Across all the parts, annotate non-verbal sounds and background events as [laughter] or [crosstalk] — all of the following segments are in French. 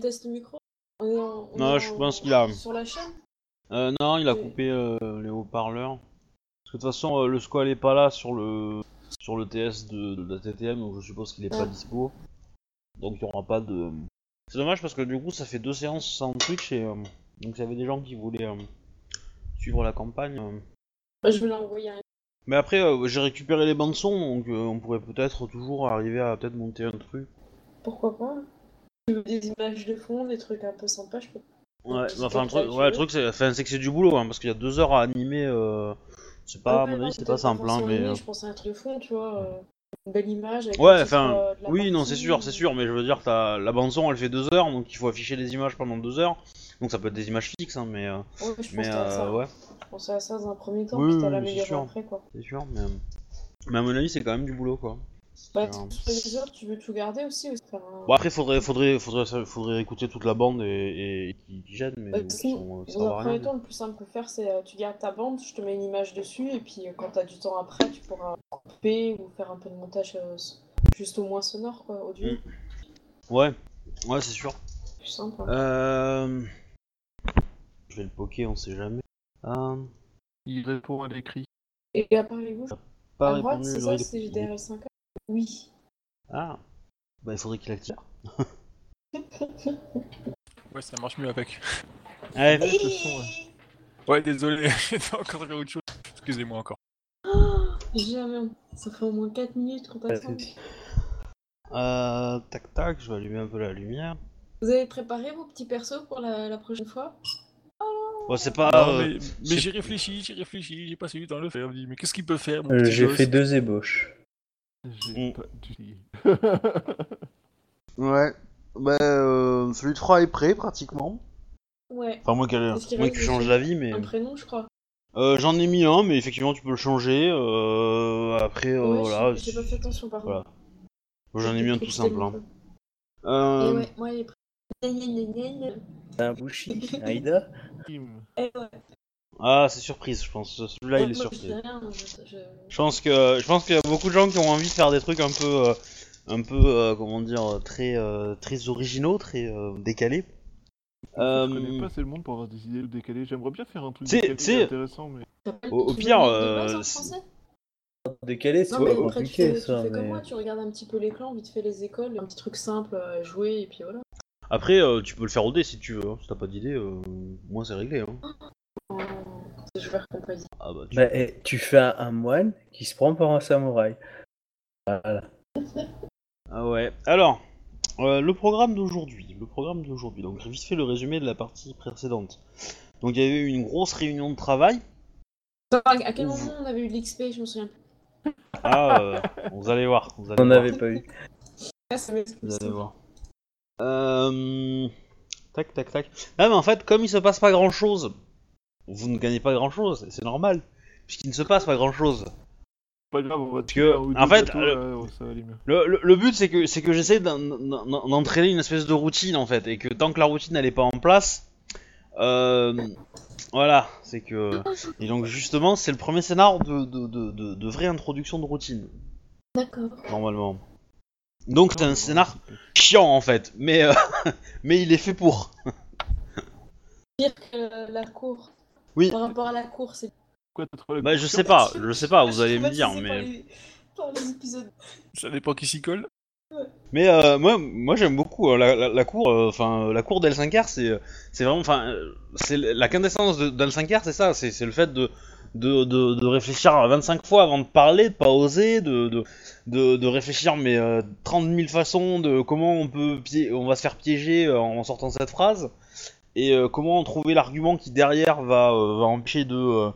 tests micro On est en- on Non, est je en- pense qu'il a- Sur la chaîne Euh, non, il a coupé euh, les haut-parleurs. Parce que de toute façon, euh, le squal est pas là sur le sur le TS de, de la TTM, donc je suppose qu'il est pas Ah. dispo. Donc il y aura pas de. C'est dommage parce que du coup, ça fait deux séances sans Twitch et euh, donc il y avait des gens qui voulaient euh, suivre la campagne. euh. Bah, Je vais l'envoyer un. Mais après, euh, j'ai récupéré les bandes son, donc euh, on pourrait peut-être toujours arriver à peut-être monter un truc. Pourquoi pas des images de fond, des trucs un peu sympas, je peux. Ouais, enfin, le truc, ouais, le truc c'est enfin, que c'est du boulot, hein, parce qu'il y a deux heures à animer. euh, C'est pas, Ah à mon avis, c'est pas simple, hein, mais. animé, euh, Je pense à un truc de fond, tu vois. euh, Une belle image. Avec Ouais, enfin, euh, la oui, non, c'est sûr, c'est sûr, mais je veux dire, t'as la bande son, elle fait deux heures, donc il faut afficher les images pendant deux heures, donc ça peut être des images fixes, hein, mais, Ouais, je mais à ça. ouais, Je pensais à ça dans un premier temps, Oui, puis t'as c'est sûr. après, quoi. c'est sûr, mais, mais à mon avis, c'est quand même du boulot, quoi. Bah, sur les heures, tu veux tout garder aussi ou faire un... Bon, après, faudrait, faudrait, faudrait, faudrait écouter toute la bande et, et qui, gêne, mais Bah, sinon, sont, qui Dans rien. temps, le plus simple à faire, c'est euh, tu gardes ta bande, je te mets une image dessus, et puis euh, quand t'as du temps après, tu pourras couper ou faire un peu de montage euh, juste au moins sonore, quoi, audio. Mm. Ouais, ouais, c'est sûr. Plus simple. hein. Euh... Je vais le poker, on sait jamais. Euh... Il répond à l'écrit. Et à part les bouches, Pas à droite, répondu, c'est ça, c'est GDR 5 Oui. Ah, bah il faudrait qu'il active. [laughs] Ouais, ça marche mieux avec. Ouais, Ouais, ouais. Ouais, désolé, [laughs] j'étais encore autre chose. Excusez-moi encore. Jamais. Ça fait au moins 4 minutes qu'on Pas de t'attend. soucis. Euh, tac tac, je vais allumer un peu la lumière. Vous avez préparé vos petits persos pour la, la prochaine fois? Bon, c'est pas. Non, euh, mais, j'ai réfléchi, j'ai réfléchi, j'ai passé du temps à le faire. Je me dis, mais qu'est-ce qu'il peut faire, mon Euh, J'ai fait deux ébauches. J'ai Mm. pas du- [laughs] Ouais. Bah, euh, celui de Froid est prêt pratiquement. Ouais. Enfin, moi qui, moi qui change d'avis, mais. Un prénom, je crois. Euh, J'en ai mis un, mais effectivement, tu peux le changer. Euh, après, euh, ouais, voilà. j'ai- pas fait attention par Voilà. contre. J'en ai mis un tout simple. Hein. Et ouais, moi, il est prêt. Kim. Eh ouais. Ah, c'est surprise, je pense. Celui-là, il est surprise. je- je- Je pense que je pense qu'il y a beaucoup de gens qui ont envie de faire des trucs un peu euh, un peu euh, comment dire très euh, très originaux, très euh, décalés. Je connais pas assez le monde pour avoir des idées décalées. J'aimerais bien faire un truc décalé c'est- intéressant, mais. Au- au tu pire, euh, Décalé, c'est tu compliqué tu ça, fais comme moi, tu regardes un petit peu l'écran, vite fait les écoles, un petit truc simple à jouer, et puis voilà. Après, euh, tu peux le faire au dé si tu veux. hein. Si t'as pas d'idée, euh, moi c'est réglé. Hein. Oh, je vais compagnie. Ah bah, tu- Bah, eh, tu fais un, un moine qui se prend pour un samouraï. Voilà. Ah ouais. Alors, euh, le programme d'aujourd'hui. Le programme d'aujourd'hui. Donc, vite fait le résumé de la partie précédente. Donc, il y avait eu une grosse réunion de travail. À quel moment on avait eu de l'XP Je me souviens plus. Ah, euh, vous allez voir. Vous allez On n'avait pas eu. Ah, ça. Vous allez voir. Euh... Tac, tac, tac. Ah, mais en fait, comme il se passe pas grand chose, vous ne gagnez pas grand chose, c'est normal. Puisqu'il ne se passe pas grand chose. Pas grave, on va que, tuer un ou en fait, le- là, ça va aller mieux. Le, le- le but, c'est que, c'est que j'essaie d'en- d'en- d'entraîner une espèce de routine, en fait. Et que tant que la routine, elle est pas en place, euh, voilà, c'est que... Et donc, justement, c'est le premier scénar de, de, de, de, de vraie introduction de routine, D'accord. normalement. Donc, c'est un scénar chiant, en fait. Mais, euh, [laughs] mais il est fait pour. Pire que la cour. Oui. Par rapport à la cour, c'est. Pourquoi t'as trop la Bah, je course sais pas, je sais pas, vous allez me dire, mais... Par les, par les épisodes. Ça dépend qui s'y colle. Mais euh, moi, moi j'aime beaucoup euh, la, la, la cour, euh, enfin la cour d'L5R, c'est euh, c'est vraiment, enfin euh, c'est la quintessence de- d'L5R, c'est ça, c'est c'est le fait de, de, de, de réfléchir 25 fois avant de parler, de pas oser, de, de, de, de réfléchir mais euh, 30 000 façons de comment on peut pié- on va se faire piéger euh, en sortant cette phrase et euh, comment trouver l'argument qui derrière va, euh, va empêcher de euh,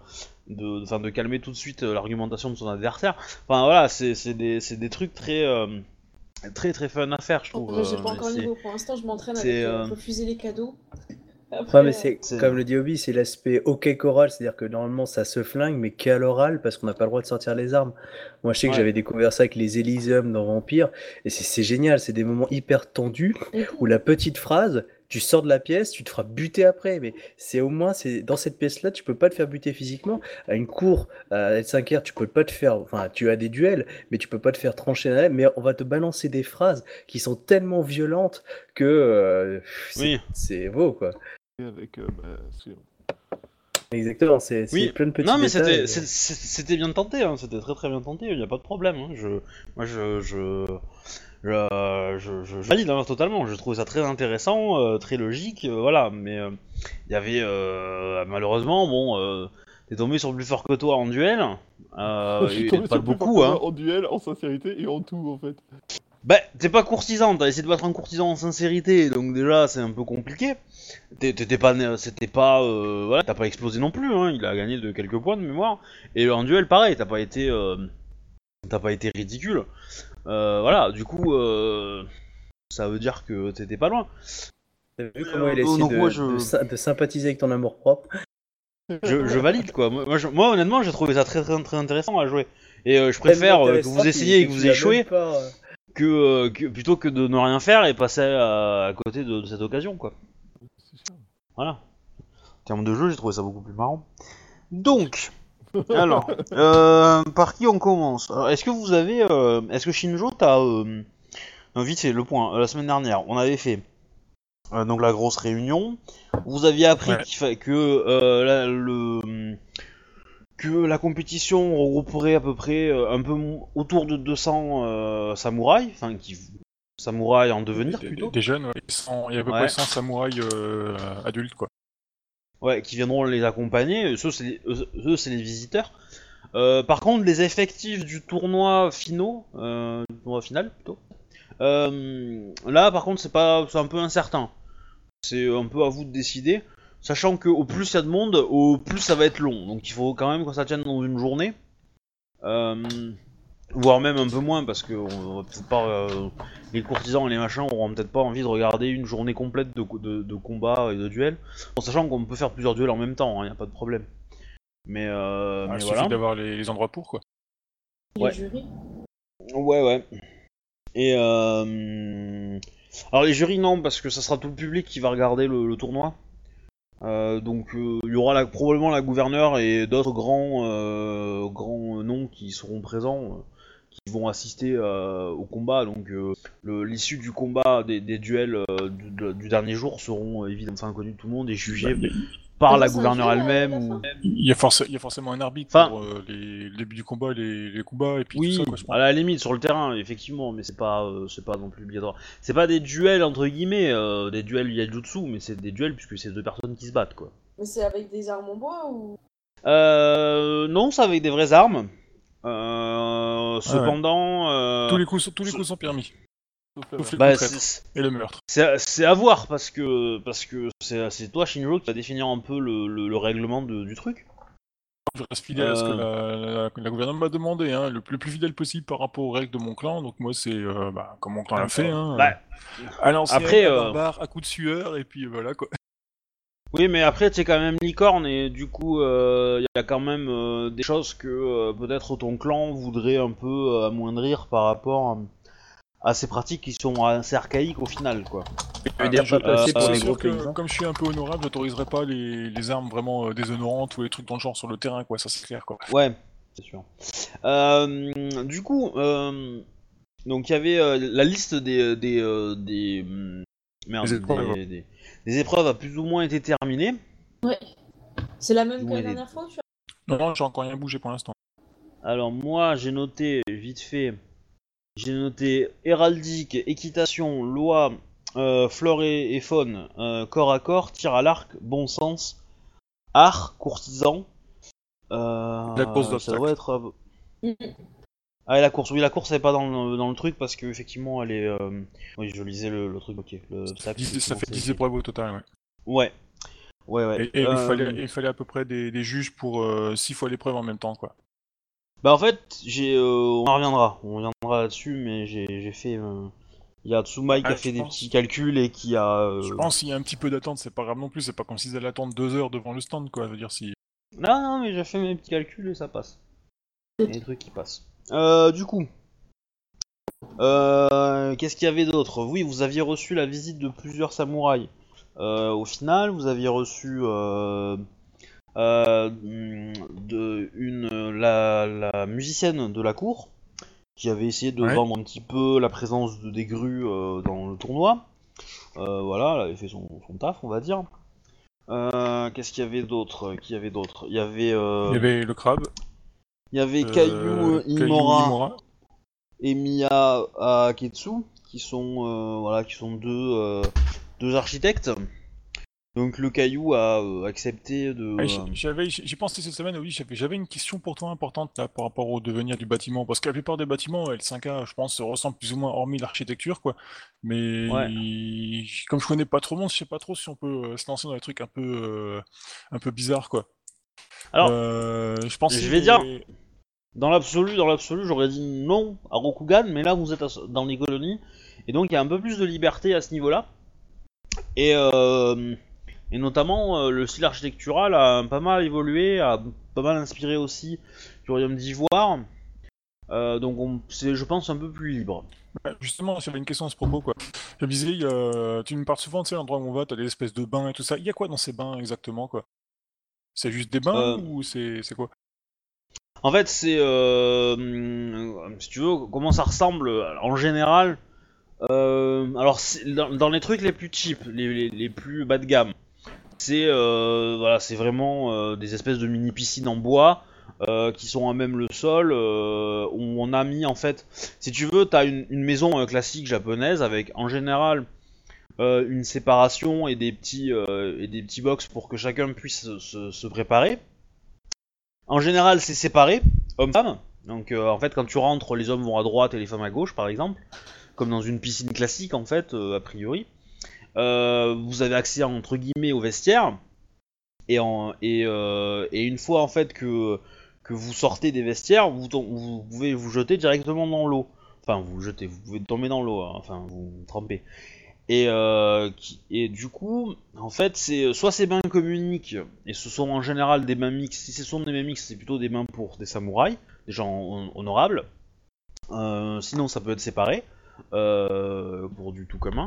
de, enfin, de calmer tout de suite euh, l'argumentation de son adversaire. Enfin voilà, c'est des, trucs très euh, très très fun à faire, je trouve. Moi, j'ai pas encore niveau. Pour l'instant, je m'entraîne euh, euh, refuser les cadeaux. Ouais, Après, mais c'est c'est- comme le dit Obi, c'est l'aspect ok choral, c'est-à-dire que normalement ça se flingue, mais qu'à l'oral parce qu'on n'a pas le droit de sortir les armes. Moi je sais que j'avais découvert ça avec les Elysium dans Vampire, et c'est génial, c'est des moments hyper tendus où la petite phrase, tu sors de la pièce, tu te feras buter après. Mais c'est au moins, c'est dans cette pièce-là, tu peux pas te faire buter physiquement. À une cour, à L5R, tu peux pas te faire. Enfin, tu as des duels, mais tu peux pas te faire trancher. la- Mais on va te balancer des phrases qui sont tellement violentes que euh, c'est Oui. c'est beau, quoi. Avec, euh, bah, Exactement, c'est c'est Oui. plein de petits Non, mais c'était c'est- c'était bien tenté, hein, c'était très très bien tenté, il n'y a pas de problème. hein, Je, moi, je, je, je, je, valide hein, totalement. Je trouve ça très intéressant, euh, très logique, euh, voilà. Mais euh, il y avait malheureusement, bon, t'es tombé sur plus fort que toi en duel, euh, [laughs] et tombé pas sur beaucoup, hein. En duel, en sincérité et en tout, en fait. Bah, t'es pas courtisan, t'as essayé de battre un courtisan en sincérité, donc déjà c'est un peu compliqué. T'étais pas, c'était pas, voilà, t'as pas explosé non plus, hein, il a gagné de quelques points de mémoire. Et en duel, pareil, t'as pas été, t'as pas été ridicule. Euh, voilà, du coup, euh, ça veut dire que t'étais pas loin. T'as vu comment il Euh, donc de, je- de sy- de sympathiser avec ton amour propre? Je, je valide quoi. Moi, moi, je- moi, honnêtement, j'ai trouvé ça très, très très intéressant à jouer. Et euh, je préfère euh, que vous essayez et que vous échouez euh, que, euh, que- plutôt que de ne rien faire et passer à, à côté de, de cette occasion quoi. C'est sûr. Voilà. En termes de jeu, j'ai trouvé ça beaucoup plus marrant. Donc, [laughs] alors, euh, par qui on commence Alors, Est-ce que vous avez, euh, est-ce que Shinjo t'as, euh, non, vite fait le point. euh, la semaine dernière, on avait fait euh, donc la grosse réunion. Vous aviez appris Ouais. qu'il fa- que euh, la, le que la compétition regrouperait à peu près euh, un peu mo- autour de 200 euh, samouraïs, enfin qui samouraïs en devenir Des- plutôt. Des jeunes, ouais. Il y a à peu Ouais. près 100 samouraïs euh, adultes, quoi. Ouais, qui viendront les accompagner. Ceux, c'est les, eux, eux, c'est les visiteurs. Euh, par contre, les effectifs du tournoi finaux, euh, du tournoi final plutôt. euh, là, par contre, c'est pas, c'est un peu incertain. C'est un peu à vous de décider, sachant que au plus il y a de monde, au plus ça va être long. Donc, il faut quand même que ça tienne dans une journée, Euh, voire même un peu moins, parce que on pas, euh, les courtisans et les machins auront peut-être pas envie de regarder une journée complète de, de, de combat et de duel. En sachant qu'on peut faire plusieurs duels en même temps, il n'y a pas de problème. Mais, euh, Ah, mais il voilà. suffit d'avoir les, les endroits pour, quoi. Les Ouais. jurys. Ouais, ouais. Et euh... Alors les jurys, non, parce que ça sera tout le public qui va regarder le, le tournoi. Euh, donc euh, il y aura la- probablement la gouverneure et d'autres grands, euh, grands noms qui seront présents, euh, qui vont assister euh, au combat. Donc euh, l'issue du combat des, des duels euh, du, de- du dernier jour seront euh, évidemment enfin, connus de tout le monde et jugés Bah, par la gouverneure elle-même. ou- Il y a, forc- il y a forcément un arbitre Enfin- pour euh, les, le début du combat, les, les combats, et puis Oui, tout ça, quoi, je à la limite sur le terrain, effectivement, mais c'est pas, euh, c'est pas non plus obligatoire. C'est pas des duels entre guillemets, euh, des duels Yajutsu, mais c'est des duels puisque c'est deux personnes qui se battent quoi. Mais c'est avec des armes en bois ou? Euh, non, c'est avec des vraies armes. Euh, cependant, euh, Tous les coups, sont- tous les coups sont permis. Sauf bah, et le meurtre. c'est- c'est à voir parce que parce que c'est c'est toi Shinjo qui va définir un peu le, le- le règlement de- du truc. Je reste fidèle à ce que Euh. la, la, la gouvernement m'a demandé, hein, le, plus- le plus fidèle possible par rapport aux règles de mon clan. Donc moi, c'est euh, bah, comme mon clan l'a fait. Hein, Bah, à l'ancienne, après, à euh, à coups de sueur, et puis voilà quoi. Oui, mais après, tu es quand même licorne et du coup, il y a quand même euh, des choses que euh, peut-être ton clan voudrait un peu euh, amoindrir par rapport euh, à ces pratiques qui sont assez archaïques au final, quoi. Je euh, pour C'est les gros que, paysans. comme je suis un peu honorable, j'autoriserai pas les, les armes vraiment euh, déshonorantes ou les trucs dans le genre sur le terrain, quoi. Ça c'est clair, quoi. Ouais, c'est sûr. Euh, du coup, euh, donc il y avait euh, la liste des des euh, des, hum, merde, Des des épreuves a plus ou moins été terminée. C'est la même que Ouais, la les- dernière fois tu Non, non, j'ai encore rien bougé pour l'instant. Alors moi j'ai noté vite fait, j'ai noté héraldique, équitation, loi, euh, flore et, et faune, euh, corps à corps, tir à l'arc, bon sens, art, courtisan. Euh, La course ça doit être. Euh. Ah et la course, oui la course elle est pas dans le, dans le truc parce que effectivement elle est. euh, Oui je lisais le, le truc, ok. Le Ça, obstacle, fait 10 ça effectivement, fait c'est 10 ok. épreuves au total, ouais. Ouais. Ouais ouais. Et, et il, Euh, fallait, il fallait à peu près des, des juges pour 6 fois l'épreuve en même temps, quoi. Bah en fait, j'ai, euh, on en reviendra, on reviendra là-dessus, mais j'ai, j'ai fait, euh, il y a Tsumai qui Ah, a fait je des pense. petits calculs et qui a, euh, Je pense qu'il y a un petit peu d'attente, c'est pas grave non plus, c'est pas comme s'ils allaient attendre 2 heures devant le stand, quoi. Je veux dire, si. non non mais j'ai fait mes petits calculs et ça passe, il y a des trucs qui passent. Euh, du coup, euh, qu'est-ce qu'il y avait d'autre? Oui, vous aviez reçu la visite de plusieurs samouraïs. Euh, au final, vous aviez reçu euh, de une la, la musicienne de la cour qui avait essayé de Ouais. vendre un petit peu la présence de des grues dans le tournoi. Voilà, elle avait fait son, son taf, on va dire. Qu'est-ce qu'il y avait d'autre? Qui y avait d'autre? Il y avait, Il y avait le crabe. Il y avait euh, Caillou, Caillou Imora, Imora. et Miya Aketsu, qui sont euh, voilà, qui sont deux euh, deux architectes. Donc le Caillou a euh, accepté de. J- J'avais, j'ai pensé cette semaine, oui, j'avais, j'avais une question pour toi importante là par rapport au devenir du bâtiment, parce que la plupart des bâtiments L5A, je pense, se ressemblent plus ou moins, hormis l'architecture, quoi. Mais Ouais. comme je connais pas trop le monde, je sais pas trop si on peut euh, se lancer dans des trucs un peu, euh, un peu bizarres, quoi. Alors, Euh, je pensais je vais dire- Dans l'absolu, dans l'absolu, j'aurais dit non à Rokugan, mais là vous êtes dans les colonies, et donc il y a un peu plus de liberté à ce niveau-là. Et, euh, et notamment, euh, le style architectural a pas mal évolué, a pas mal inspiré aussi du royaume d'Ivoire. Euh, donc on- c'est, je pense, un peu plus libre. Justement, j'avais une question à ce propos, quoi. Je me disais, tu me parles souvent, tu sais, l'endroit où on va, t'as des espèces de bains et tout ça. Il y a quoi dans ces bains exactement, quoi? C'est juste des bains Euh, ou c'est, quoi? En fait, c'est. euh, si tu veux, comment ça ressemble en général. euh, alors, dans, dans les trucs les plus cheap, les, les- les plus bas de gamme, c'est voilà, c'est vraiment des espèces de mini piscines en bois euh, qui sont à même le sol. euh, où on a mis en fait. Si tu veux, t'as une, une maison euh, classique japonaise avec en général. Euh, une séparation et des petits euh, et des petits box pour que chacun puisse se- préparer. En général, c'est séparé, hommes-femmes. Donc, euh, en fait, quand tu rentres, les hommes vont à droite et les femmes à gauche, par exemple. Comme dans une piscine classique, en fait, a priori. Vous avez accès, entre guillemets, au vestiaire. Et, une fois, en fait, que, que vous sortez des vestiaires, vous pouvez vous jeter directement dans l'eau. Enfin, vous jetez, vous pouvez tomber dans l'eau, hein, enfin, vous trempez. Et, euh, et du coup, en fait, c'est soit ces bains communiquent, et ce sont en général des bains mixtes. Si ce sont des bains mixtes, c'est plutôt des bains pour des samouraïs, des gens hon- honorables. Euh, sinon, ça peut être séparé, euh, pour du tout commun.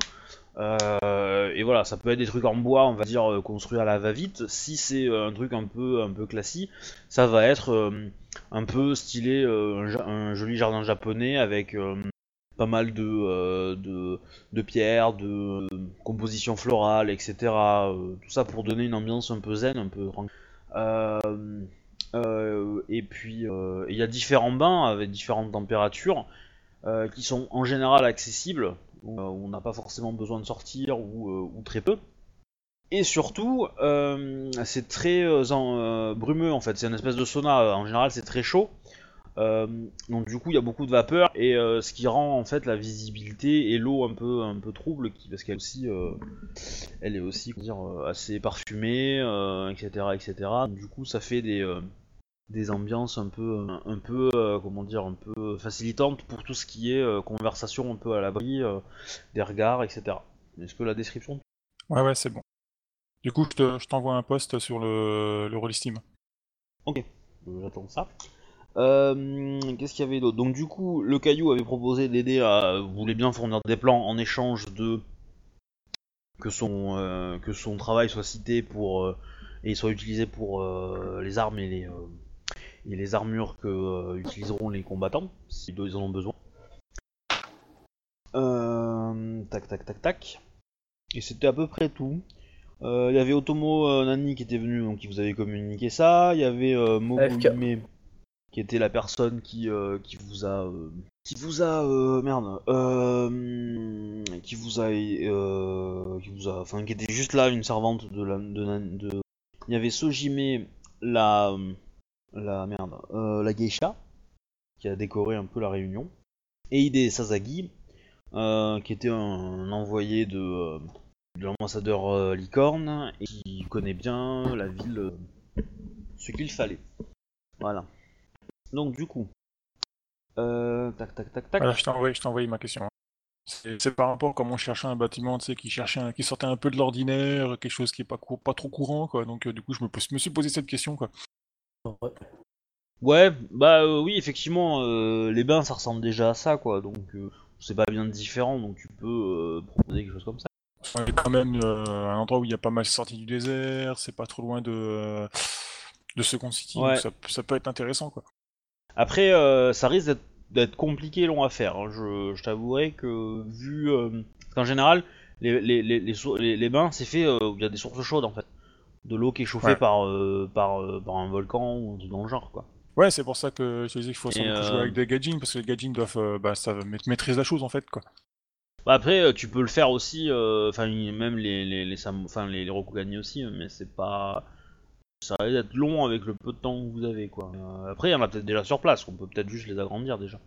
Euh, et voilà, ça peut être des trucs en bois, on va dire, euh, construits à la va-vite. Si c'est euh, un truc un peu, un peu classique, ça va être euh, un peu stylé, euh, un, joli jardin japonais avec euh, pas mal de, euh, de, de pierres, de euh, composition florale, etc. euh, tout ça pour donner une ambiance un peu zen, un peu. Euh, et puis il y a différents bains avec différentes températures qui sont en général accessibles, où on n'a pas forcément besoin de sortir ou, ou très peu. Et surtout, c'est très brumeux en fait, c'est une espèce de sauna, en général c'est très chaud. Euh, donc du coup il y a beaucoup de vapeur et euh, ce qui rend en fait la visibilité et l'eau un peu un peu trouble qui, parce qu'elle aussi euh, elle est aussi comment dire assez parfumée etc etc Donc, du coup ça fait des des ambiances un peu un, peu comment dire un peu facilitantes pour tout ce qui est conversation un peu à l'abri des regards etc est-ce que la description Ouais, ouais, c'est bon. Du coup, je te- je t'envoie un post sur le, le Rollisteam. Ok, j'attends ça. Euh, Qu'est-ce qu'il y avait d'autre? Donc du coup, le caillou avait proposé d'aider à voulait bien fournir des plans en échange de que son euh, que son travail soit cité pour euh, et soit utilisé pour les armes et les les armures que utiliseront les combattants s'ils ils en ont besoin. Tac tac tac tac. Et c'était à peu près tout. Il y avait Otomo Nani qui était venu, donc qui vous avait communiqué ça. Il y avait. Mogumi, qui était la personne qui, euh, qui vous a, euh, qui vous a, euh, merde, qui vous a, qui vous a, enfin, qui était juste là, une servante de la, de, de- Il y avait Sojime, la, la merde, la geisha, qui a décoré un peu la réunion, et Hide Sasagi, qui était un envoyé de, de l'ambassadeur Licorne et qui connaît bien la ville, ce qu'il fallait. Voilà. Donc du coup, euh, tac tac tac tac. Voilà, je t'ai envoyé, ma question. hein. C'est c'est par rapport à comment on cherchait un bâtiment, tu sais, qui cherchait un- qui sortait un peu de l'ordinaire, quelque chose qui est pas, pas trop courant, quoi. Donc, euh, du coup, je me, suis posé cette question, quoi. Ouais. Ouais, bah euh, oui, effectivement, euh, les bains ça ressemble déjà à ça quoi, donc euh, c'est pas bien différent, donc tu peux proposer quelque chose comme ça. On est quand même un endroit où il y a pas mal sorti du désert, c'est pas trop loin de, de Second City, Ouais. donc ça, ça peut être intéressant quoi. Après, euh, ça risque d'être- d'être compliqué et long à faire. hein. Je, je t'avouerai que vu... euh, parce qu'en général, les, les, les, les, les- bains, c'est fait euh, où il y a des sources chaudes en fait. De l'eau qui est chauffée Ouais. par, euh, par, euh, par un volcan ou dans le genre quoi. Ouais, c'est pour ça que je disais qu'il faut sans jouer avec des gadgets, parce que les gadgets doivent bah, ça ma- maîtriser la chose en fait quoi. Bah après, tu peux le faire aussi, enfin même les les les, sam- enfin, les, les Rokugani aussi, mais c'est pas, ça risque d'être long avec le peu de temps que vous avez quoi. Euh, après, il y en a peut-être déjà sur place, on peut peut-être juste les agrandir déjà.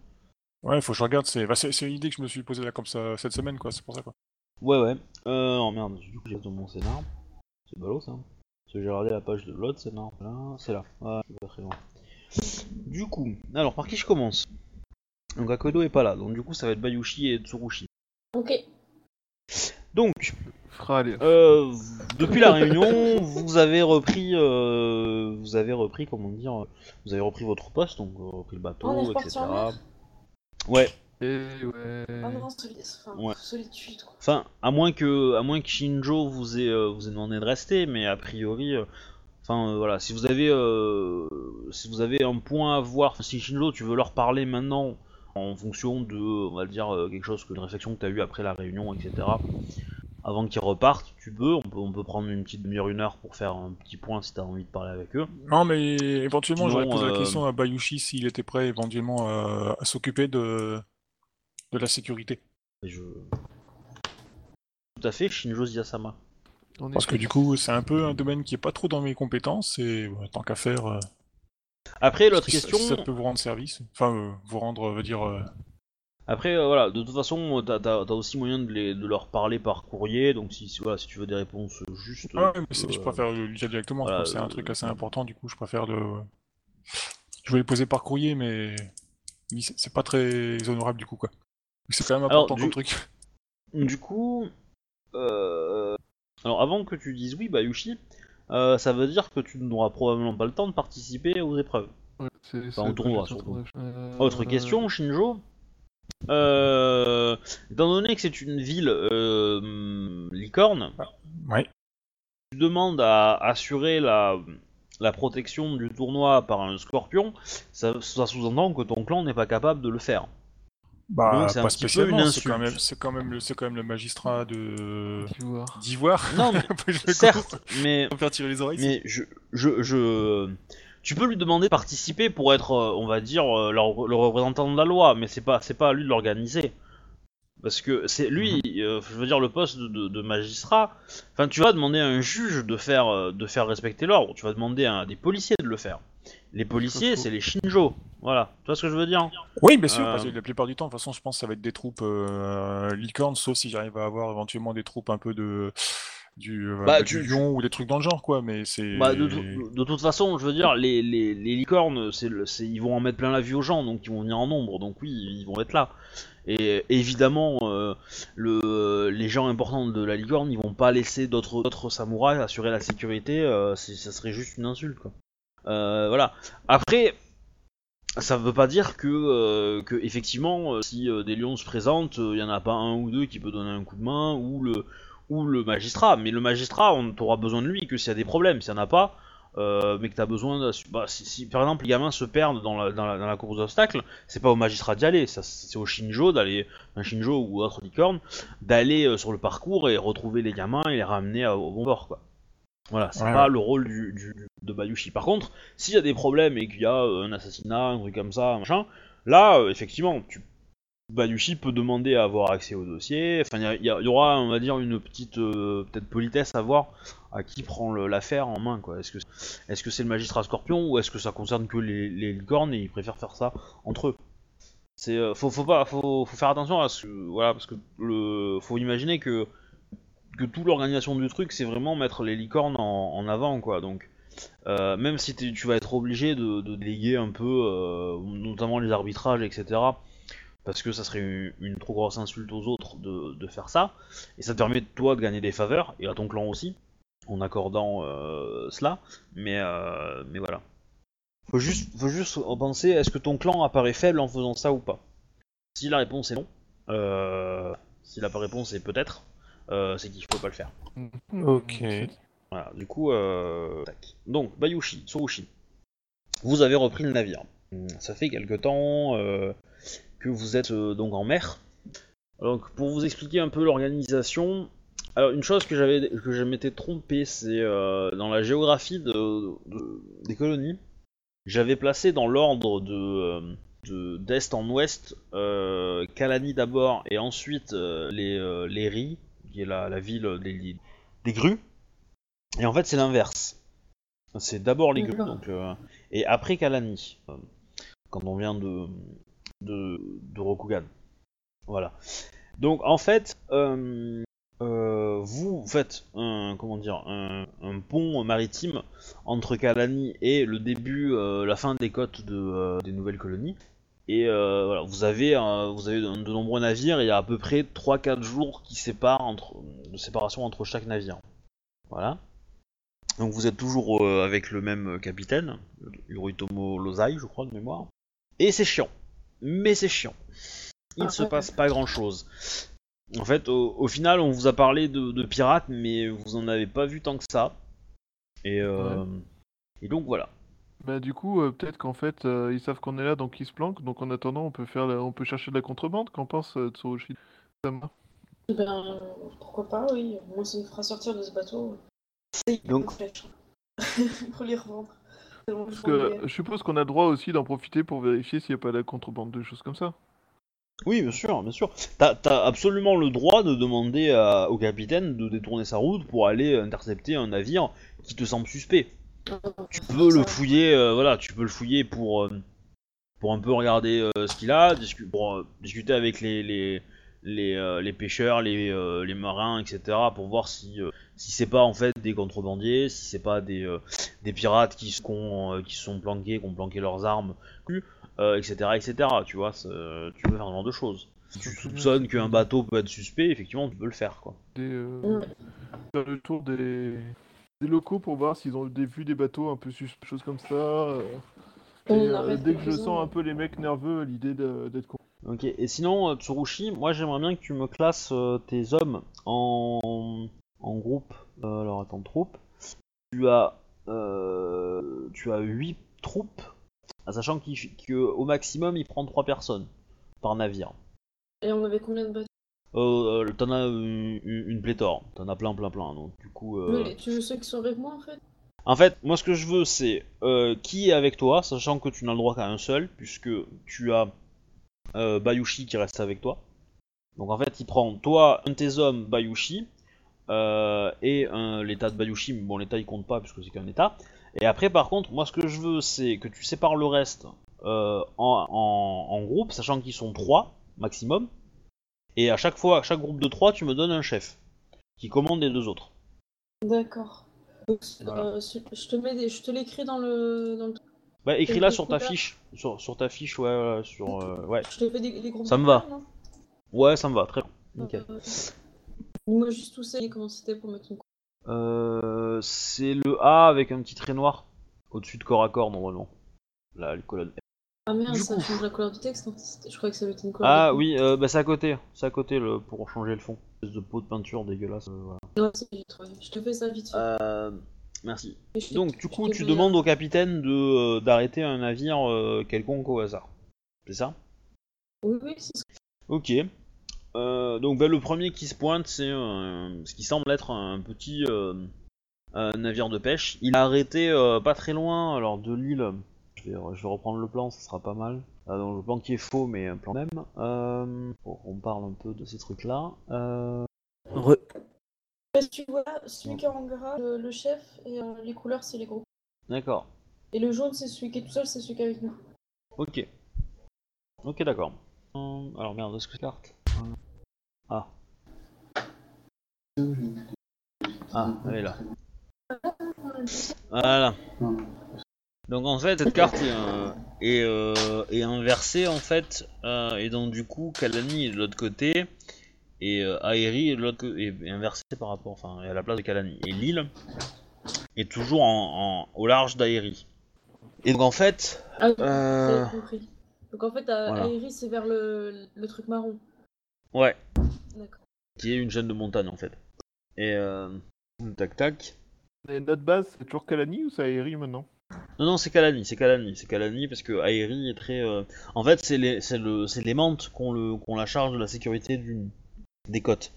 Ouais, faut que je regarde, c'est bah, une idée que je me suis posée là comme ça cette semaine quoi, c'est pour ça quoi. Ouais ouais. Euh, oh merde, du coup j'ai dans mon scénar. C'est ballot ça. Parce que j'ai regardé la page de l'autre scénar. Là, c'est là. Ouais, c'est pas très loin. Du coup, alors par qui je commence? Donc Akodo est pas là, donc du coup ça va être Bayushi et Tsurushi. Ok. Donc. Euh, depuis la réunion, vous avez repris, euh, vous avez repris, comment dire, vous avez repris votre poste, donc euh, repris le bateau, On est reparti etc. en mer Ouais. Et ouais. Ah non, soli- enfin, Ouais. solitude quoi. Enfin, à moins que, à moins que Shinjo vous ait, euh, vous ait demandé de rester, mais a priori, euh, enfin euh, voilà, si vous avez, euh, si vous avez un point à voir, si Shinjo, tu veux leur parler maintenant, en fonction de, on va dire euh, quelque chose que une réflexion que tu as eue après la réunion, etc. Avant qu'ils repartent, tu peux, on peut, on peut prendre une petite demi-heure, une heure pour faire un petit point si t'as envie de parler avec eux. Non, mais éventuellement, j'aurais posé la euh, question à Bayushi s'il était prêt éventuellement euh, à s'occuper de, de la sécurité. Et je... Tout à fait, Shinjo Ziyasama. Parce que du coup, c'est un peu un domaine qui est pas trop dans mes compétences et tant qu'à faire, euh, Après, l'autre question, ça peut vous rendre service. Enfin, euh, vous rendre, veut dire. euh, après, euh, voilà, de toute façon, t'as as, aussi moyen de, les, de leur parler par courrier, donc si, si- voilà, si tu veux des réponses justes. Ah ouais, mais je préfère le dire directement. voilà, c'est un truc assez important, du coup, je préfère le. Je voulais le poser par courrier, mais c'est pas très honorable du coup, quoi. C'est quand même Alors, important du- comme truc. Du coup, alors avant que tu dises oui, Bayushi, euh, ça veut dire que tu n'auras probablement pas le temps de participer aux épreuves. Ouais, c'est- Enfin, c'est au tournoi, surtout. qu'on a- Euh, Autre question, Shinjo euh, Étant donné que c'est une ville euh, licorne, Ouais. tu demandes à assurer la, la protection du tournoi par un scorpion, ça, ça sous-entend que ton clan n'est pas capable de le faire. Bah, Donc, c'est un pas spécialement. C'est quand même, c'est quand même le, c'est quand même le magistrat de D'ivoire. d'Ivoire. Non, [laughs] mais Je certes, mais, me faire tirer les oreilles. mais je, je, je, tu peux lui demander de participer pour être, euh, on va dire, euh, le représentant de la loi, mais c'est pas, c'est pas à lui de l'organiser. Parce que c'est lui, euh, je veux dire, le poste de, de- de magistrat. Enfin, tu vas demander à un juge de faire, de faire respecter l'ordre. Tu vas demander à des policiers de le faire. Les policiers, c'est les Shinjo. Voilà. Tu vois ce que je veux dire Oui, bien sûr, Euh, parce que la plupart du temps, de toute façon, je pense que ça va être des troupes euh, licornes, sauf si j'arrive à avoir éventuellement des troupes un peu de du, euh, Bah, du tu- lion ou des trucs dans le genre, quoi. Mais c'est. Bah, de, de toute façon, je veux dire, les, les, les licornes, c'est, ils vont en mettre plein la vue aux gens, donc ils vont venir en nombre, donc oui, ils vont être là. Et évidemment, euh, le, les gens importants de la licorne, ils vont pas laisser d'autres, d'autres samouraïs assurer la sécurité, euh, ça serait juste une insulte, quoi. Euh, voilà. Après, ça veut pas dire que, euh, que effectivement, euh, si euh, des lions se présentent, il y en a pas un ou deux qui peut donner un coup de main, ou le, ou le magistrat. Mais le magistrat, on t'aura besoin de lui que s'il y a des problèmes. S'il y en a pas, euh, mais que t'as besoin de... Bah, si, si, par exemple les gamins se perdent dans la, dans la, dans la course d'obstacles, c'est pas au magistrat d'y aller, c'est au Shinjo d'aller, un Shinjo ou autre licorne, d'aller euh, sur le parcours et retrouver les gamins et les ramener au bon bord, quoi. Voilà, c'est Ouais, pas ouais. le rôle du, du- de Bayushi. Par contre, s'il y a des problèmes et qu'il y a euh, un assassinat, un truc comme ça, machin, là, euh, effectivement, tu, Bayushi peut demander à avoir accès au dossier. Enfin, il y aura, on va dire, une petite euh, peut-être politesse à voir à qui prend l'affaire en main. Est-ce que c'est le magistrat Scorpion ou est-ce que ça concerne que les, les licornes et ils préfèrent faire ça entre eux? C'est euh, faut, faut pas faut, faut faire attention à ce que voilà parce que le faut imaginer que que toute l'organisation du truc c'est vraiment mettre les licornes en, avant quoi. Donc euh, même si tu vas être obligé de, déléguer un peu euh, notamment les arbitrages etc parce que ça serait une, trop grosse insulte aux autres de, faire ça et ça te permet toi de gagner des faveurs et à ton clan aussi en accordant euh, cela. Mais mais voilà. Faut juste, faut juste penser, est-ce que ton clan apparaît faible en faisant ça ou pas? Si la réponse est non, si la réponse est peut-être, c'est qu'il faut pas le faire. Ok. Voilà, du coup, euh... tac. Donc, Bayushi, Tsurushi, vous avez repris le navire. Hum, Ça fait quelque temps euh, que vous êtes euh, donc en mer. Donc, pour vous expliquer un peu l'organisation, alors une chose que j'avais que je m'étais trompé, c'est euh, dans la géographie de, de- des colonies, j'avais placé dans l'ordre de euh, de- d'est en ouest euh, Kalani d'abord et ensuite euh, les euh, les Ris, qui est la, la ville des, des grues. Et en fait, c'est l'inverse. C'est d'abord les grues, donc, euh, et après Kalani, euh, quand on vient de, de, de Rokugan. Voilà. Donc, en fait, euh, vous faites un, comment dire, un, un pont maritime entre Kalani et le début, la fin des côtes de, des nouvelles colonies. Et euh, voilà, vous avez, euh, vous avez de, de nombreux navires, et il y a à peu près 3-4 jours qui séparent entre, de séparation entre chaque navire. Voilà. Donc vous êtes toujours euh, avec le même capitaine, Yoritomo Lozai, je crois, de mémoire. Et c'est chiant. Mais c'est chiant. Il ne Ah se ouais. passe pas grand chose. En fait, au, au final, on vous a parlé de, de pirates, mais vous en avez pas vu tant que ça. Et, euh, et donc voilà. Bah du coup, euh, peut-être qu'en fait, euh, ils savent qu'on est là, donc ils se planquent. Donc en attendant, on peut faire, la- on peut chercher de la contrebande. Qu'en pense euh, Tsurushi Sama? Ben, pourquoi pas, oui. Moi, ça me fera sortir de ce bateau. Donc- Flèches. [laughs] pour les revendre. C'est bon, Parce je que prends je suppose qu'on a le droit aussi d'en profiter pour vérifier s'il n'y a pas de la contrebande, de choses comme ça. Oui, bien sûr, bien sûr. T'as as absolument le droit de demander à- au capitaine de détourner sa route pour aller intercepter un navire qui te semble suspect. Tu peux le fouiller, euh, voilà, tu peux le fouiller pour, euh, pour un peu regarder euh, ce qu'il a, discu- pour discuter avec les, les, les, les pêcheurs, les, les marins, etc. pour voir si, si c'est pas en fait des contrebandiers, si c'est pas des, des pirates qui, se- qui sont planqués, qui ont planqué leurs armes, etc., etc. Tu vois, tu peux faire ce genre de choses. Si tu soupçonnes qu'un bateau peut être suspect, effectivement, tu peux le faire, quoi. Des, euh, le tour des, des locaux pour voir s'ils ont des, vu des bateaux un peu sus, choses comme ça. euh. Et, euh, dès les que je sens un peu les mecs nerveux à l'idée de- d'être con. Ok, et sinon, euh, Tsurushi, moi j'aimerais bien que tu me classes euh, tes hommes en, en groupe. Euh, alors attends, troupe. Tu as, euh, tu as 8 troupes, sachant qu'au maximum il prend 3 personnes par navire. Et on avait combien de bateaux? Euh, T'en as une, pléthore, t'en as plein plein plein, donc du coup... euh, Mais Tu veux ceux qui sont avec moi, en fait? En fait, moi ce que je veux c'est euh, qui est avec toi, sachant que tu n'as le droit qu'à un seul, puisque tu as Bayushi qui reste avec toi. Donc en fait, il prend toi, un de tes hommes, Bayushi, et l'état de Bayushi, mais bon l'état il compte pas puisque c'est qu'un état. Et après par contre, moi ce que je veux c'est que tu sépares le reste en, en- en groupe, sachant qu'ils sont trois maximum. Et à chaque fois, à chaque groupe de trois, tu me donnes un chef qui commande les deux autres. D'accord. Voilà. euh, je te mets des... je te l'écris dans le... dans le... Bah écris-la sur ta fiche, sur, sur ta fiche, ouais, ouais, sur, euh, ouais. Je te fais des, des groupes Ça me va. Ouais, ça me va, très bien. Nickel. Euh, Dis-moi juste où c'est, comment c'était pour mettre une Euh, c'est le A avec un petit trait noir au-dessus de corps à corps normalement. Là, les colonnes. Ah merde, Du ça coup. change la couleur du texte. hein. Je croyais que ça mettait une couleur. Ah oui, euh, bah c'est à côté, c'est à côté le, pour changer le fond. Une espèce de pot de peinture dégueulasse. euh, voilà. Je te fais ça vite fait. Euh, merci. Donc du coup, tu demandes au capitaine de d'arrêter un navire quelconque au hasard. C'est ça? Oui, oui, c'est ce Ok. Donc bah, le premier qui se pointe, c'est ce qui semble être un petit un navire de pêche. Il a arrêté pas très loin alors de l'île. Je vais, je vais reprendre le plan, ça sera pas mal. Euh, donc le plan qui est faux, mais un plan même. Euh, bon, on parle un peu de ces trucs-là. Euh, Re- que tu vois, celui qui est en gras, le, le chef, et euh, les couleurs, c'est les groupes. D'accord. Et le jaune, c'est celui qui est tout seul, c'est celui qui est avec nous. Ok. Ok, d'accord. Hum, alors merde, est-ce que carte? Ah. Ah, elle est là. Voilà. Donc en fait, cette carte est, euh, est, euh, est inversée en fait, euh, et donc du coup, Kalani est de l'autre côté, et euh, Aeri est de l'autre côté, est inversée par rapport, enfin, à la place de Kalani. Et l'île est toujours en, en- au large d'Aeri. Et donc en fait, Ah, euh, compris. Donc en fait, à voilà. Aéris, c'est vers le, le truc marron. ouais, D'accord. qui est une chaîne de montagne en fait. Et euh, tac tac. Et notre base, c'est toujours Kalani ou c'est Aeri maintenant? Non non c'est Kalani, c'est Kalani, c'est Kalani parce que Aeri est très. euh, En fait c'est les c'est le c'est les mantes qu'on le la charge de la sécurité des côtes.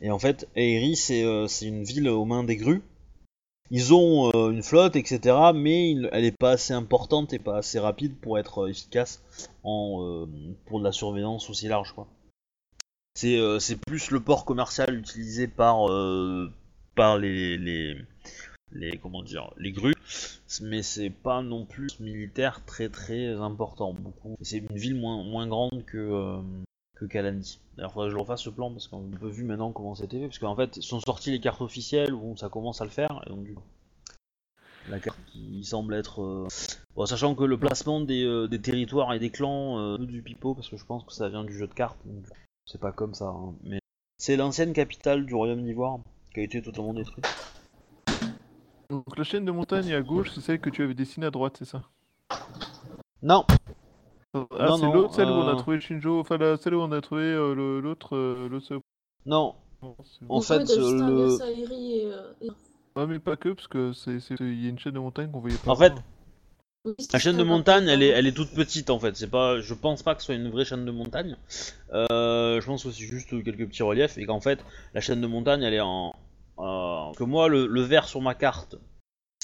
Et en fait Aeri c'est euh, c'est une ville aux mains des grues. Ils ont euh, une flotte etc. Mais elle est pas assez importante et pas assez rapide pour être efficace en pour de la surveillance aussi large quoi. C'est plus le port commercial utilisé par par les, les les comment dire les grues mais c'est pas non plus militaire très très important beaucoup. C'est une ville moins moins grande que euh, que d'ailleurs faudrait que je refasse le plan parce qu'on a un peu vu maintenant comment c'était fait parce qu'en fait sont sorties les cartes officielles où ça commence à le faire et donc du coup, la carte qui semble être euh, bon, sachant que le placement des, euh, des territoires et des clans euh, du pipeau parce que je pense que ça vient du jeu de cartes donc c'est pas comme ça hein, mais c'est l'ancienne capitale du royaume d'Ivoire qui a été totalement détruite Donc la chaîne de montagne à gauche, c'est celle que tu avais dessinée à droite, c'est ça non Ah, Non, c'est l'autre, celle où on a euh, trouvé Shinjo, enfin la, celle où on a trouvé euh, le- l'autre. euh, non En fait, un le- et, euh, et- Ouais, mais pas que, parce que c'est il y a une chaîne de montagne qu'on voyait pas. En fait, La chaîne de montagne, elle est, elle est toute petite en fait. C'est pas, je pense pas que ce soit une vraie chaîne de montagne. Euh, je pense que c'est juste quelques petits reliefs et qu'en fait, la chaîne de montagne, elle est en. Euh, que moi, le, le vert sur ma carte,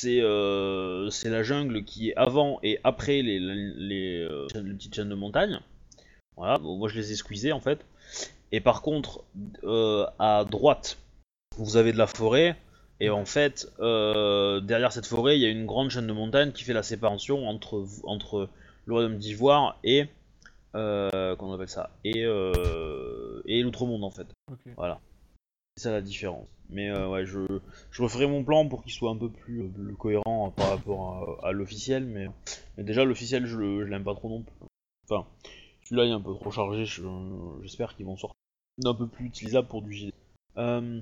c'est euh, c'est la jungle qui est avant et après les, les, les, euh, les petites chaînes de montagne. Voilà, bon, moi je les ai squeezées en fait. Et par contre, euh, à droite, vous avez de la forêt. Et en fait, derrière cette forêt, il y a une grande chaîne de montagnes qui fait la séparation entre, entre le royaume d'Ivoire et. Comment on appelle ça? Et, et l'outre-monde en fait. Voilà. C'est ça la différence. Mais euh, ouais, je, je referai mon plan pour qu'il soit un peu plus, euh, cohérent par rapport à, l'officiel. Mais, déjà, l'officiel, je, l'aime pas trop non plus. Enfin, celui-là, il est un peu trop chargé. je- J'espère qu'ils vont sortir un peu plus utilisable pour du JD. Euh,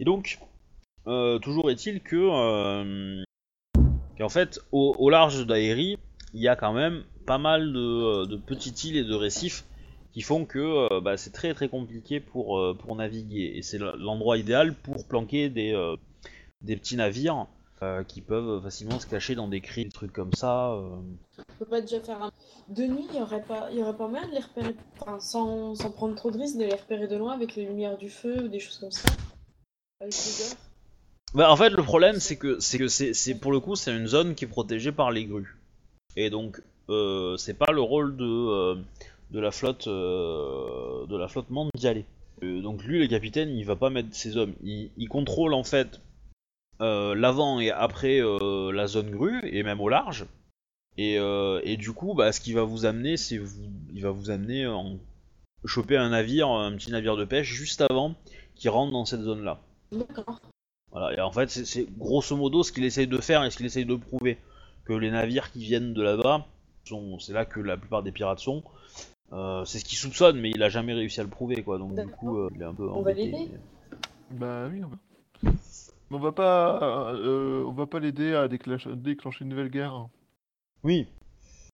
et donc, toujours est-il que, qu'en fait, au, au large d'Aéry, il y a quand même pas mal de, de petites îles et de récifs qui font que euh, bah, c'est très très compliqué pour, euh, pour naviguer. Et c'est l'endroit idéal pour planquer des, euh, des petits navires qui peuvent facilement se cacher dans des cris, des trucs comme ça. On peut pas déjà faire un. De nuit, il y aurait pas, il y aurait pas moyen de les repérer, enfin, sans, sans prendre trop de risques, de les repérer de loin avec les lumières du feu ou des choses comme ça. Avec l'odeur. Bah, en fait, le problème, c'est que c'est que c'est pour le coup, c'est une zone qui est protégée par les grues. Et donc, c'est pas le rôle de de la flotte euh, de la flotte aller. Euh, donc lui, le capitaine, il va pas mettre ses hommes. Il, il contrôle en fait euh, l'avant et après la zone grue et même au large. Et, et du coup, bah, ce qui va vous amener, c'est vous, il va vous amener en choper un navire, un petit navire de pêche juste avant qu'il rentre dans cette zone-là. D'accord. Voilà, et en fait, c'est- c'est grosso modo ce qu'il essaye de faire et ce qu'il essaye de prouver. Que les navires qui viennent de là-bas, sont- c'est là que la plupart des pirates sont. Euh, c'est ce qu'il soupçonne, mais il a jamais réussi à le prouver, quoi. Donc, du coup, euh, il est un peu On va embêté. l'aider Bah oui, on va. Mais on va pas, euh, on va pas l'aider à déclencher, déclencher une nouvelle guerre. Oui.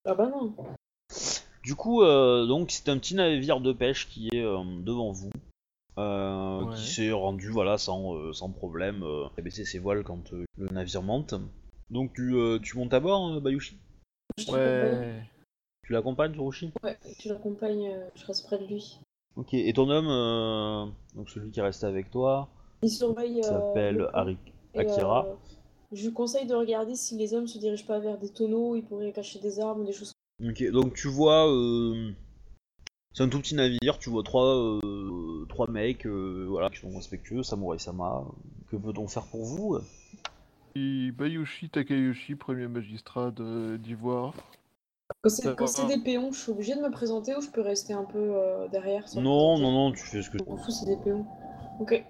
Ah bah non. Du coup, euh, donc, c'est un petit navire de pêche qui est euh, devant vous. euh, Ouais. Qui s'est rendu, voilà, sans, euh, sans problème. Euh, a baissé ses voiles quand euh, le navire monte. Donc, tu, euh, tu montes à bord, euh, Bayushi? Ouais. Tu l'accompagnes, Tsurushi Ouais, tu l'accompagnes, euh, je reste près de lui. Ok, et ton homme, euh, donc celui qui est resté avec toi, Il surveille. euh, s'appelle le pont. Ari- Et, Akira. euh, je lui conseille de regarder si les hommes se dirigent pas vers des tonneaux, ils pourraient cacher des armes ou des choses Ok, donc tu vois, euh, c'est un tout petit navire, tu vois trois, euh, trois mecs, euh, voilà, qui sont respectueux, Samurai Sama. Que peut-on faire pour vous? Et Bayushi Takayoshi, premier magistrat de- d'Ivoire. Quand c'est quand des péons, je suis obligée de me présenter ou je peux rester un peu euh, derrière sans Non, non, non, tu fais ce que Je m'en fous, c'est des péons. Ok.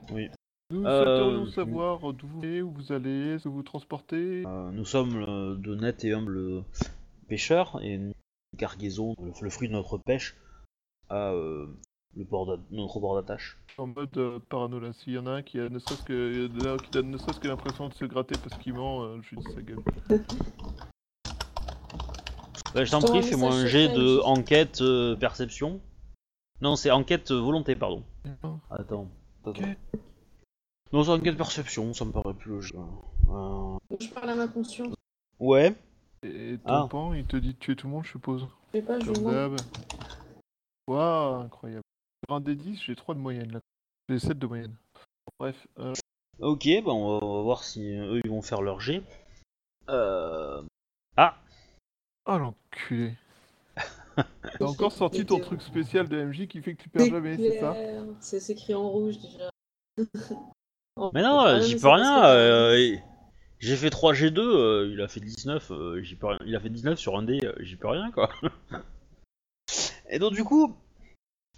Nous Euh, souhaiterions savoir d'où vous venez, où vous allez, ce que vous transportez? Euh, nous sommes euh, de nets et humbles pêcheurs et une cargaison, le, le fruit de notre pêche, à euh, le port d'a- notre port d'attache. En mode euh, paranoïa. S'il y en a un qui, a ne serait-ce que, là, qui donne ne serait-ce que l'impression de se gratter parce qu'il ment, euh, je lui dis sa gueule. [laughs] Bah, je t'en prie, fais-moi un jet de enquête euh, perception. Non, c'est enquête euh, volonté, pardon. Attends. Ok. Non, c'est enquête perception, ça me paraît plus logique. Euh, Je parle à ma conscience. Ouais. Et ton Ah. pan, il te dit de tuer tout le monde, je suppose. Je sais pas, je Comme demande. d'hab. Waouh, incroyable. Sur un des 10, j'ai 3 de moyenne là. J'ai 7 de moyenne. Bref, euh, Ok, bah on va, on va voir si euh, eux ils vont faire leur G. Euh... Ah oh l'enculé. [laughs] T'as encore sorti ton truc spécial de MJ qui fait que tu perds jamais, c'est ça. C'est écrit en rouge déjà. [laughs] Mais non, ah, j'y mais peux rien. euh, il- J'ai fait 3 G2, euh, il a fait 19, euh, j'y peux rien. Il a fait 19 sur un dé, euh, j'y peux rien quoi. [laughs] Et donc du coup,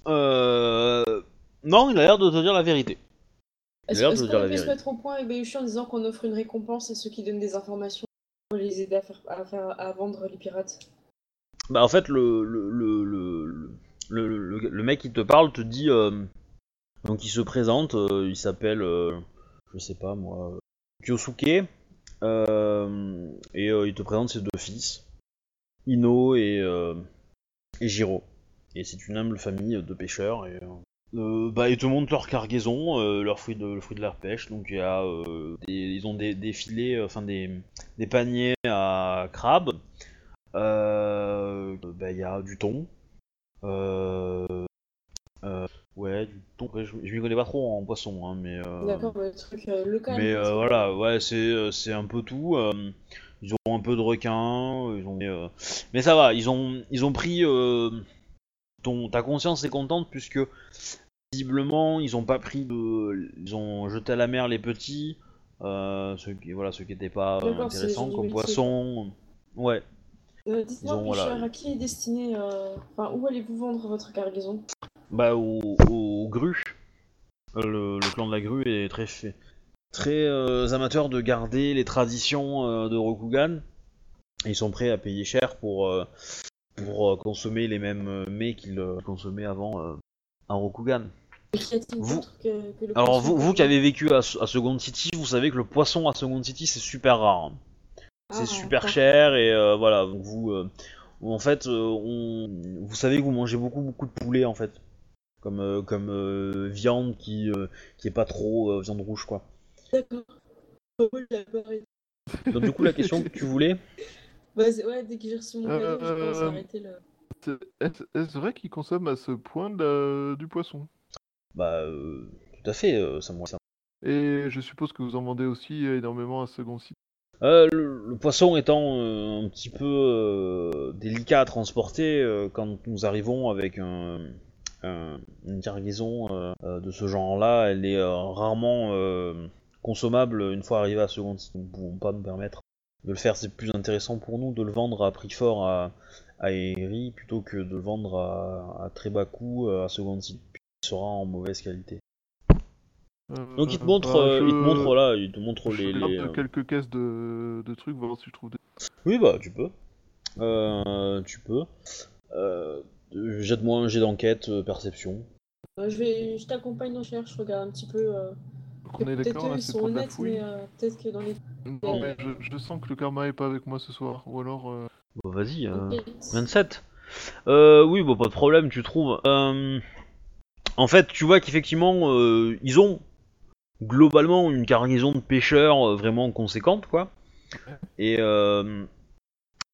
euh... non, il a l'air de te dire la vérité. Il a Est-ce l'air de est-ce te dire qu'on la peut se mettre au point avec Bayushi en disant qu'on offre une récompense à ceux qui donnent des informations pour les aider à, faire, à, vendre les pirates. Bah en fait le le, le, le, le, mec qui te parle te dit euh, donc il se présente, euh, il s'appelle euh, je sais pas moi Kyosuke et il te présente ses deux fils Ino et et Jiro. Et c'est une humble famille de pêcheurs et euh, euh, bah ils te montrent leur cargaison, euh, leurs fruits de le fruit de leur pêche donc il y a euh, des- ils ont des, des filets enfin des des paniers à crabes bah, il y a du thon. Ouais, du thon. Je, je m'y connais pas trop en poisson, hein, mais. D'accord, le truc local. mais voilà, ouais, c'est un peu tout. ils ont un peu de requin, ils ont. mais ça va, ils ont ils ont pris. Ton ta conscience est contente puisque visiblement ils ont pas pris de, ils ont jeté à la mer les petits, euh, ceux qui voilà ceux qui étaient pas euh, intéressants comme poissons. Ouais. Euh, Dites-moi, voilà. à qui est destiné. euh, Enfin, où allez-vous vendre votre cargaison? Bah au, au Gru. Euh, Le, le clan de la grue est très fait, très amateur de garder les traditions de Rokugan. Ils sont prêts à payer cher pour, euh, pour euh, consommer les mêmes euh, mets qu'ils euh, consommaient avant à Rokugan. Vous- que, que le Alors vous, vous qui avez vécu à, à Second City, vous savez que le poisson à Second City c'est super rare. C'est Ah, super cher et euh, voilà. Donc vous, euh, en fait, euh, on, vous savez que vous mangez beaucoup beaucoup de poulet en fait, comme comme viande qui qui est pas trop viande rouge quoi. D'accord. Donc du coup la question que tu voulais, Bah, c'est- ouais, dès que j'ai reçu mon cadeau, j'ai commencé à Euh, arrêter le. Est-ce vrai qu'ils consomment à ce point de la- du poisson? Bah euh, tout à fait, euh, ça me ça. Et je suppose que vous en vendez aussi énormément à Second City. Euh, le, le poisson étant euh, un petit peu euh, délicat à transporter, euh, quand nous arrivons avec un, un- une cargaison euh, euh, de ce genre-là, elle est euh, rarement euh, consommable une fois arrivé à seconde. Nous ne pouvons pas nous permettre de le faire. C'est plus intéressant pour nous de le vendre à prix fort à, à Eri plutôt que de le vendre à, à très bas coût euh, à seconde site. Il sera en mauvaise qualité. Euh, Donc il te montre, bah, euh, il te je- montre là, il te montre Je les. euh, quelques caisses de, de trucs, voir si je trouve des. Oui, bah, tu peux. Euh, tu peux. Euh, Jette-moi un jet d'enquête, euh, perception. Euh, je vais, je t'accompagne dans la recherche, je regarde un petit peu. Euh, Donc on est peut-être d'accord, eux, là ils c'est sont pour de la honnêtes, fouille. mais euh, peut-être que dans les. Non, mais je, je sens que le karma est pas avec moi ce soir. Ou alors. euh, Bon, vas-y, euh, Ok. 27. Euh, oui, bon, pas de problème, tu trouves. Euh, en fait, tu vois qu'effectivement, euh, ils ont globalement une cargaison de pêcheurs euh, vraiment conséquente, quoi. Et,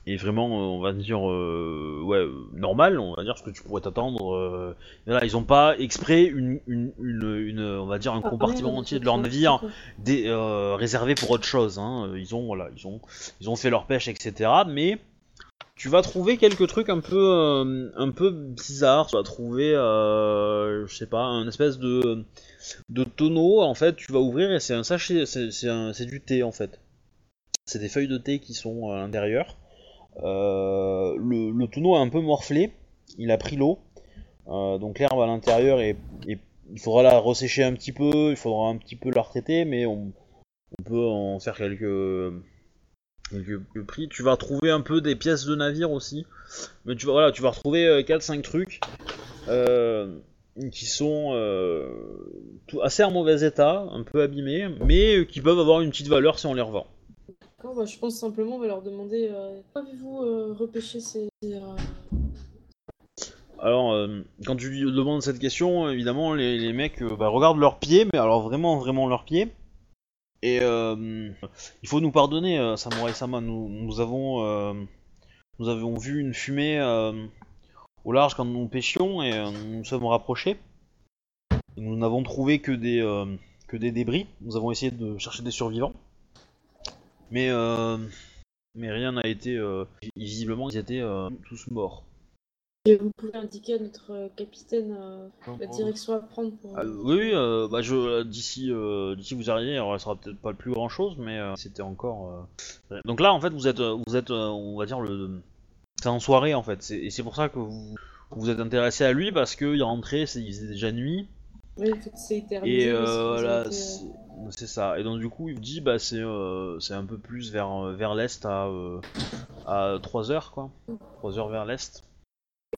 et vraiment, euh, on va dire, euh, ouais, euh, normal, on va dire ce que tu pourrais t'attendre. euh, voilà, ils ont pas exprès une, une, une, une- on va dire, un Ah, compartiment entier de leur navire des, euh, réservé pour autre chose. Hein. Ils ont voilà, ils ont ils ont fait leur pêche, etc. Mais tu vas trouver quelques trucs un peu euh, un peu bizarres. Tu vas trouver, euh, je sais pas, un espèce de de tonneau. En fait, tu vas ouvrir et c'est un sachet, c'est c'est un- c'est du thé en fait. C'est des feuilles de thé qui sont à l'intérieur. Euh, le, tonneau est un peu morflé. Il a pris l'eau. Euh, donc l'herbe à l'intérieur est, il faudra la ressécher un petit peu, il faudra un petit peu la retraiter, mais on, peut en faire quelques, prix. Tu vas retrouver un peu des pièces de navire aussi, mais tu vas, voilà, tu vas retrouver 4-5 trucs euh, qui sont assez en mauvais état, un peu abîmés, mais qui peuvent avoir une petite valeur si on les revend. Bah, je pense simplement on va leur demander euh, avez-vous euh, repêché ces. euh, alors, euh, quand tu lui demandes cette question, évidemment, les, les mecs bah, regardent leurs pieds, mais alors vraiment, vraiment leurs pieds. Et il faut nous pardonner, Samurai Sama, nous, nous avons, nous avons vu une fumée au large quand nous pêchions et nous nous sommes rapprochés. Nous n'avons trouvé que des, que des débris. Nous avons essayé de chercher des survivants, mais euh, mais rien n'a été. euh, visiblement, ils étaient euh, tous morts. Et vous pouvez indiquer à notre euh, capitaine euh, la on- direction à prendre pour. Ah, oui, euh, bah je d'ici euh, d'ici vous arrivez, alors, ça sera peut-être pas le plus grand chose, mais euh, c'était encore. euh, Donc là, en fait, vous êtes vous êtes on va dire le c'est en soirée en fait, et c'est pour ça que vous vous êtes intéressé à lui parce qu'il est rentré, c'est- il faisait déjà nuit Oui, c'est et euh, été, c'est ça. Et donc du coup, il vous dit bah c'est euh, c'est un peu plus vers euh, vers l'est à euh, à 3 heures quoi, 3 heures vers l'est.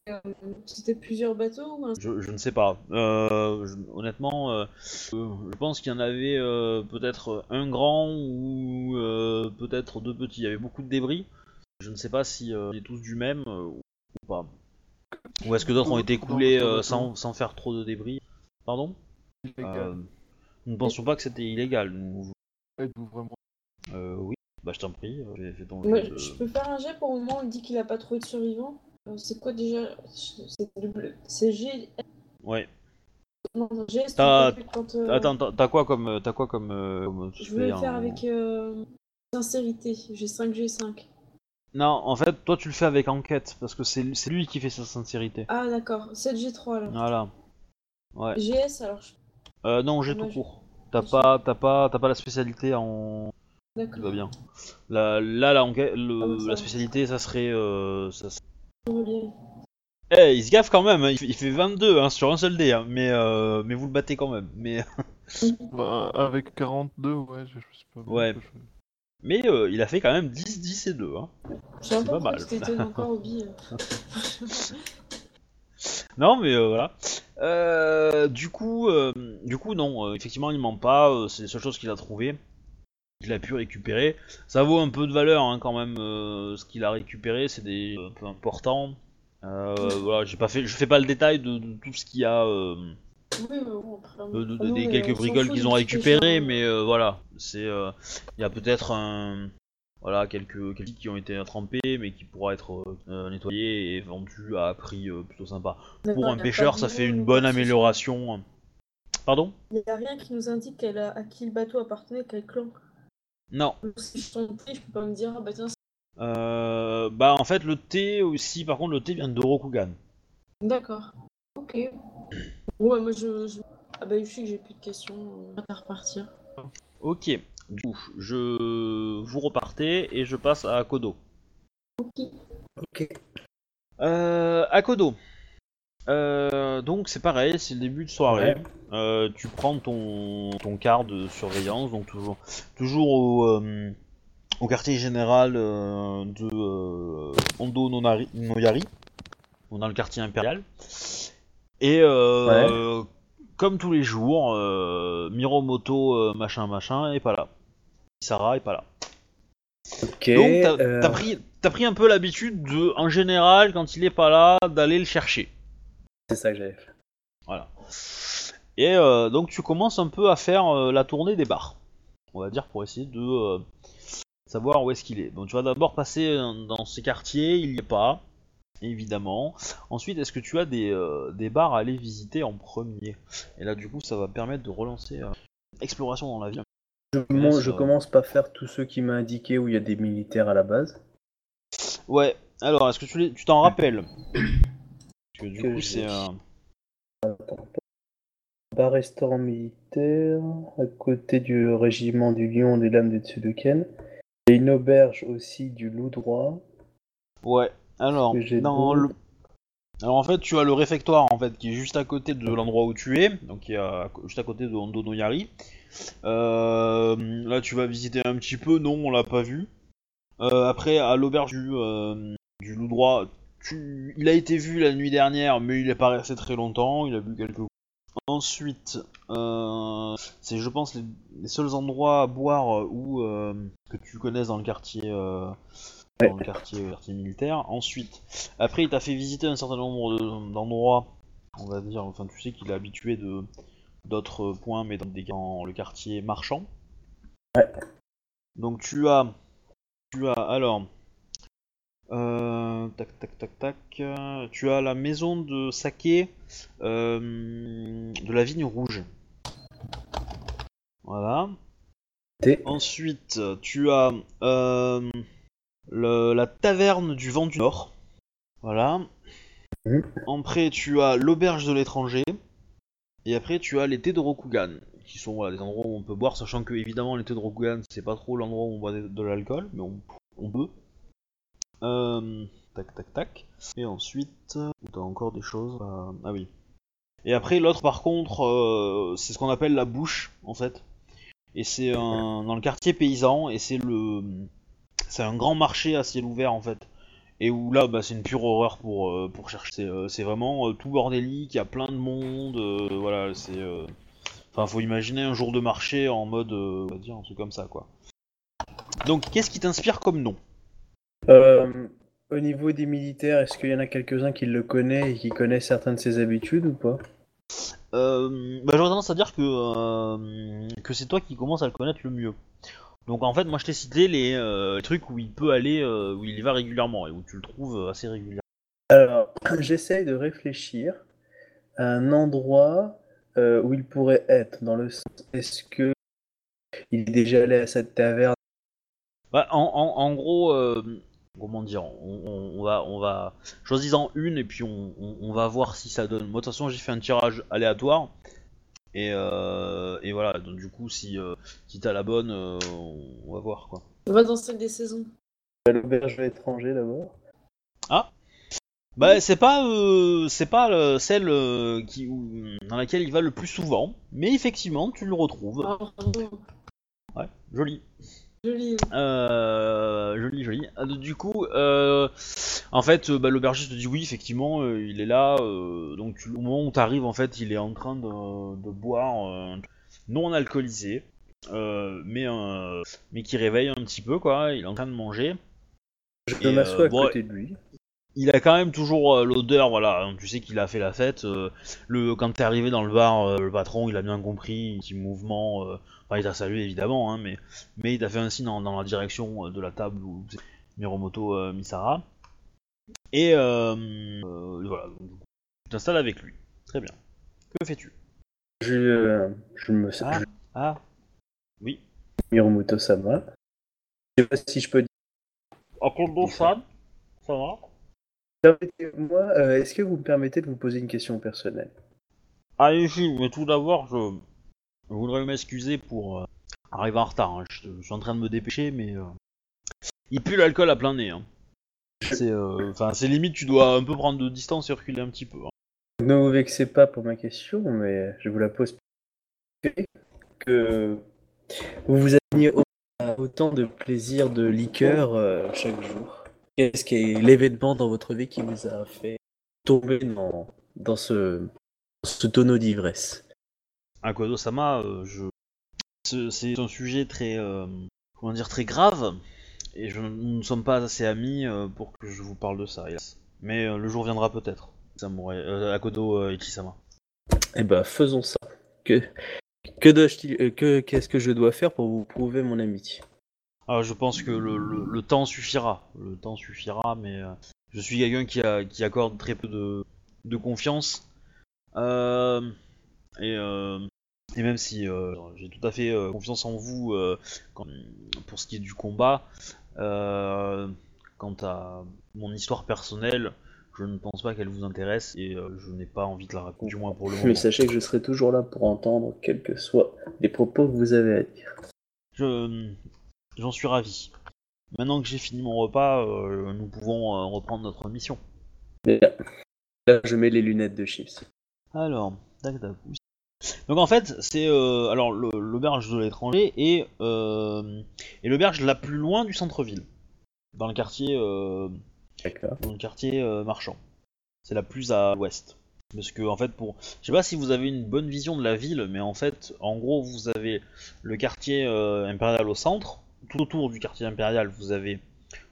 euh, C'était plusieurs bateaux ou un Je, je ne sais pas. Euh, je- honnêtement, euh, euh, je pense qu'il y en avait euh, peut-être un grand ou euh, peut-être deux petits. Il y avait beaucoup de débris. Je ne sais pas si euh, on est tous du même euh, ou pas. Ou est-ce que d'autres ont été coulés euh, sans, sans faire trop de débris? Pardon? Euh, Nous ne pensions pas que c'était illégal. Nous- Êtes-vous vraiment euh, oui, bah je t'en prie. euh, fait ton de- Je peux faire un jet pour le moment, on dit qu'il a pas trouvé de survivants. Euh, C'est quoi déjà? C'est double. C'est G. Ouais. Non, G, c'est T'as- euh, Attends, t'as quoi comme, t'as quoi comme, euh, comme Je veux le un- faire avec euh, sincérité. J'ai 5 G5. Non, en fait, toi tu le fais avec enquête parce que c'est lui qui fait sa sincérité. Ah d'accord, 7 G3 alors. Voilà. Ouais. GS alors. je- Euh, non, j'ai tout court. T'as pas, t'as pas, t'as pas la spécialité en. Tout va D'accord. bien. La- là, la, enquête- le- Ah, bah, ça la va. spécialité, ça serait. Euh, ça serait-. Eh, il se gaffe quand même. hein, Il fait, il fait 22 hein, sur un seul dé, hein, mais euh, mais vous le battez quand même. Mais [laughs] Bah, avec 42, ouais, je, je sais pas. Ouais. je- mais euh, il a fait quand même 10, 10 et 2. Hein. C'est peu pas mal. c'était encore au billes. [laughs] [laughs] Non, mais euh, voilà. Euh, du coup, euh, du coup, non. effectivement, il ment pas. c'est les seules choses qu'il a trouvées. Qu'il a pu récupérer. Ça vaut un peu de valeur hein, quand même. ce qu'il a récupéré, c'est des un peu importants. Euh, voilà, j'ai pas fait, je fais pas le détail de, de tout ce qu'il y a, Oui, bon, de, de- des quelques bricoles qu'ils ont récupérées, mais euh, voilà, c'est, euh, il y a peut-être un, voilà, quelques, quelques qui ont été trempés, mais qui pourra être euh, nettoyés et vendus à prix euh, plutôt sympa. Pour un pêcheur, ça fait une bonne amélioration. Pardon? Il n'y a rien qui nous indique a- à qui le bateau appartenait, quel clan. Non. Si je je peux pas me dire, ah bah tiens, Euh, bah en fait le thé aussi, par contre le thé vient de Rokugan. d'accord. Ok. Ouais, moi je. je... Ah bah, je sais que j'ai plus de questions. On va repartir. Ok. Du coup, je vous repartez et je passe à Kodo. Ok. Euh, à Kodo. Euh, donc c'est pareil, c'est le début de soirée. Ouais. Euh, tu prends ton, ton quart de surveillance, donc toujours, toujours au, euh, au quartier général euh, de euh, Ondo Nonari- Noyari, dans le quartier impérial. Et euh, comme tous les jours, euh, Miromoto euh, machin machin est pas là. Sarah est pas là. Ok. Donc t'as euh, pris, t'as pris un peu l'habitude de, en général, quand il est pas là, d'aller le chercher. C'est ça que j'avais fait. Voilà. Et euh, donc tu commences un peu à faire la tournée des bars, on va dire, pour essayer de savoir où est-ce qu'il est. Donc tu vas d'abord passer dans ces quartiers, il n'y est pas, évidemment. Ensuite, est-ce que tu as des, euh, des bars à aller visiter en premier? Et là, du coup, ça va permettre de relancer euh, exploration dans la ville. Je, mon- je commence par faire tous ceux qui m'a indiqué où il y a des militaires à la base. Ouais. Alors, est-ce que tu les- tu t'en rappelles? Parce que du Que coup, c'est euh, Attends. Bar-restaurant militaire, à côté du régiment du Lion des Lames. Il y a une auberge aussi du Loup Droit. Ouais, alors, dans le... En fait, tu as le réfectoire en fait qui est juste à côté de l'endroit où tu es, donc qui est à- juste à côté de Hondo Noyari. Euh, là, tu vas visiter un petit peu, non, on l'a pas vu. Euh, après, à l'auberge du, euh, du loup droit, tu... il a été vu la nuit dernière, mais il est pas resté très longtemps, il a bu quelques coups. Ensuite, c'est je pense les, les seuls endroits à boire où que tu connaisses dans le quartier Ouais. dans le quartier, quartier militaire. Ensuite, après, il t'a fait visiter un certain nombre de- d'endroits, on va dire. Enfin, tu sais qu'il est habitué de d'autres points, mais dans, des, dans le quartier marchand. Donc tu as, tu as alors, euh, tac tac tac tac, euh, tu as la maison de saké euh, de la vigne rouge. Voilà. Ensuite, tu as euh, la taverne du vent du Nord. Voilà. Après, tu as l'auberge de l'étranger. Et après, tu as les de Rokugan, qui sont voilà, des endroits où on peut boire, sachant que évidemment les de Rokugan, c'est pas trop l'endroit où on boit de, l'alcool, mais on, peut. Euh, tac, tac, tac. Et ensuite, t'as encore des choses. euh, ah oui. Et après, l'autre, par contre, euh, c'est ce qu'on appelle la bouche, en fait. Et c'est dans le quartier paysan, et c'est le, c'est un grand marché à ciel ouvert, en fait. Et où là, bah, c'est une pure horreur pour, euh, pour chercher. C'est, euh, vraiment euh, tout bordélique, il y a plein de monde, voilà, c'est... Enfin, faut imaginer un jour de marché en mode, on va dire, un truc comme ça, quoi. Donc, qu'est-ce qui t'inspire comme nom? Euh, au niveau des militaires, est-ce qu'il y en a quelques-uns qui le connaissent et qui connaissent certaines de ses habitudes ou pas? Euh, bah, J'aurais tendance à dire que, euh, que c'est toi qui commences à le connaître le mieux. Donc, en fait, moi, je t'ai cité les, euh, les trucs où il peut aller, euh, où il y va régulièrement, et où tu le trouves assez régulièrement. Alors, [clears throat] j'essaye de réfléchir à un endroit euh, où il pourrait être, dans le sens, est-ce que il est déjà allé à cette taverne? Bah, en, en, en gros, comment dire, on, on- on va, on va, choisis-en une et puis on, on- on va voir si ça donne. Moi, de toute façon, j'ai fait un tirage aléatoire et, euh, et voilà. Donc du coup, si, euh, si t'as la bonne, euh, on va voir quoi. On va dans celle des saisons. à l'auberge de l'étranger d'abord Bah, c'est pas, euh, c'est pas euh, celle euh, qui, où- dans laquelle il va le plus souvent, mais effectivement, tu le retrouves. Ah. Ouais, joli. Joli. Euh, joli, joli. Ah, Du coup, euh, en fait, euh, bah, l'aubergiste te dit oui, effectivement, euh, il est là. euh, donc, tu- au moment où tu arrives, en fait, il est en train de, de boire euh, non alcoolisé, euh, mais, euh, mais qui réveille un petit peu, quoi. Il est en train de manger. Je Et, m'assois euh, à bon, côté de lui. Il a quand même toujours euh, l'odeur, voilà. hein, Tu sais qu'il a fait la fête. euh, le, quand t'es arrivé dans le bar, euh, le patron, il a bien compris, petit mouvement. euh, enfin, il t'a salué évidemment, hein, mais, mais il t'a fait un signe dans, dans la direction euh, de la table où c'est Miromoto euh, Misara. Et euh, euh, voilà. donc, du coup, tu t'installes avec lui. Très bien. Que fais-tu? Je, euh, je me Ah. je Ah. Oui. Miromoto Sama. Je sais pas si je peux dire. À compte ça va? Permettez-moi, euh, est-ce que vous me permettez de vous poser une question personnelle? Allez-y, mais tout d'abord, je... je voudrais m'excuser pour euh, arriver en retard. hein. Je, je suis en train de me dépêcher, mais euh, il pue l'alcool à plein nez. hein. C'est, euh, enfin, c'est limite, tu dois un peu prendre de distance et reculer un petit peu. hein. Ne vous vexez pas pour ma question, mais je vous la pose. Que vous vous adonnez autant de plaisir de liqueur chaque jour. Qu'est-ce qui est l'événement dans votre vie qui vous a fait tomber dans, dans ce, ce tonneau d'ivresse? Akodo-sama, euh, je... ce- c'est un sujet très, euh, comment dire, très grave, et je... nous ne sommes pas assez amis euh, pour que je vous parle de ça, hélas. Mais le jour viendra peut-être. Samurai, euh, Akodo Ichisama. Eh ben, faisons ça. Que, que, dois-je- que qu'est-ce que je dois faire pour vous prouver mon amitié? Ah, je pense que le, le- le temps suffira. Le temps suffira, mais euh, je suis quelqu'un qui, a- qui accorde très peu de, de confiance. Euh, et, euh, et même si j'ai tout à fait confiance en vous quand- pour ce qui est du combat, quant à mon histoire personnelle, je ne pense pas qu'elle vous intéresse et je n'ai pas envie de la raconter, du moins pour le moment. Mais sachez que je serai toujours là pour entendre quels que soient les propos que vous avez à dire. Je, j'en suis ravi. Maintenant que j'ai fini mon repas, euh, nous pouvons euh, reprendre notre mission. Là, je mets les lunettes de chips. Alors, tac tac. Donc en fait, c'est euh, alors l'auberge de l'étranger et, et l'auberge la plus loin du centre-ville, dans le quartier, dans le quartier marchand. C'est la plus à l'ouest. Parce que en fait, pour, je sais pas si vous avez une bonne vision de la ville, mais en fait, en gros, vous avez le quartier impérial au centre. Tout autour du quartier impérial, vous avez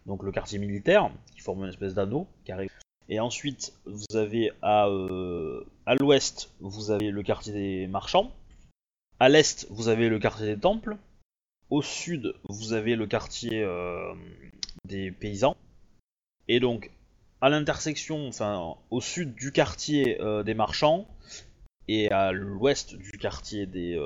donc le quartier militaire, qui forme une espèce d'anneau carré. Et ensuite, vous avez à, euh, à l'ouest, vous avez le quartier des marchands. À l'est, vous avez le quartier des temples. Au sud, vous avez le quartier euh, des paysans. Et donc, à l'intersection, enfin, au sud du quartier euh, des marchands et à l'ouest du quartier des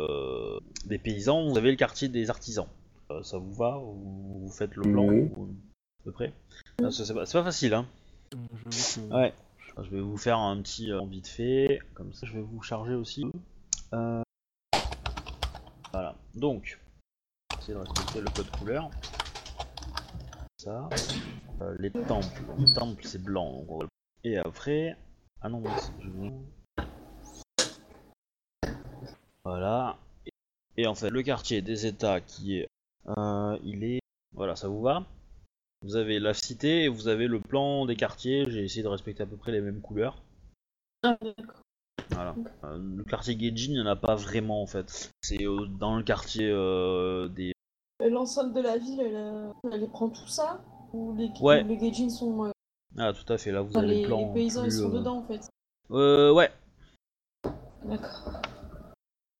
paysans, vous avez le quartier des artisans. Euh, ça vous va ou vous faites le plan Oui. ou- à peu près C'est c'est pas, c'est pas facile, hein. Que- Ouais. Je vais vous faire un petit euh, vite fait, comme ça je vais vous charger aussi. Euh, Voilà. Donc, essayez de respecter le code couleur. Ça. Euh, les temples. Les temples c'est blanc. donc on va- Et après. Ah non, je vais- Voilà. Et en fait, le quartier des États qui est. euh, il est. Voilà, ça vous va? Vous avez la cité et vous avez le plan des quartiers. J'ai essayé de respecter à peu près les mêmes couleurs. Ah, d'accord. Voilà. Euh, le quartier Geijin, il n'y en a pas vraiment en fait. C'est euh, dans le quartier euh, des. L'enceinte de la ville, elle, elle prend tout ça? Ou les, Ouais. les sont. euh, Ah, tout à fait, là vous enfin, avez les, le plan. les paysans, ils sont dedans en fait. Euh, ouais, D'accord.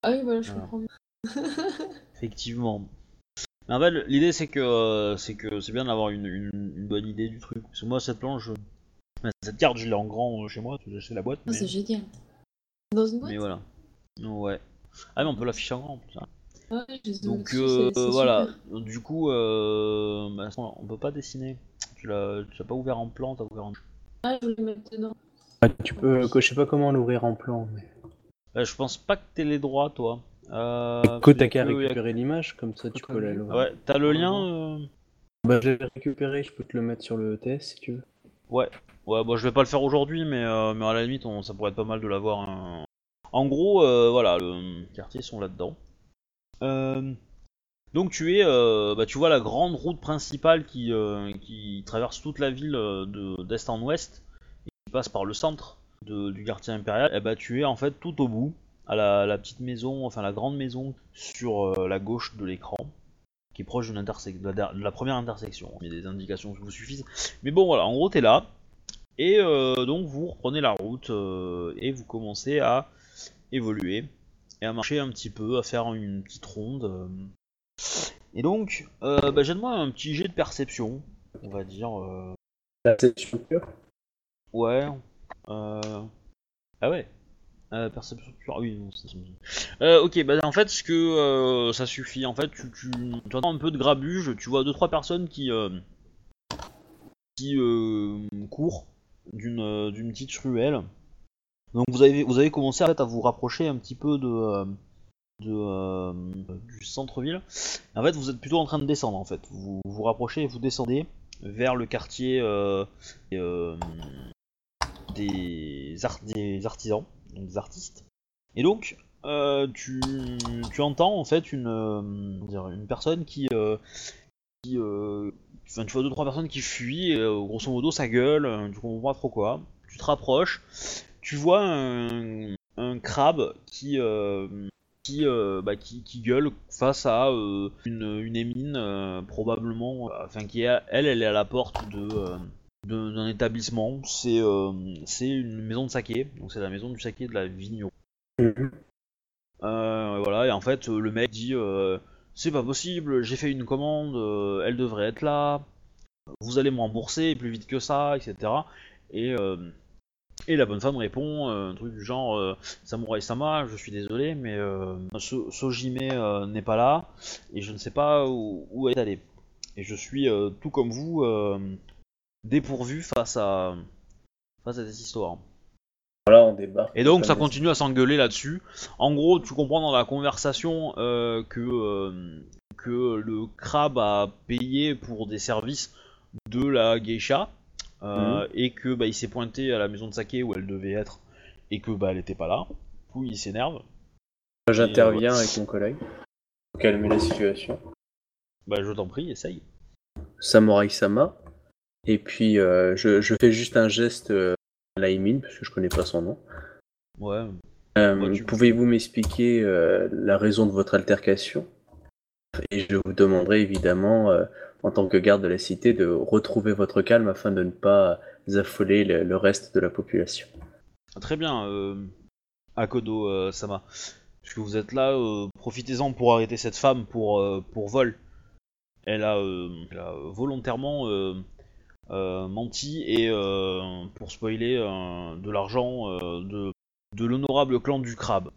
Ah oui, voilà, je Voilà. comprends. [laughs] effectivement. Mais en fait, l'idée c'est que euh, c'est que c'est bien d'avoir une, une- une bonne idée du truc. Parce que moi, cette planche, cette carte, je l'ai en grand euh, chez moi, j'ai acheté la boîte. Ah, Mais, c'est génial. Dans une boîte mais voilà. Ouais. Ah, mais on peut l'afficher en grand en plus. hein. Ouais, Donc euh, c'est- c'est voilà, super. du coup, euh, bah, on peut pas dessiner. Tu l'as pas ouvert en plan, t'as ouvert en. Ah, je vais le mettre dedans. Ah, tu peux, euh, je sais pas comment l'ouvrir en plan, mais. Bah, je pense pas que t'aies les droits, toi. Euh, Que t'as qu'à récupérer l'image, comme ça tu peux la. Ouais, t'as le lien euh, Bah, je l'ai récupéré, je peux te le mettre sur le TS si tu veux. Ouais, ouais, bon, je vais pas le faire aujourd'hui, mais, euh, mais à la limite, on- ça pourrait être pas mal de l'avoir. hein. En gros, euh, voilà, le quartier sont là-dedans. Euh, donc tu es, euh, bah, tu vois la grande route principale qui, euh, qui traverse toute la ville de d'est en ouest et qui passe par le centre de- du quartier impérial. Et bah tu es en fait tout au bout, à la, la petite maison, enfin la grande maison sur euh, la gauche de l'écran, qui est proche de, la de première intersection. Il y a des indications qui vous suffisent. Mais bon, voilà, en gros, t'es là. Et euh, donc, vous reprenez la route euh, et vous commencez à évoluer et à marcher un petit peu, à faire une petite ronde. Et donc, euh, bah, moi un petit jet de perception, on va dire. La perception pure? Ouais. Ah ouais. Euh, perception. Ah oui, non, ça, ça Euh, ok, bah en fait, ce que euh, ça suffit. En fait, tu, tu, tu entends un peu de grabuge. Tu vois deux trois personnes qui euh, qui euh, courent d'une d'une petite ruelle. Donc vous avez vous avez commencé en fait, à vous rapprocher un petit peu de de du centre-ville. En fait, vous êtes plutôt en train de descendre. En fait, vous vous rapprochez et vous descendez vers le quartier des, des artisans, des artistes. Et donc, euh, tu, tu entends en fait une, euh, une personne qui, euh, qui enfin, tu vois deux trois personnes qui fuient, et, grosso modo ça gueule, tu comprends pas trop quoi. Tu te rapproches, tu vois un, un crabe qui, qui, bah, qui, qui gueule face à une, une émine probablement, enfin qui elle, elle est à la porte de- d'un établissement. C'est, euh, une maison de saké, donc c'est la maison du saké de la Vigneron. Mhm. Euh, voilà, et en fait, le mec dit euh, C'est pas possible, j'ai fait une commande, euh, elle devrait être là, vous allez me rembourser plus vite que ça, etc. Et, euh, et la bonne femme répond un truc du genre Samurai Sama, je suis désolé, mais So- Sojime n'est pas là, et je ne sais pas où, où elle est allée. Et je suis, tout comme vous, dépourvu face à, face à cette histoire. Voilà, on débarque. Et donc ça continue à s'engueuler là-dessus. En gros, tu comprends dans la conversation euh, que, euh, que le crabe a payé pour des services de la geisha euh, et que bah, il s'est pointé à la maison de saké où elle devait être et que bah elle était pas là. Du coup, il s'énerve. J'interviens avec mon collègue pour calmer la situation. Bah je t'en prie, essaye. Samurai Sama. Et puis euh, je, je fais juste un geste euh, à la Emine, parce que je connais pas son nom. Ouais. Euh, tu- Pouvez-vous m'expliquer euh, la raison de votre altercation? Et je vous demanderai évidemment, euh, en tant que garde de la cité, de retrouver votre calme afin de ne pas affoler le, le reste de la population. Très bien, Akodo Sama. Puisque vous êtes là, profitez-en pour arrêter cette femme pour, pour vol. Elle a, elle a volontairement menti et euh, pour spoiler euh, de l'argent euh, de, de l'honorable clan du crabe.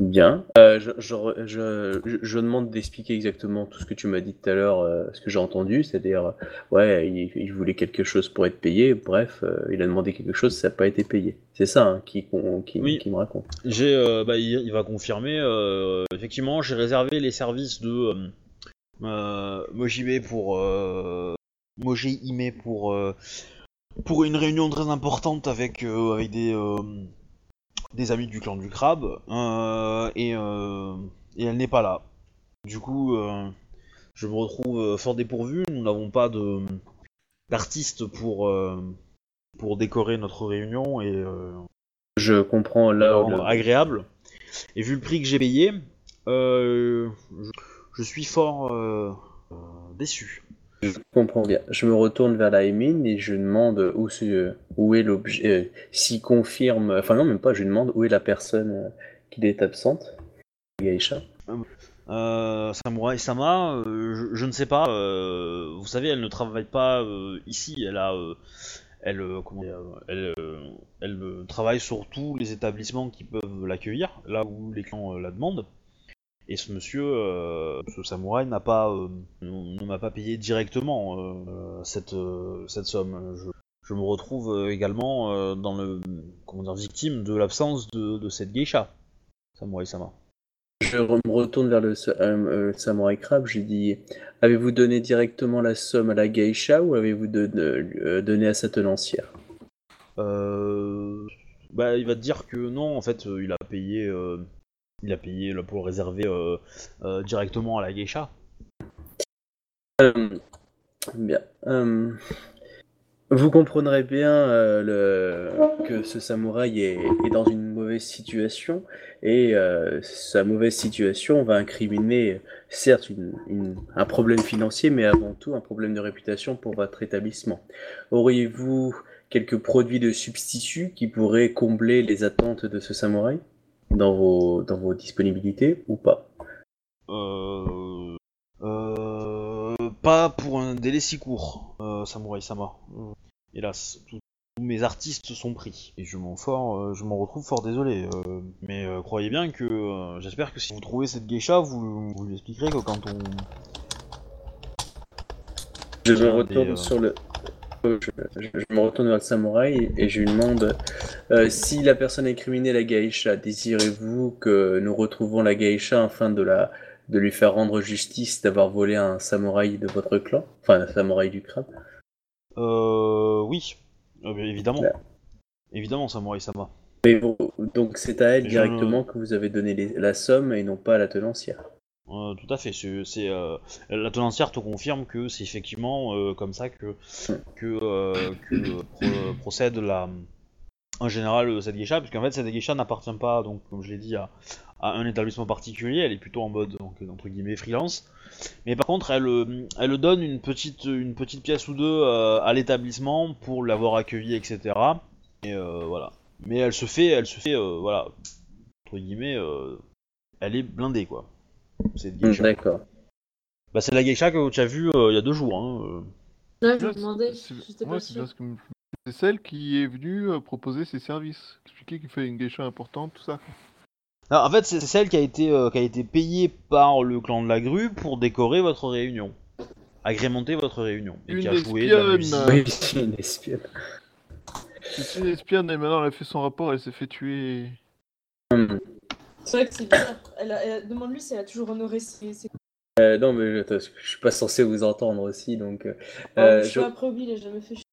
Bien. Euh, je, je, je, je demande d'expliquer exactement tout ce que tu m'as dit tout à l'heure, euh, ce que j'ai entendu, c'est-à-dire, euh, ouais, il, il voulait quelque chose pour être payé, bref, euh, il a demandé quelque chose, ça n'a pas été payé. C'est ça hein, qui, qui, Oui. qui me raconte. J'ai, euh, bah, il, il va confirmer. euh, effectivement, j'ai réservé les services de euh, euh, Mojime pour euh, Mojime pour euh, pour une réunion très importante avec euh, avec des euh, des amis du clan du crabe et et elle n'est pas là. Du coup, je me retrouve fort dépourvu. Nous n'avons pas de d'artistes pour pour décorer notre réunion et Je comprends là. le- agréable. Et vu le prix que j'ai payé, euh, je, je suis fort euh, déçu. Je comprends bien. Je me retourne vers la mine et je demande où, où est l'objet. euh, confirme. Enfin, non, même pas, je demande où est la personne euh, qui est absente. Gaïcha. Euh, Samurai Sama, euh, je, je ne sais pas. euh, vous savez, elle ne travaille pas ici. Elle a, elle, comment elle, elle travaille sur tous les établissements qui peuvent l'accueillir, là où les clients la demandent. Et ce monsieur, euh, ce samouraï, n'a pas, euh, ne m'a pas payé directement euh, cette, cette somme. Je, je me retrouve également dans le, comment dire, victime de l'absence de, de cette geisha, Samurai Sama. Je me retourne vers le, sa- samouraï crabe. Je lui dis Avez-vous donné directement la somme à la geisha ou avez-vous don- donné à sa tenancière? Bah, il va te dire que non, en fait, il a payé, il a payé pour le réserver euh, euh, directement à la geisha. Euh, Bien. Vous comprendrez bien que ce samouraï est, dans une mauvaise situation et sa mauvaise situation va incriminer certes un problème financier mais avant tout un problème de réputation pour votre établissement. Auriez-vous quelques produits de substitut qui pourraient combler les attentes de ce samouraï? Dans vos, dans vos disponibilités ou pas? Euh, euh, pas pour un délai si court, euh, Samurai Sama. Euh, hélas, tous mes artistes sont pris. Et je m'en fort, euh, je m'en retrouve fort désolé. euh, mais croyez bien que j'espère que si vous trouvez cette geisha, vous, vous lui expliquerez que quand on Je me retourne sur le. Je, je- je me retourne vers le samouraï et je lui demande euh, si la personne incriminée, la geisha, désirez-vous que nous retrouvons la geisha afin de la de lui faire rendre justice d'avoir volé un samouraï de votre clan, enfin un samouraï du crabe? Euh, oui, Euh, évidemment. Évidemment, Samurai Sama. Mais donc c'est à elle directement que vous avez donné les- la somme et non pas à la tenancière. Tout à fait. C'est, euh, la tenancière te confirme que c'est effectivement euh, comme ça que que, euh, procède la en général cette geisha, puisqu'en fait cette geisha n'appartient pas donc comme je l'ai dit à, un établissement particulier. Elle est plutôt en mode entre guillemets freelance. Mais par contre, elle, elle donne une petite une petite pièce ou deux à l'établissement pour l'avoir accueilli, etc. Et voilà. Mais elle se fait, elle se fait, voilà, entre guillemets, elle est blindée quoi. Cette geisha. D'accord. Bah, c'est la geisha que tu as vue euh, il y a deux jours. Hein. euh. Là, je me demandais, c'est- j'étais ouais, pas c'est sûre. bien ce que me- C'est celle qui est venue euh, proposer ses services, expliquer qu'il fait une geisha importante, tout ça. Ah, en fait, c'est celle qui a été euh, qui a été payée par le clan de la grue pour décorer votre réunion, agrémenter votre réunion, et Une qui a joué de la espionne. musique. Oui, c'est une espionne. C'est une espionne et maintenant elle a fait son rapport, elle s'est fait tuer. Hum. C'est vrai que c'est bizarre. Elle a- elle a- Demande-lui si elle a toujours honoré ses. ses... Euh, non, mais attends, je suis pas censé vous entendre aussi, donc. euh, Oh, euh, je suis je- après il a jamais fait chier.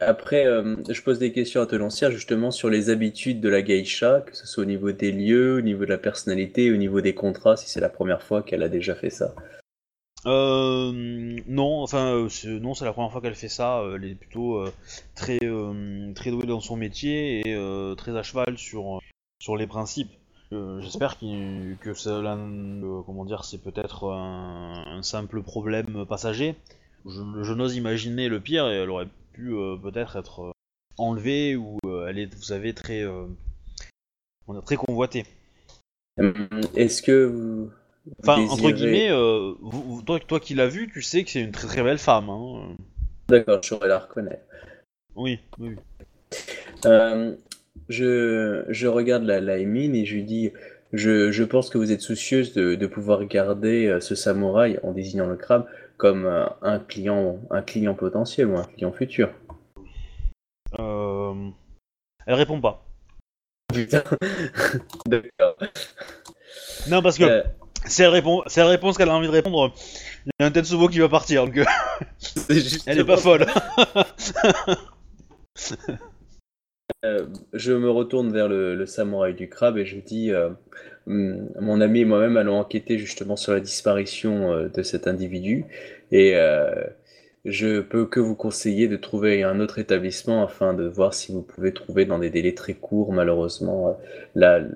Après, euh, je pose des questions à tenancière justement sur les habitudes de la geisha, que ce soit au niveau des lieux, au niveau de la personnalité, au niveau des contrats, si c'est la première fois qu'elle a déjà fait ça. Euh, non, enfin, euh, c'est- non, c'est la première fois qu'elle fait ça. euh, Elle est plutôt euh, très, euh, très douée dans son métier et euh, très à cheval sur, sur les principes. Euh, j'espère que cela, euh, comment dire, c'est peut-être un, un simple problème passager. Je, je n'ose imaginer le pire et elle aurait pu euh, peut-être être enlevée ou elle est, vous savez, très, comment dire, très convoitée. Est-ce que vous, Enfin, entre guillemets, vous- toi, toi qui l'as vu, tu sais que c'est une très très belle femme. Hein. D'accord, je la reconnaître. Oui, oui. Je, je regarde la, la Emine et je lui dis je, je pense que vous êtes soucieuse de, de pouvoir garder euh, ce samouraï en désignant le crabe comme euh, un client, un client potentiel ou un client futur. Euh, Elle répond pas. Putain. [laughs] D'accord. Non, parce que Euh, si elle répond, si elle répond ce qu'elle a envie de répondre, il y a un Tetsubo qui va partir, donc [laughs] elle est pas folle. [laughs] Euh, je me retourne vers le, samouraï du crabe et je dis euh, Hum, Mon ami et moi-même allons enquêter justement sur la disparition euh, de cet individu et je peux que vous conseiller de trouver un autre établissement afin de voir si vous pouvez trouver dans des délais très courts, malheureusement, la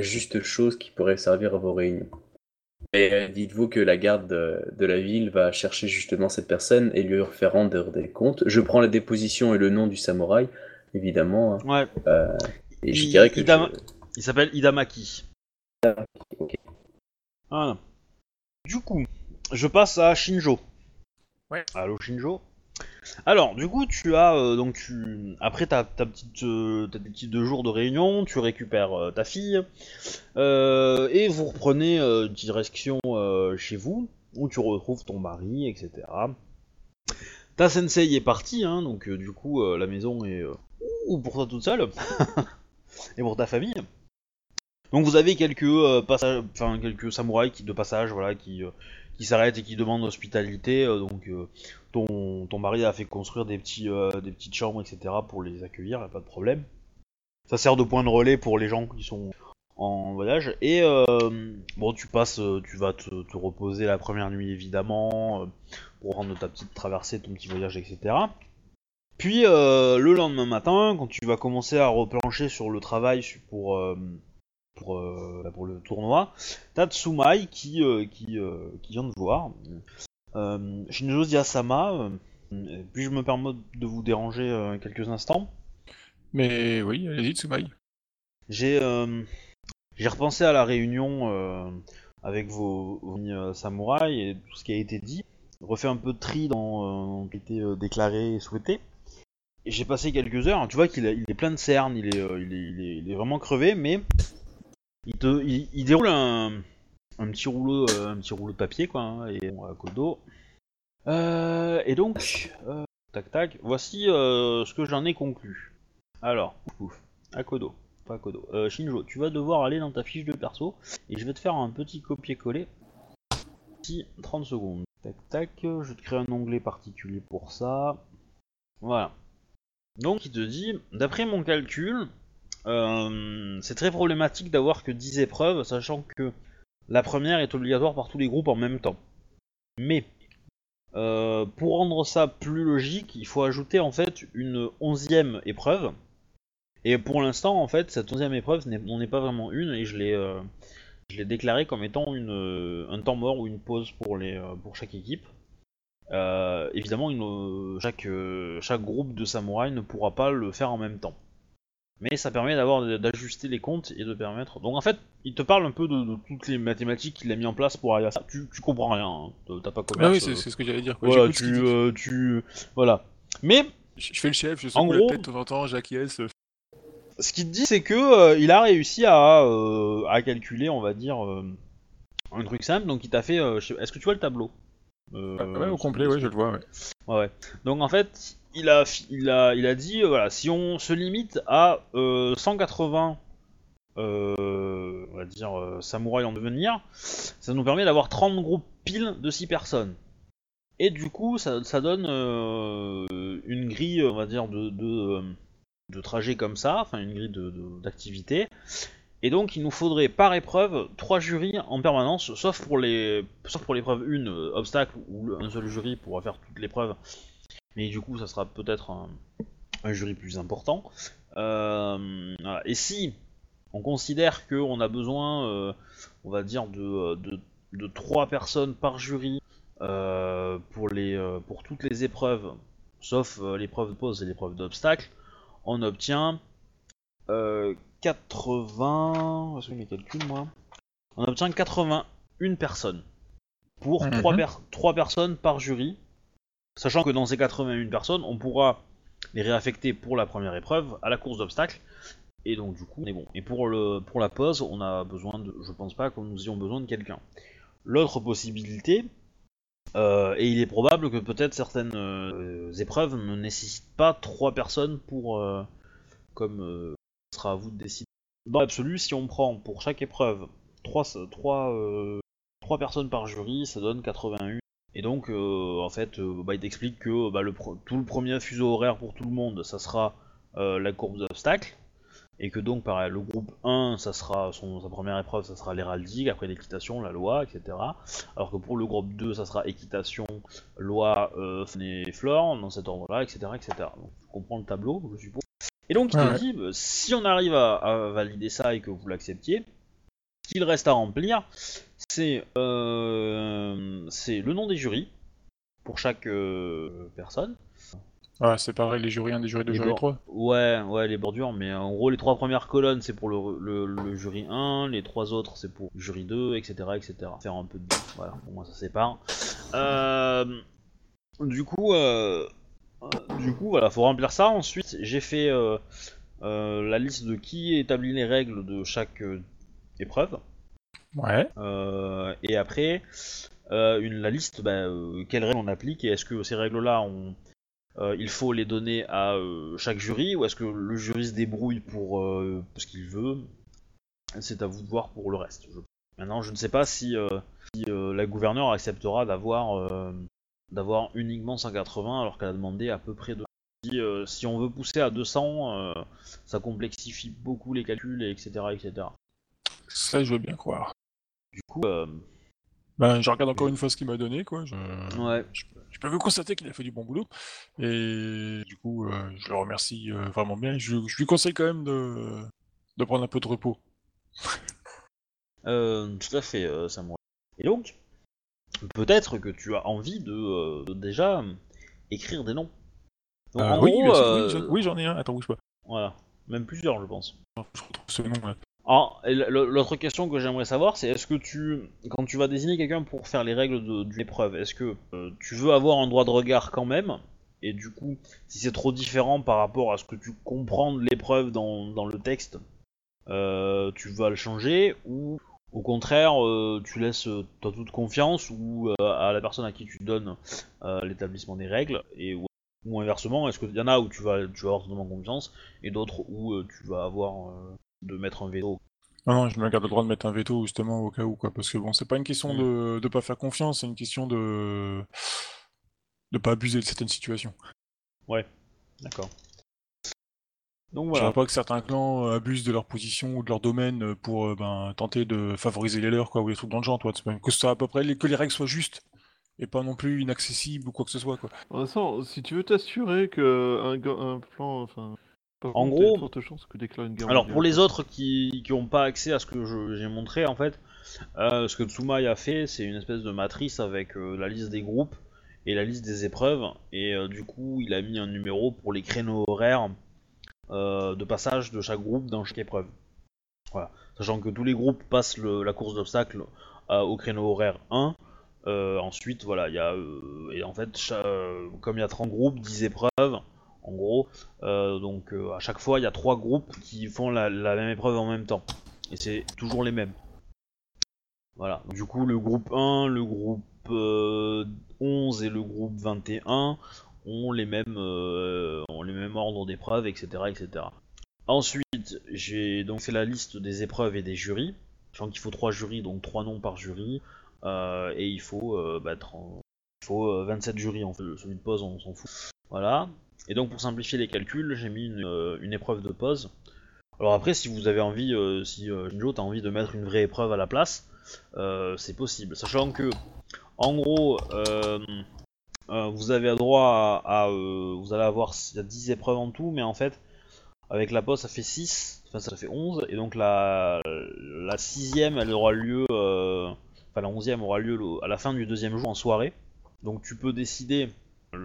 juste chose qui pourrait servir à vos réunions. Et euh, dites-vous que la garde de, de la ville va chercher justement cette personne et lui faire rendre des comptes. Je prends la déposition et le nom du samouraï, évidemment, hein, Ouais, euh, et je Il- dirais que Idama- je- il s'appelle Idamaki. ok. Voilà. Du coup, je passe à Shinjo. Ouais. Allô Shinjo? Alors, du coup, tu as euh, donc tu après ta, ta petite euh, petits deux jours de réunion, tu récupères euh, ta fille et vous reprenez direction chez vous où tu retrouves ton mari, etc. Ta sensei est partie, hein, donc du coup la maison est ouh, pour toi toute seule [laughs] et pour ta famille. Donc vous avez quelques passages, enfin quelques samouraïs qui de passage, voilà, qui qui s'arrêtent et qui demandent hospitalité. donc ton, mari a fait construire des petits euh, des petites chambres, etc. pour les accueillir, a pas de problème. Ça sert de point de relais pour les gens qui sont en voyage. Et euh, bon, tu passes, euh, tu vas te, te reposer la première nuit évidemment pour rendre ta petite traversée, ton petit voyage, etc. Puis le lendemain matin, quand tu vas commencer à replancher sur le travail pour pour, pour le tournoi, t'as Tsumai qui qui, vient de voir. Euh, Shinjo Yasama, euh, puis-je me permettre de vous déranger euh, quelques instants? Mais oui, allez-y, Tsumaï. J'ai euh, j'ai repensé à la réunion euh, avec vos, vos amis, euh, samouraïs et tout ce qui a été dit. Refait un peu de tri dans ce qui a été déclaré et souhaité. Et j'ai passé quelques heures. Tu vois qu'il a- il est plein de cernes, il est, il est, il est, il est vraiment crevé, mais il te, il, il déroule un, un petit rouleau, euh, un petit rouleau de papier quoi, hein, et à Kodo. Euh, et donc, euh, tac tac. Voici ce que j'en ai conclu. Alors, pouf, à Kodo pas. Euh, Shinjo, tu vas devoir aller dans ta fiche de perso et je vais te faire un petit copier-coller. D'ici 30 secondes. Tac tac, je te créer un onglet particulier pour ça. Voilà. Donc il te dit, d'après mon calcul, c'est très problématique d'avoir que 10 épreuves, sachant que la première est obligatoire par tous les groupes en même temps. Mais euh, pour rendre ça plus logique, il faut ajouter en fait une onzième épreuve. Et pour l'instant, en fait, cette onzième épreuve n'en est pas vraiment une, et je l'ai, euh, je l'ai déclaré comme étant euh, un temps mort ou une pause pour, euh, chaque équipe. Évidemment, chaque, chaque groupe de samouraïs ne pourra pas le faire en même temps. Mais ça permet d'avoir d'ajuster les comptes et de permettre. Donc en fait, il te parle un peu de, de toutes les mathématiques qu'il a mis en place pour arriver à ça. Tu, tu comprends rien, hein. t'as pas commerce. Ah oui, c'est euh, c'est ce que j'allais dire. quoi. voilà, tu, euh, tu, voilà. Mais Je je fais le chef, je en secoue gros- la tête de temps en temps, j'acquiesce. ce qu'il te dit, c'est que euh, il a réussi à, à calculer, on va dire, un truc simple. Donc, il t'a fait. Est-ce que tu vois le tableau? Euh, Ah ouais, au complet, ouais, je le vois, ouais. Ouais, ouais. Donc, en fait, il a, il a, il a dit, euh, voilà, si on se limite à euh, 180, euh, on va dire, euh, samouraïs en devenir, ça nous permet d'avoir 30 groupes pile de 6 personnes. Et du coup, ça, ça donne euh, une grille, on va dire, de, de, euh, de trajet comme ça, enfin une grille de- d'activité. Et donc, il nous faudrait par épreuve trois jurys en permanence, sauf pour les, sauf pour l'épreuve 1, euh, obstacle, où un seul jury pourra faire toute l'épreuve. Mais du coup, ça sera peut-être un, jury plus important. Euh. Et si on considère qu'on a besoin, euh, on va dire, de, de, 3 personnes par jury pour, les, pour toutes les épreuves, sauf l'épreuve de pause et l'épreuve d'obstacle, on obtient 80. Est-ce que mes calculs, moi? On obtient 81 personnes pour Mhm. 3, personnes par jury, sachant que dans ces 81 personnes, on pourra les réaffecter pour la première épreuve à la course d'obstacle. Et donc du coup, on est bon. Et pour, le, pour la pause, on a besoin de. Je pense pas que nous ayons besoin de quelqu'un. L'autre possibilité, euh, et il est probable que peut-être certaines euh, épreuves ne nécessitent pas trois personnes pour. euh, comme sera à vous de décider. Dans l'absolu, si on prend pour chaque épreuve 3, personnes par jury, ça donne 81. Et donc, euh, en fait, euh, bah, il t'explique que bah, le tout le premier fuseau horaire pour tout le monde, ça sera euh, la courbe d'obstacles. Et que donc, pareil, le groupe 1, ça sera son, sa première épreuve, ça sera l'héraldique, après l'équitation, la loi, etc. Alors que pour le groupe 2, ça sera équitation, loi, euh, faune et flore, dans cet ordre-là, etc., etc. Donc, tu comprends le tableau, je suppose. Et donc, il Ouais, te ouais. dit, bah, si on arrive à, à valider ça et que vous l'acceptiez, ce qu'il reste à remplir, c'est euh, c'est le nom des jurys pour chaque euh, personne. Ouais, c'est pareil, les jurys 1, les jurys 2, Les jurys bor- 3. Ouais, ouais, les bordures, mais en gros, les trois premières colonnes, c'est pour le, le- le jury 1, les trois autres, c'est pour le jury 2, etc., etc. Faire un peu de... Voilà, pour moi, ça sépare. Euh, du coup, euh, du coup, voilà, faut remplir ça. Ensuite, j'ai fait euh, euh, la liste de qui établit les règles de chaque euh, épreuve. Ouais. Et après, une, la liste, bah, quelles règles on applique et est-ce que ces règles-là, on, il faut les donner à chaque jury ou est-ce que le jury se débrouille pour ce qu'il veut C'est à vous de voir pour le reste. je- Maintenant, je ne sais pas si, si, la gouverneure acceptera d'avoir d'avoir uniquement 180 alors qu'elle a demandé à peu près de. Si, euh, si on veut pousser à 200, euh, ça complexifie beaucoup les calculs, et etc., etc. Ça, je veux bien croire. Du coup, euh, Ben, je regarde encore une fois ce qu'il m'a donné, quoi. Je... ouais. Je, je peux constater qu'il a fait du bon boulot. Et du coup, euh, je le remercie euh, vraiment bien. Je, je lui conseille quand même de, de prendre un peu de repos. Euh, tout à fait, Samuel. Et donc, peut-être que tu as envie de, euh, de déjà écrire des noms. Donc, Euh, en oui, gros, euh, oui, j'en- ai un. Attends, bouge pas. voilà, même plusieurs, je pense. Je retrouve ce nom là. L- l'autre question que j'aimerais savoir, c'est est-ce que tu, quand tu vas désigner quelqu'un pour faire les règles de- d'une épreuve, est-ce que euh, tu veux avoir un droit de regard quand même? Et du coup, si c'est trop différent par rapport à ce que tu comprends de l'épreuve dans, dans le texte, euh, tu vas le changer ou au contraire, euh, tu laisses euh, ta toute confiance ou euh, à la personne à qui tu donnes l'établissement des règles et ou, ou inversement, est-ce qu'il y en a où tu vas, tu vas avoir totalement confiance et d'autres où tu vas avoir de mettre un veto Non, non, je me garde le droit de mettre un veto justement au cas où, quoi. Parce que bon, c'est pas une question de, de pas faire confiance, c'est une question de de pas abuser de certaines situations. D'accord. Donc Je voudrais pas que certains clans euh, abusent de leur position ou de leur domaine euh, pour euh, ben, tenter de favoriser les leurs, quoi, ou des trucs dans le genre, toi. Que ce soit à peu près, les- que les règles soient justes et pas non plus inaccessibles ou quoi que ce soit, quoi. De toute façon, si tu veux t'assurer que un, ga- un plan, enfin, par En gros- chances que une guerre Alors mondiale. pour les autres qui qui ont pas accès à ce que je- j'ai montré en fait, euh, ce que Tsumai a fait, c'est une espèce de matrice avec euh, la liste des groupes et la liste des épreuves et euh, du coup il a mis un numéro pour les créneaux horaires de passage de chaque groupe dans chaque épreuve. Voilà. Sachant que tous les groupes passent le- la course d'obstacles euh, au créneau horaire 1. Euh, ensuite, voilà, il y a. euh, et en fait, euh, comme il y a 30 groupes, 10 épreuves, en gros, euh, donc euh, à chaque fois, il y a 3 groupes qui font la, la même épreuve en même temps. Et c'est toujours les mêmes. Voilà. Du coup, le groupe 1, le groupe euh, 11 et le groupe 21 ont les mêmes, euh, ont les mêmes ordres d'épreuves, etc., etc. Ensuite, j'ai donc fait la liste des épreuves et des jurys. Sachant qu'il faut 3 jurys, donc 3 noms par jury. euh, et il faut, euh, bah, 30 il faut euh, 27 jurys en fait. Celui de pause, on s'en fout. Voilà. Et donc pour simplifier les calculs, j'ai mis une, épreuve de pause. Alors après, si vous avez envie, si euh, t'as envie de mettre une vraie épreuve à la place, c'est possible. Sachant que, en gros, euh, vous avez droit à, euh, vous allez avoir il y a 10 épreuves en tout, mais en fait, avec la pause ça fait 6, enfin ça fait 11, et donc la, la sixième elle aura lieu, euh, enfin la onzième aura lieu à la fin du deuxième jour en soirée. Donc tu peux décider,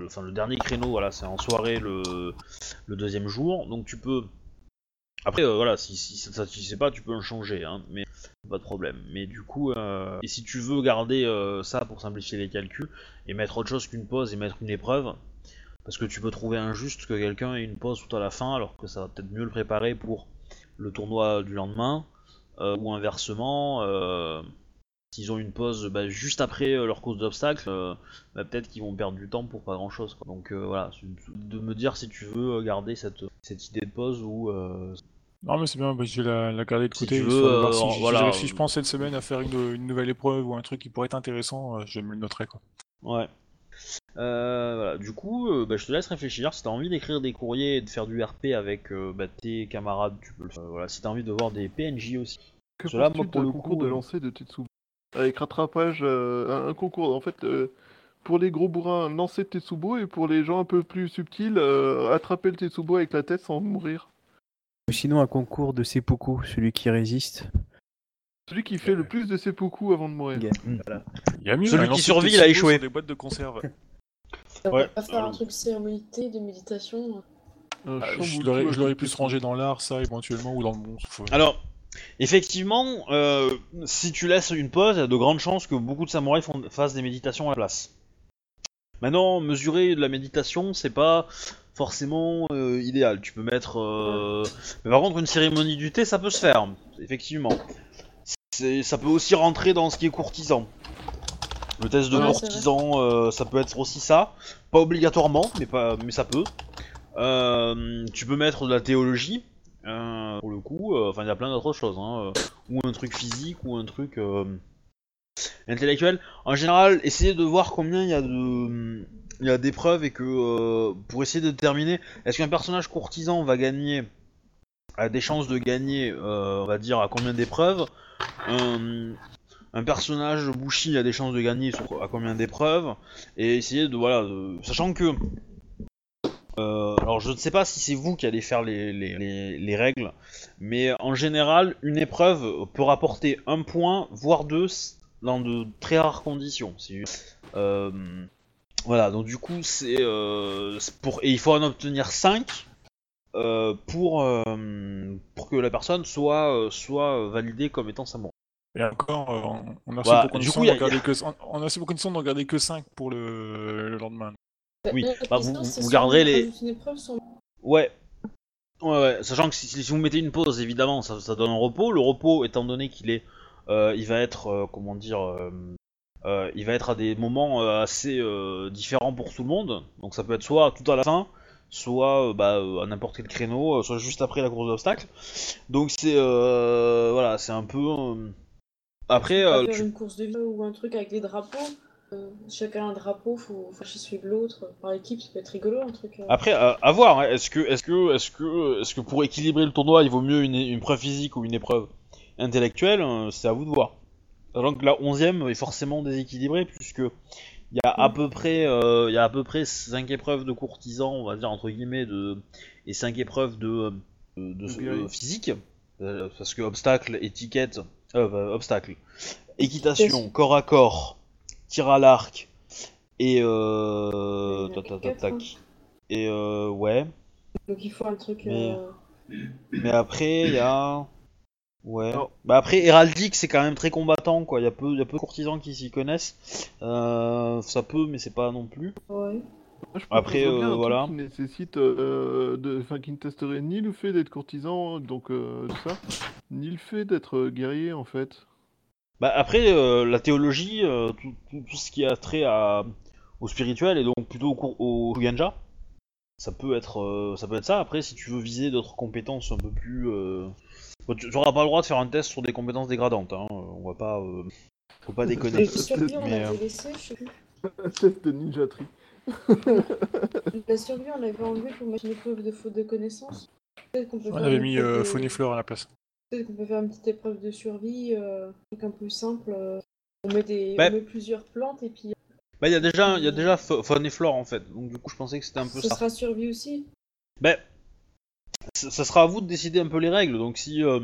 enfin le dernier créneau voilà c'est en soirée le, le deuxième jour, donc tu peux... Après euh, voilà, si, ça ne satisfait pas tu peux le changer, hein, mais pas de problème. Mais du coup, euh, et si tu veux garder euh, ça pour simplifier les calculs, et mettre autre chose qu'une pause et mettre une épreuve, parce que tu peux trouver injuste que quelqu'un ait une pause tout à la fin, alors que ça va peut-être mieux le préparer pour le tournoi du lendemain, ou inversement, s'ils ont une pause bah, juste après leur course d'obstacle, bah, peut-être qu'ils vont perdre du temps pour pas grand-chose. Donc voilà, de me dire si tu veux garder cette, cette idée de pause ou... Non, mais c'est bien, bah, je vais la, la garder de côté. veux, de euh, si, si voilà, si je pense cette semaine à faire une, une nouvelle épreuve ou un truc qui pourrait être intéressant, euh, je me le noterai. Quoi. Ouais. Euh, voilà. Du coup, euh, bah, je te laisse réfléchir. Si t'as envie d'écrire des courriers et de faire du RP avec euh, bah, tes camarades, tu peux le faire. Voilà. Si t'as envie de voir des PNJ aussi. Que Cela, moi, pour le concours coup, de lancer de Tetsubo Avec rattrapage, euh, un, un concours, en fait, euh, pour les gros bourrins, lancer Tetsubo, et pour les gens un peu plus subtils, euh, attraper le Tetsubo avec la tête sans mourir. Ou sinon un concours de seppuku, celui qui résiste. Celui qui fait le plus de seppuku avant de mourir. Voilà. Il y a mieux, Celui un qui survit, il a échoué. des boîtes de conserve. [laughs] On Ouais, va pas faire euh, un truc cérémonité de méditation. Ah, je l'aurais plus rangé dans l'art, ça, éventuellement, ou dans le monstre. Alors, effectivement, euh, si tu laisses une pause, il y a de grandes chances que beaucoup de samouraïs font- fassent des méditations à la place. Maintenant, mesurer de la méditation, c'est pas forcément euh, idéal. Tu peux mettre. euh, Mais par contre, une cérémonie du thé, ça peut se faire, effectivement. Ça peut aussi rentrer dans ce qui est courtisan. Le test de Ouais, courtisan, euh, ça peut être aussi ça. Pas obligatoirement, mais, pas... mais ça peut. Tu peux mettre de la théologie, pour le coup. Enfin, il y a plein d'autres choses. Hein, ou un truc physique, ou un truc intellectuel. En général, essayez de voir combien il y a de. Il y a d'épreuves et que euh, pour essayer de déterminer est-ce qu'un personnage courtisan va gagner a des chances de gagner euh, on va dire à combien d'épreuves? Un, personnage Bushi a des chances de gagner à combien d'épreuves? Et essayer de voilà sachant que euh, alors je ne sais pas si c'est vous qui allez faire les, les, les- les règles mais en général une épreuve peut rapporter un point voire deux dans de très rares conditions. Euh, voilà donc du coup c'est euh, pour et il faut en obtenir 5 euh, pour, euh, pour que la personne soit, euh, soit validée comme étant samouraï. Et encore, on- a assez Voilà, pour condition coup, de y a- regarder que on- on a assez pour condition de regarder que 5 pour le, le lendemain. Oui, bah, vous- vous garderez les- rajoute une épreuve sur- Ouais. Ouais, ouais. Sachant que si, si vous mettez une pause, évidemment, ça, ça donne un repos. Le repos, étant donné qu'il est, euh, il va être, euh, comment dire, euh, il va être à des moments euh, assez euh, différents pour tout le monde. Donc ça peut être soit tout à la fin, soit bah, à n'importe quel créneau, soit juste après la course d'obstacles. Donc c'est, voilà, c'est un peu. Après, Pas faire tu- une course de vie ou un truc avec des drapeaux. Chacun a un drapeau, faut, suivre l'autre. Par équipe, ça peut être rigolo, un truc. Après, à, voir. hein. Est-ce que, est-ce que, est-ce que, est-ce que pour équilibrer le tournoi, il vaut mieux une, une preuve physique ou une épreuve intellectuelle? C'est à vous de voir. Sachant que la onzième est forcément déséquilibrée puisque il y a à peu près, euh, il y a à peu près cinq épreuves de courtisans, on va dire entre guillemets, de et cinq épreuves de, de, de- De guerrier. euh, physique. Euh, parce que obstacle, étiquette, euh, bah, obstacle, équitation, corps à corps, tir à l'arc et euh, tac, tac, tac, hein. Et euh, ouais. Donc il faut un truc. Mais- euh, Mais après, il y a. Ouais. Alors- Bah après, héraldique, c'est quand même très combattant, quoi. Il y, a peu- y a peu de courtisans qui s'y connaissent. Euh, ça peut, mais c'est pas non plus. Ouais. Moi, je Après, euh, un voilà. Qui nécessite, euh, de, enfin, qui ne testerait ni le fait d'être courtisan, donc euh, tout ça, ni le fait d'être guerrier en fait. Bah après, euh, la théologie, euh, tout, tout- tout ce qui a trait à, au spirituel et donc plutôt au, cour- au Shuganja, ça peut être, euh, ça peut être ça. Après, si tu veux viser d'autres compétences un peu plus, euh... bon, tu n'auras pas le droit de faire un test sur des compétences dégradantes. Hein. On va pas, euh, faut pas déconner. Survie, on l'avait euh, laissé, je sais plus. Un [laughs] test de ninjaterie. La [laughs] survie, on l'avait enlevé pour mettre une épreuve de faute de connaissance. Peut-être qu'on peut On faire avait une mis euh, de- Faune et Fleur à la place. Peut-être qu'on peut faire une petite épreuve de survie, euh, un truc un peu simple. euh, on, met des... Bah. on met plusieurs plantes et puis Bah il y a déjà, il y a déjà fa- faune et flore en fait. Donc du coup, je pensais que c'était un peu ce ça. sera survie aussi. Ben, ça sera à vous de décider un peu les règles. Donc si euh,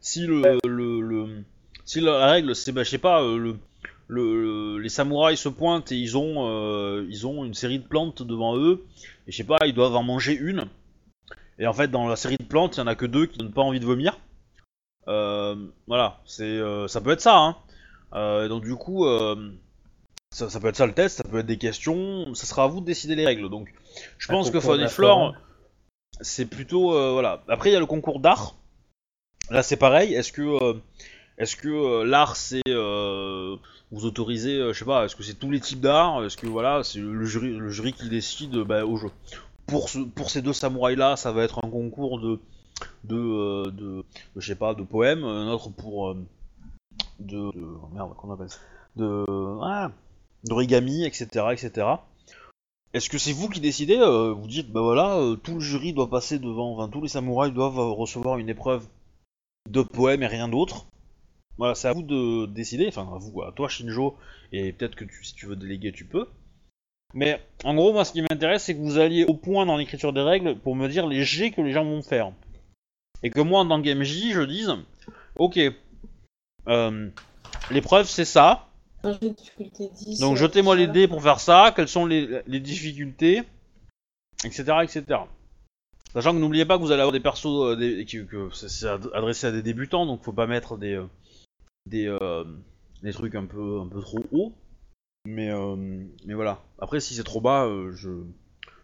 si le, le, le- si la, règle c'est bah, je sais pas euh, le, le, le- les samouraïs se pointent et ils ont euh, ils ont une série de plantes devant eux et je sais pas ils doivent en manger une et en fait dans la série de plantes il y en a que deux qui donnent pas envie de vomir. Euh, voilà c'est euh, ça peut être ça. Hein. Donc du coup ça, ça peut être ça le test, ça peut être des questions, ça sera à vous de décider les règles. Donc je Un pense que Faune et. Flore c'est plutôt euh, voilà. Après il y a le concours d'art. Là c'est pareil. Est-ce que euh, euh, l'art c'est vous autorisez je sais pas. Est-ce que c'est tous les types d'art? Est-ce que voilà c'est le jury qui décide bah, au jeu? Pour ce, pour ces deux samouraïs là ça va être un concours de de, de, je sais pas de poèmes. Un autre pour de, de oh, merde qu'on appelle de ah, d'origami etc etc. Est-ce que c'est vous qui décidez euh, Vous dites, bah voilà, euh, tout le jury doit passer devant, enfin tous les samouraïs doivent euh, recevoir une épreuve de poème et rien d'autre. Voilà, c'est à vous de décider, enfin à vous, à toi Shinjo, et peut-être que si tu veux déléguer, tu peux. Mais en gros, moi ce qui m'intéresse, c'est que vous alliez au point dans l'écriture des règles pour me dire les jets que les gens vont faire. Et que moi, tant que MJ, je dise, ok, l'épreuve c'est ça, Un jeu de difficulté 10. donc euh, jetez-moi les dés pour faire ça, quelles sont les, les difficultés, etc., etc. Sachant que n'oubliez pas que vous allez avoir des persos, euh, des- qui- que c'est c'est ad- adressé à des débutants, donc faut pas mettre des euh, des, euh, des trucs un peu un peu trop hauts. Mais euh, mais voilà. Après si c'est trop bas, euh, je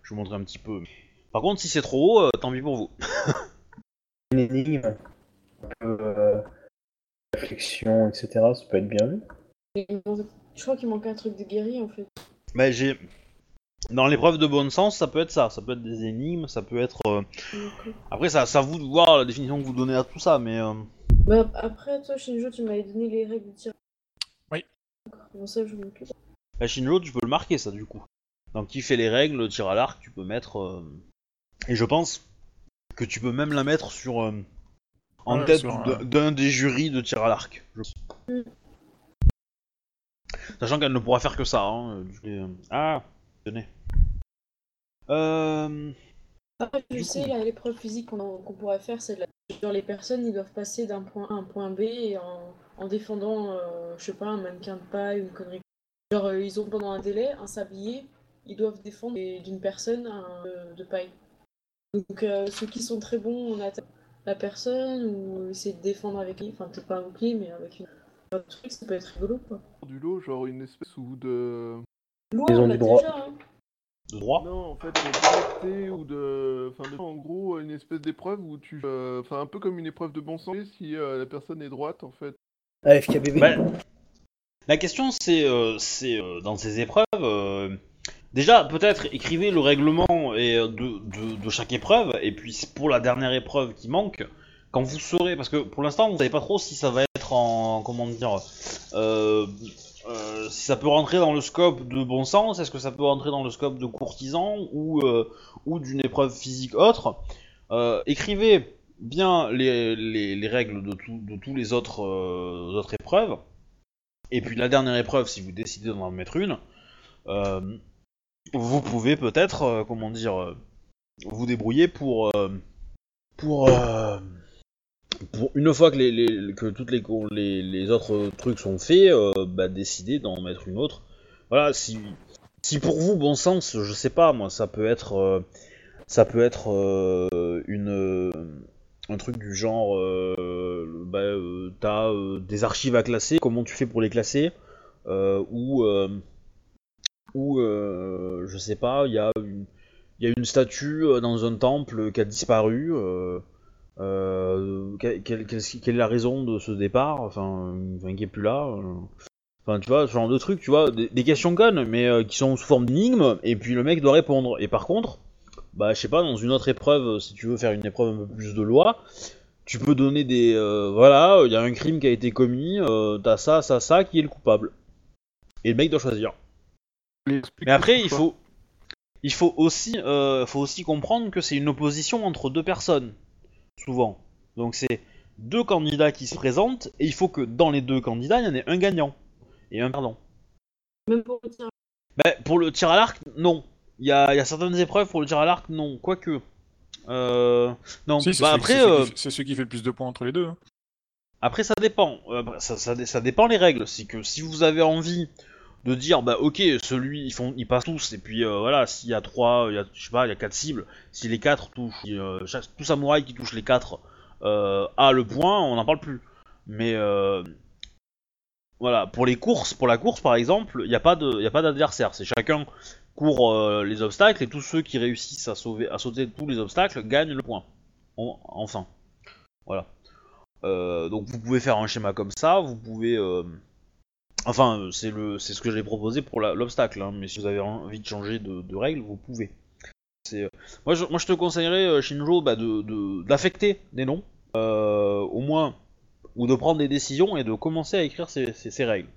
je vous montrerai un petit peu. Par contre si c'est trop haut, euh, tant pis pour vous. Une énigme, un peu euh, réflexion, etc. Ça peut être bien vu. Je crois qu'il manque un truc de guéri en fait. Mais j'ai dans l'épreuve de bon sens, ça peut être ça, ça peut être des énigmes, ça peut être. euh, Après, ça, ça vous de voir la définition que vous donnez à tout ça, mais. euh, Bah, après, toi, Shinjo, tu m'avais donné les règles de tir. Oui. Bon, ça, je m'occupe. La Shinjo, tu peux le marquer, ça, du coup. Donc, qui fait les règles, le tir à l'arc, tu peux mettre. euh, Et je pense que tu peux même la mettre sur. euh, En Ouais, tête d'un des jurys de tir à l'arc. je- Mm. Sachant qu'elle ne pourra faire que ça. Hein. l'ai- Ah, tenez. Euh. Après, je Du sais, l'épreuve physique qu'on pourrait faire, c'est de la... Genre, les personnes, ils doivent passer d'un point A à un point B et en, en défendant, euh, je sais pas, un mannequin de paille ou une connerie. Genre, euh, ils ont pendant un délai un sablier, ils doivent défendre d'une personne un, euh, de paille. Donc, euh, ceux qui sont très bons, on attaque la personne ou essayer de défendre avec lui, enfin, peut-être pas un bouclier, mais avec une... un truc, ça peut être rigolo, quoi. Du lot, genre une espèce ou de. Loi, Ils ont on du l'a droit. déjà, hein. De droit Non, en fait, de connecter ou de. Enfin, de... en gros, une espèce d'épreuve où tu. euh, Enfin, un peu comme une épreuve de bon sens si euh, la personne est droite, en fait. Ah, FKBB Bah, La question, c'est, euh, c'est euh, dans ces épreuves, euh, déjà peut-être écrivez le règlement et, euh, de, de- de chaque épreuve, et puis pour la dernière épreuve qui manque, quand vous saurez, parce que pour l'instant vous savez pas trop si ça va être en, comment dire, euh, euh, si ça peut rentrer dans le scope de bon sens, est-ce que ça peut rentrer dans le scope de courtisan ou, euh, ou d'une épreuve physique autre. Euh, écrivez bien les, les- les règles de, tout- de tous les autres, euh, autres épreuves. Et puis la dernière épreuve, si vous décidez d'en mettre une, euh, vous pouvez peut-être, comment dire, vous débrouiller pour, pour, une fois que, les, les- que toutes les, les, autres trucs sont faits, euh, bah, décider d'en mettre une autre. Voilà, si, si pour vous, bon sens, je sais pas, moi, ça peut être, euh, ça peut être euh, une, euh, un truc du genre, bah, t'as des archives à classer, comment tu fais pour les classer, ou, ou je sais pas, il y a une, statue dans un temple qui a disparu. Euh, quelle, quelle- quelle- quelle est la raison de ce départ Enfin, qui est plus là. euh. Enfin, tu vois, ce genre de trucs, tu vois, des, des questions connes, mais euh, qui sont sous forme d'énigmes, et puis le mec doit répondre. Et par contre, bah, je sais pas, dans une autre épreuve, si tu veux faire une épreuve un peu plus de loi, tu peux donner des. euh, voilà, il y a un crime qui a été commis, euh, t'as ça, ça, ça, qui est le coupable. Et le mec doit choisir. Mais après, il faut, il faut aussi, euh, faut aussi comprendre que c'est une opposition entre deux personnes, souvent. Donc c'est deux candidats qui se présentent et il faut que dans les deux candidats, il y en ait un gagnant et un perdant. Même pour le tir. Bah, pour le tir à l'arc, non. Il y a, il y a certaines épreuves pour le tir à l'arc, non. Quoique, Euh, non, Si, c'est bah celui- après, c'est euh, qui fait- c'est celui qui fait le plus de points entre les deux. hein. après ça dépend. Euh, Après, ça, ça, ça dépend les règles. C'est que si vous avez envie de dire, bah ok, celui, ils font, ils passent tous, et puis euh, voilà, s'il y a trois, il y a, je sais pas, il y a quatre cibles, si les quatre touchent, euh, tout samouraï qui touche les quatre euh, a le point, on n'en parle plus. Mais voilà, pour les courses, pour la course par exemple, il n'y a pas de, y a pas d'adversaire. C'est chacun court les obstacles et tous ceux qui réussissent à sauver, à sauter tous les obstacles gagnent le point. En- enfin, voilà. Donc vous pouvez faire un schéma comme ça, vous pouvez, enfin euh, c'est ce que j'ai proposé pour l'obstacle. hein, mais si vous avez envie de changer de, règle, vous pouvez. Euh, moi, je, te conseillerais euh, Shinjo bah, de, de- d'affecter des noms, au moins ou de prendre des décisions et de commencer à écrire ces, règles.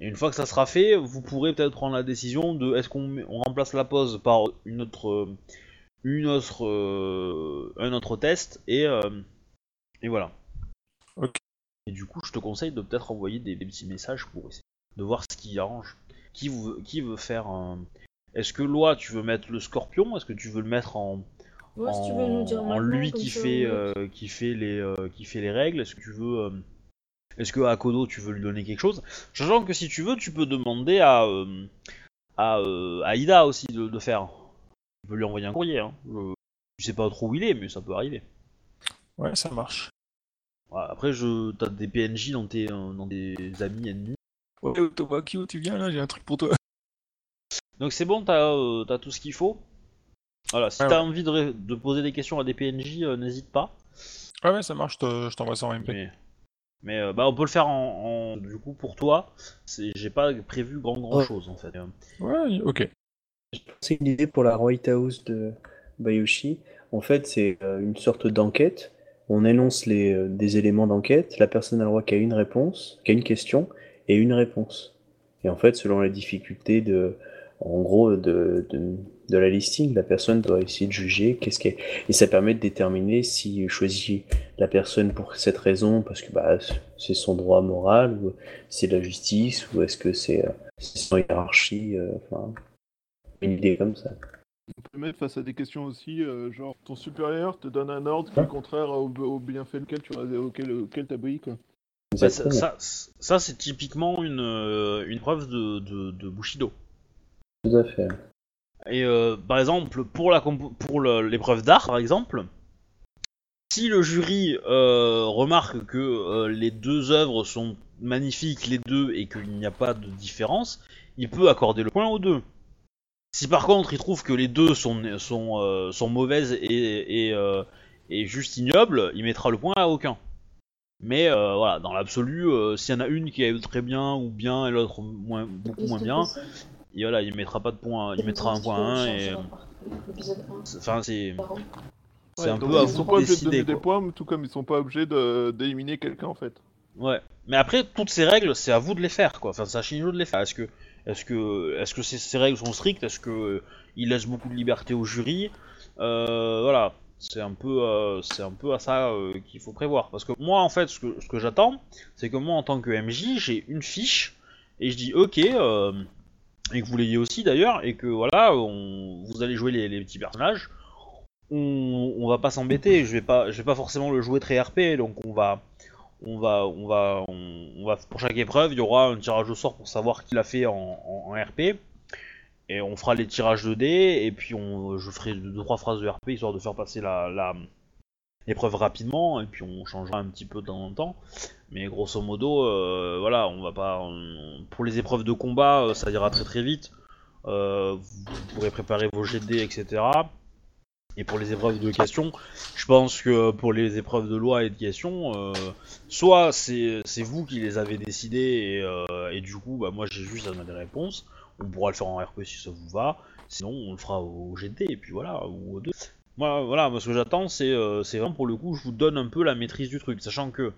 Et une fois que ça sera fait, vous pourrez peut-être prendre la décision de est-ce qu'on remplace la pause par une autre, une autre, un autre test et voilà. Et du coup, je te conseille de peut-être envoyer des, des petits messages pour essayer de voir ce qui arrange. Qui veut, qui veut faire un... Est-ce que Loi, tu veux mettre le scorpion? Est-ce que tu veux le mettre en, Ouais, si tu veux nous dire en maintenant, lui qui fait, euh, qui fait les euh, qui fait les règles? Est-ce que tu veux euh, est-ce que à Kodo tu veux lui donner quelque chose? Sachant que si tu veux, tu peux demander à euh, à, euh, à Ida aussi de, de faire. Tu peux lui envoyer un courrier. Hein. Je, je sais pas trop où il est, mais ça peut arriver. Ouais, ça marche. Voilà, après, je t'as des PNJ dans tes euh, dans tes amis ennemis. Ouais, Otobakio, tu viens là, j'ai un truc pour toi. Donc c'est bon, t'as euh, t'as tout ce qu'il faut. Voilà, si Ouais, t'as envie de, poser des questions à des PNJ, euh, n'hésite pas. Ouais, ouais, ça marche, je te- je t'envoie ça en MP. Mais, mais euh, bah on peut le faire en, en- du coup pour toi. J'ai pas prévu grand grand Ouais. chose en fait. Ouais, ok. C'est une idée pour la White House de Bayushi. En fait, c'est une sorte d'enquête. On énonce les, euh, des éléments d'enquête. La personne a le droit qu'à une réponse, qu'à une question et une réponse. Et en fait, selon la difficulté de, en gros, de, de, de la listing, la personne doit essayer de juger qu'est-ce. Et ça permet de déterminer si choisit la personne pour cette raison parce que bah, c'est son droit moral ou c'est la justice ou est-ce que c'est euh, son hiérarchie. euh, Enfin, une idée comme ça. On peut mettre face à des questions aussi, euh, genre ton supérieur te donne un ordre qui est contraire au, au bienfait lequel tu auquel, auquel t'obéis, quoi. bah, ça, Exactement. ça, ça, c'est typiquement une, euh, une preuve de, de, de Bushido. Tout à fait. Et euh, par exemple, pour la compo- pour l'épreuve d'art, par exemple, si le jury euh, remarque que euh, les deux œuvres sont magnifiques, les deux, et qu'il n'y a pas de différence, il peut accorder le point aux deux. Si par contre il trouve que les deux sont, sont, euh, sont mauvaises et, et, euh, et juste ignobles, il mettra le point à aucun. Mais euh, voilà, dans l'absolu, euh, s'il y en a une qui est très bien ou bien et l'autre moins, beaucoup moins bien, et voilà, il mettra pas de point, il mettra un point à un et. L'épisode 1, c'est- Enfin, c'est c'est Ouais, un peu à ils vous sont de pas obligés de décider. donner des points, tout comme ils sont pas obligés de- d'éliminer quelqu'un en fait. Ouais. Mais après, toutes ces règles, c'est à vous de les faire, quoi. Enfin, c'est à Shinjo de les faire. Est-ce que, est-ce que, est-ce que ces, règles sont strictes? Est-ce que euh, il laisse beaucoup de liberté au jury? Euh, Voilà. C'est un peu, euh, c'est un peu à ça qu'il faut prévoir. Parce que moi, en fait, ce que, ce j'attends, c'est que moi, en tant que MJ, j'ai une fiche et je dis, ok, et que vous l'ayez aussi d'ailleurs, et que voilà, vous allez jouer les, les petits personnages. On, on va pas s'embêter. Je vais pas, je vais pas forcément le jouer très RP, donc on va, on va, on va, on, va pour chaque épreuve, il y aura un tirage au sort pour savoir qui l'a fait en, RP. Et on fera les tirages de dés, et puis on, je ferai deux trois phrases de RP histoire de faire passer la, la l'épreuve rapidement, et puis on changera un petit peu de temps en temps. Mais grosso modo, euh, voilà, on va pas. pour les épreuves de combat, euh, ça ira très très vite. Euh, vous pourrez préparer vos jets de dés, etc. Et pour les épreuves de questions, je pense que pour les épreuves de loi et de questions, euh, soit c'est c'est vous qui les avez décidées et, euh, et du coup, bah, moi j'ai juste à donner des réponses. On pourra le faire en RP si ça vous va. Sinon, on le fera au GT et puis voilà, ou aux deux. Moi, voilà, moi ce que j'attends, c'est euh, c'est vraiment pour le coup, je vous donne un peu la maîtrise du truc, sachant que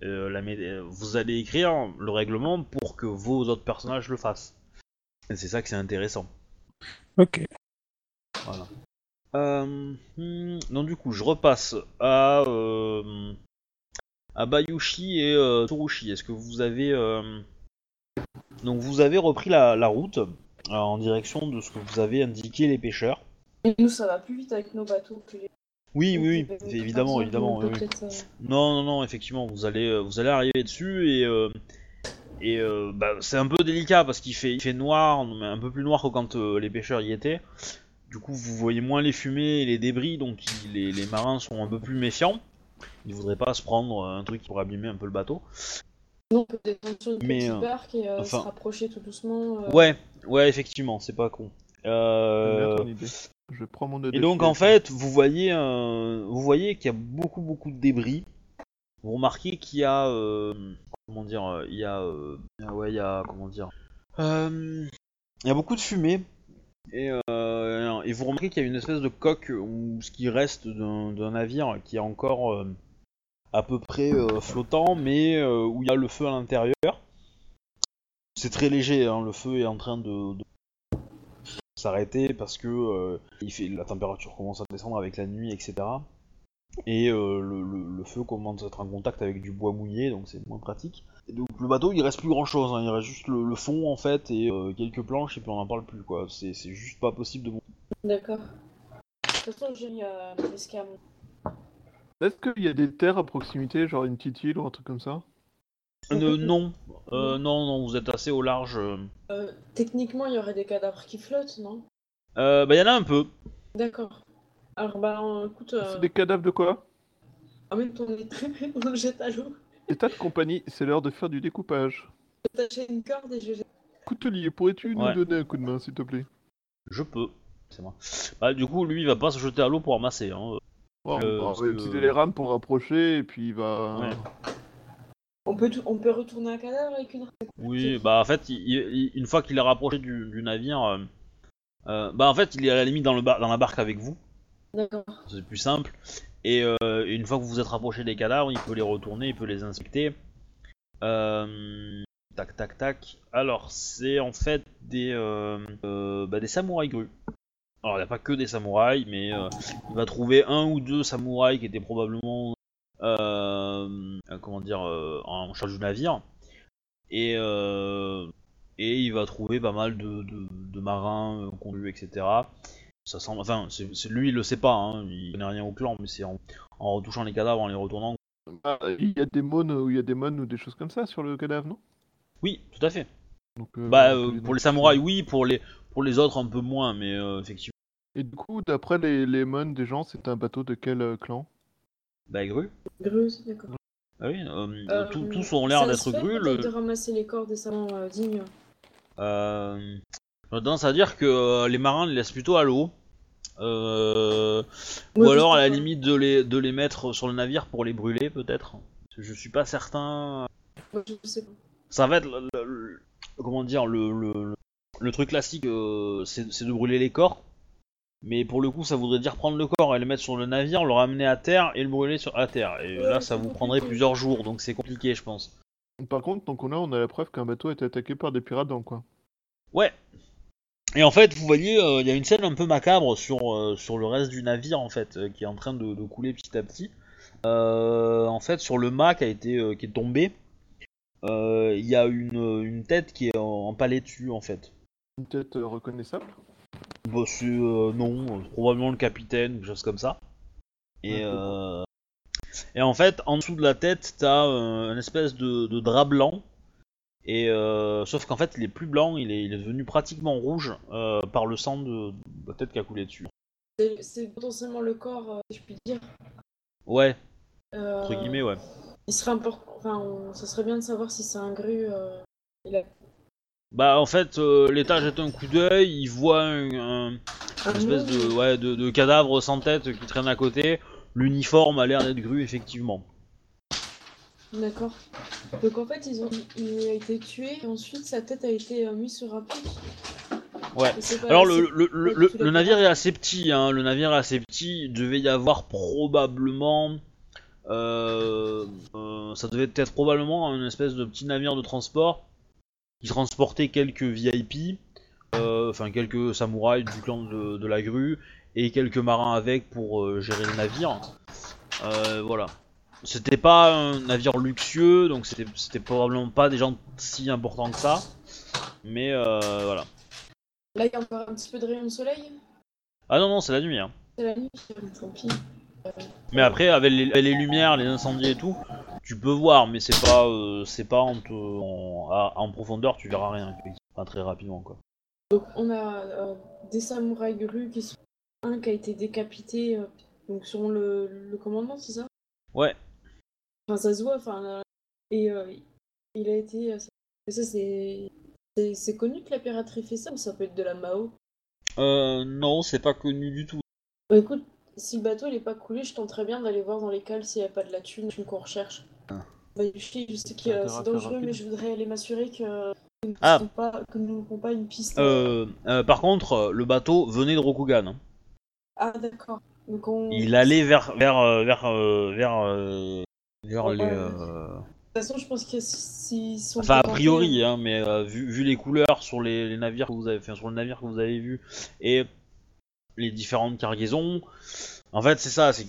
la vous allez écrire le règlement pour que vos autres personnages le fassent. Et c'est ça que c'est intéressant. Ok. Voilà. Euh, hmm, donc du coup, je repasse à euh, à Bayushi et euh, Torushi. Est-ce que vous avez euh, donc vous avez repris la, la route en direction de ce que vous avez indiqué les pêcheurs? Et nous, ça va plus vite avec nos bateaux que les. Oui, oui, évidemment, évidemment. oui, Non, non, non, effectivement, vous allez, vous allez arriver dessus et et euh, bah, c'est un peu délicat parce qu'il fait, il fait noir, mais un peu plus noir que quand euh, les pêcheurs y étaient. Du coup, vous voyez moins les fumées et les débris, donc il- les, les marins sont un peu plus méfiants. Ils voudraient pas se prendre un truc qui pourrait abîmer un peu le bateau. Descendre une Mais, petite euh, barque et euh, enfin- se rapprocher tout doucement. euh, Ouais, ouais, effectivement, c'est pas con. J'aime Euh, bien ton idée. Je prends mon Et donc en fait, vous voyez, euh, vous voyez qu'il y a beaucoup beaucoup de débris. Vous remarquez qu'il y a, euh, comment dire, euh, il y a, euh, ah ouais, il y a, comment dire, Euh, il y a beaucoup de fumée. Et, euh, et vous remarquez qu'il y a une espèce de coque ou ce qui reste d'un navire qui est encore euh, à peu près euh, flottant, mais euh, où il y a le feu à l'intérieur. C'est très léger, hein, le feu est en train de, s'arrêter parce que la température commence à descendre avec la nuit, etc. Et euh, le, le- le feu commence à être en contact avec du bois mouillé, donc c'est moins pratique. Et donc le bateau, il reste plus grand chose, il reste juste le, le fond en fait et euh, quelques planches et puis on n'en parle plus quoi. C'est c'est juste pas possible de monter. D'accord. De toute façon, j'ai mis à l'escamon. Est-ce qu'il y a des terres à proximité, genre une petite île ou un truc comme ça? Euh, non, euh, non, non, vous êtes assez au large. euh. Euh, techniquement, il y aurait des cadavres qui flottent, non? Euh, bah il y en a un peu. D'accord. Alors, bah, euh, écoute, euh, C'est des cadavres de quoi amène ton nez, [laughs] on le jette à l'eau. État de compagnie, c'est l'heure de faire du découpage. T'achètes une corde et je jette. Coutelier, pourrais-tu Ouais. nous donner un coup de main, s'il te plaît? Je peux. C'est moi. Bah du coup, lui, il va pas se jeter à l'eau pour ramasser. Hein. Euh, On va utiliser les rames pour rapprocher, et puis il va... Ouais. On peut, on peut retourner un cadavre avec une Oui, bah en fait, il- il- une fois qu'il est rapproché du, du navire, euh, euh, bah en fait, il est à la limite dans, le bar- dans la barque avec vous. C'est plus simple. Et, euh, une fois que vous vous êtes rapproché des cadavres, il peut les retourner, il peut les inspecter. Euh, tac, tac, tac. Alors, c'est en fait des, euh, bah, samouraïs grues. Alors, il n'y a pas que des samouraïs, mais il va trouver un ou deux samouraïs qui étaient probablement, comment dire, en charge du navire. Et, il va trouver pas mal de, marins conduits, etc. Ça semble, enfin, c'est, c'est- lui il le sait pas, hein, il connaît rien au clan, mais c'est en, en retouchant les cadavres, en les retournant. Ah, il y a des mônes ou il y a des mônes ou des choses comme ça sur le cadavre, non? Oui, tout à fait. Donc, euh, bah, euh, pour les samouraïs, oui, pour les, pour les autres un peu moins, mais euh, effectivement. Et du coup, d'après les, les mônes des gens, c'est un bateau de quel euh, clan? Bah, grue. Grue aussi, d'accord. Ah oui, euh, Euh, tous- ont l'air d'être peut-être Le, de ramasser les corps des savants euh, dignes. euh, j'ai tendance à dire que euh, les marins les laissent plutôt à l'eau. Euh, ou alors à la limite de les, de les mettre sur le navire pour les brûler peut-être. Je suis pas certain. Moi, je sais pas. Ça va être le, le- le- comment dire le, le, le- truc classique, euh, c'est c'est de brûler les corps. Mais pour le coup, ça voudrait dire prendre le corps et le mettre sur le navire, le ramener à terre et le brûler sur à terre. Et Ouais, là, ça vous prendrait compliqué. plusieurs jours, donc c'est compliqué, je pense. Par contre, donc on a, on a la preuve qu'un bateau a été attaqué par des pirates dans le coin. Ouais. Et en fait, vous voyez, euh, il y a une scène un peu macabre sur, euh, sur le reste du navire, en fait, euh, qui est en train de, de couler petit à petit. En fait, sur le mât qui, a été, qui est tombé, il y a une, une tête qui est en- empalée dessus, en fait. Une tête reconnaissable? Bah, c'est non, probablement le capitaine, quelque chose comme ça. Et, et en fait, en dessous de la tête, t'as une espèce de, de drap blanc. Et euh, sauf qu'en fait, il est plus blanc, il est, il est devenu pratiquement rouge euh, par le sang de, de la tête qui a coulé dessus. C'est- potentiellement le corps, euh, si je puis dire. Ouais, entre guillemets, ouais. Il serait important. Enfin, on- ça serait bien de savoir si c'est un grue. euh, il a Bah, en fait, l'État jette un coup d'œil, il voit un, un- un une espèce de, nom, ouais, de, de cadavre sans tête qui traîne à côté. L'uniforme a l'air d'être gru, effectivement. D'accord. Donc en fait, ils ont, il a été tué et ensuite sa tête a été euh, mise sur un pic. Ouais. Alors le, le, le, le- navire est assez petit, hein. le navire est assez petit, il devait y avoir probablement... euh, euh, ça devait être probablement une espèce de petit navire de transport qui transportait quelques VIP, euh, enfin quelques samouraïs du clan de, de la grue et quelques marins avec pour gérer le navire. Voilà. C'était pas un navire luxueux, donc c'était probablement pas des gens si importants que ça. Mais euh, voilà. Là, il y a encore un petit peu de rayon de soleil? Ah non, non, c'est la nuit. Hein. C'est la nuit, tant pis. Mais après, avec les, avec les lumières, les incendies et tout, tu peux voir, mais c'est pas, euh, c'est pas en, te- en, profondeur, tu verras rien. Pas très rapidement, quoi. Donc on a euh, des samouraïs grues qui sont un qui a été décapité donc selon le, le commandement c'est ça? Ouais. Enfin ça se voit enfin euh, et euh, il a été euh, ça c'est c'est connu que la piraterie fait ça ou ça peut être de la Mao Euh, non, c'est pas connu du tout. Bah écoute si le bateau il est pas coulé je tenterais bien d'aller voir dans les cales s'il y a pas de la thune, thune qu'on recherche. Ah. Bah je sais je sais que euh, c'est dangereux mais je voudrais aller m'assurer que que nous Ah. pas que nous n'avons pas une piste. Euh, euh, par contre, le bateau venait de Rokugan. hein. Ah d'accord. Donc on Il allait vers vers vers vers vers Les. euh, De toute façon, je pense que si, si on Enfin, a priori, euh, hein, mais euh, vu, vu les couleurs sur les, les navires que vous avez, enfin, sur le navire que vous avez vu et les différentes cargaisons, en fait, c'est ça. C'est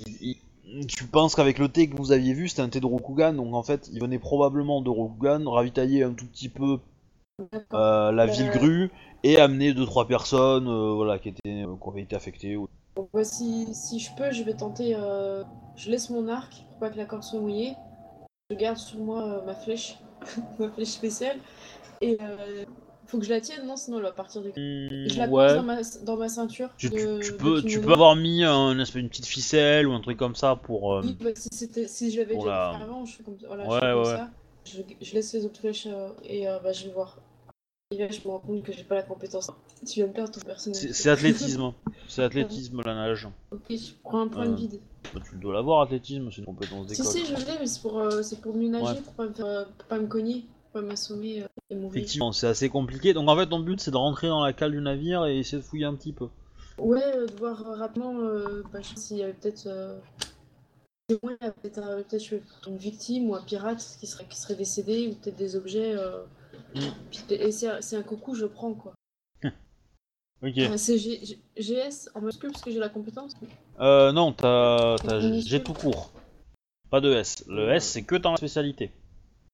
tu penses qu'avec le thé que vous aviez vu, c'était un thé de Rokugan, donc en fait, il venait probablement de Rokugan, ravitailler un tout petit peu euh, la ville grue et amener deux trois personnes, euh, voilà, qui étaient, qui avaient été affectées. ou- Bon, bah, si, si je peux, je vais tenter. euh, Je laisse mon arc pour pas que la corde soit mouillée. Je garde sur moi euh, ma flèche, [laughs] ma flèche spéciale. Et euh, faut que je la tienne, non Sinon elle va partir du. Hmm, Je la ouais. pose dans ma, dans ma ceinture. Tu, de- de peux, tu peux avoir mis un, une petite ficelle ou un truc comme ça pour. euh, Oui, bah, si, si je l'avais déjà la- fait avant, je fais comme, voilà, je Ouais, fais comme ouais, ça. Je, je laisse les autres flèches et bah, je vais voir. Je me rends compte que j'ai pas la compétence. Tu vas me perdre ton personnage. C'est athlétisme. c'est athlétisme la nage. ok, je prends un point de vide. Bah, tu dois l'avoir, athlétisme, c'est une compétence Si, d'école. si, je l'ai, mais c'est pour, euh, c'est pour mieux nager, Ouais. pour, pas me faire, euh, pour pas me cogner, pour pas m'assommer euh, et mourir. Effectivement, c'est assez compliqué. Donc en fait, ton but c'est de rentrer dans la cale du navire et essayer de fouiller un petit peu. Ouais, euh, de voir rapidement euh, bah, je sais s'il y avait peut-être. Euh... si moi, il y avait peut-être une victime ou un pirate qui serait, qui serait décédé, ou peut-être des objets. Et c'est un- coucou, je prends quoi. [laughs] Ok. C'est GS en majuscule parce que j'ai la compétence. Euh, non, t'as. G tout court. Pas de S. Le S c'est que dans la spécialité.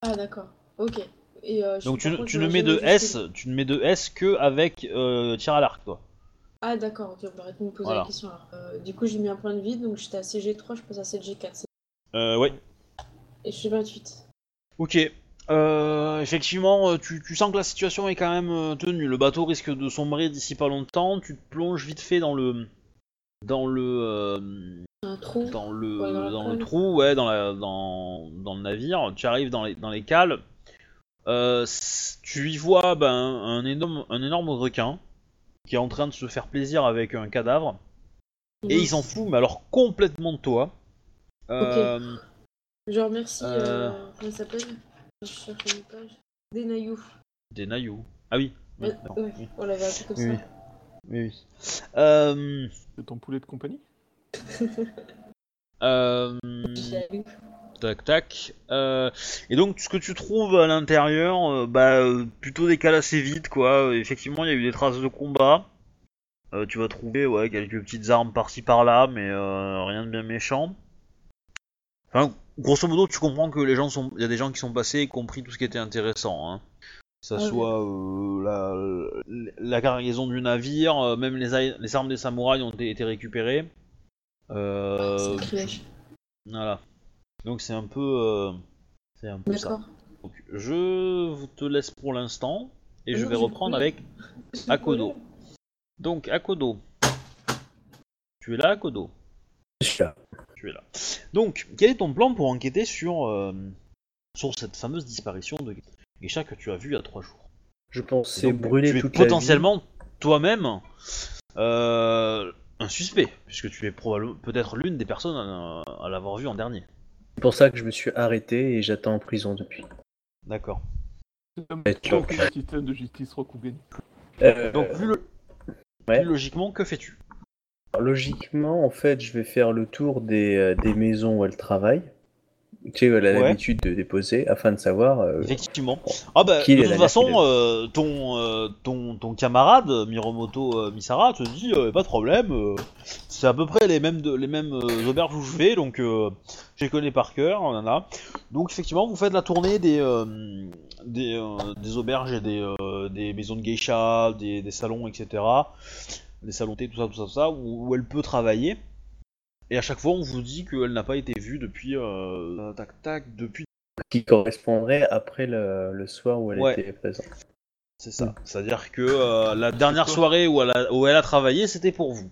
Ah, d'accord, ok. Et, euh, Donc tu, ne- tu mets de S, tu ne mets de S que avec euh, tir à l'arc, toi. Ah, d'accord, ok, on va arrêter de me poser Voilà. la question alors. Euh, du coup, j'ai mis un point de vide, donc j'étais à CG3, je passe à 7G4. Euh, ouais. Et je suis 28. Ok. Euh, effectivement, euh, tu, tu sens que la situation est quand même euh, tenue. Le bateau risque de sombrer d'ici pas longtemps. Tu te plonges vite fait dans le dans le euh, Un trou. dans le Ouais, dans le trou, ouais, dans la dans, dans le navire. Tu arrives dans les dans les cales. Euh, tu y vois ben, un énorme un énorme requin qui est en train de se faire plaisir avec un cadavre. Et il s'en fout, mais alors complètement de toi. Je remercie. Euh. Euh... Comment il s'appelle? Je cherche une page. Denayou. Des naïous. Ah oui. oui, Ouais, d'accord, ouais, oui. on l'avait appelé comme Oui, ça. oui. oui. Euh, C'est ton poulet de compagnie [laughs] euh, tac tac. Euh, et donc ce que tu trouves à l'intérieur, euh, bah euh, plutôt des cales assez vides quoi. Effectivement, il y a eu des traces de combat. Euh, tu vas trouver ouais quelques petites armes par-ci par-là, mais euh, rien de bien méchant. Enfin, grosso modo, tu comprends que les gens sont, il y a des gens qui sont passés et compris tout ce qui était intéressant. Hein. Que ça Ah oui. soit euh, la, la cargaison du navire, euh, même les, armes des samouraïs ont été, récupérées. Euh, voilà. Donc c'est un peu, euh, c'est un peu ça. D'accord. Donc je vous te laisse pour l'instant et je Non, vais reprendre avec Akodo. [laughs] Donc Akodo. Tu es là, Akodo? Je suis là. Tu es là. Donc, quel est ton plan pour enquêter sur, euh, sur cette fameuse disparition de Geisha que tu as vue il y a trois jours? Je pensais Donc, brûler Tu es toute potentiellement toi-même euh, un suspect, puisque tu es probablement peut-être l'une des personnes à, à l'avoir vue en dernier. C'est pour ça que je me suis arrêté et j'attends en prison depuis. D'accord. C'est de justice. Euh, Donc, vu, le- ouais. plus logiquement, que fais-tu? Logiquement, en fait, je vais faire le tour des, euh, des maisons où elle travaille. Tu sais, où elle a Ouais. l'habitude de déposer afin de savoir. euh, Effectivement. Ah bah, Qui de toute façon, euh, ton, euh, ton, ton camarade, Miromoto Misara, te dit, pas de problème, c'est à peu près les mêmes, de, les mêmes auberges où je vais, donc je les connais par cœur. Donc effectivement, vous faites la tournée des, des, des auberges et des, des maisons de geisha, des, des salons, etc. Des salons thé, tout ça, tout ça, tout ça, où, où elle peut travailler. et à chaque fois, on vous dit qu'elle n'a pas été vue depuis. euh, tac tac, depuis. Qui correspondrait après le, le soir où elle Ouais. était présente. C'est ça. C'est-à-dire que euh, la dernière soirée où elle a, où elle a travaillé, c'était pour vous.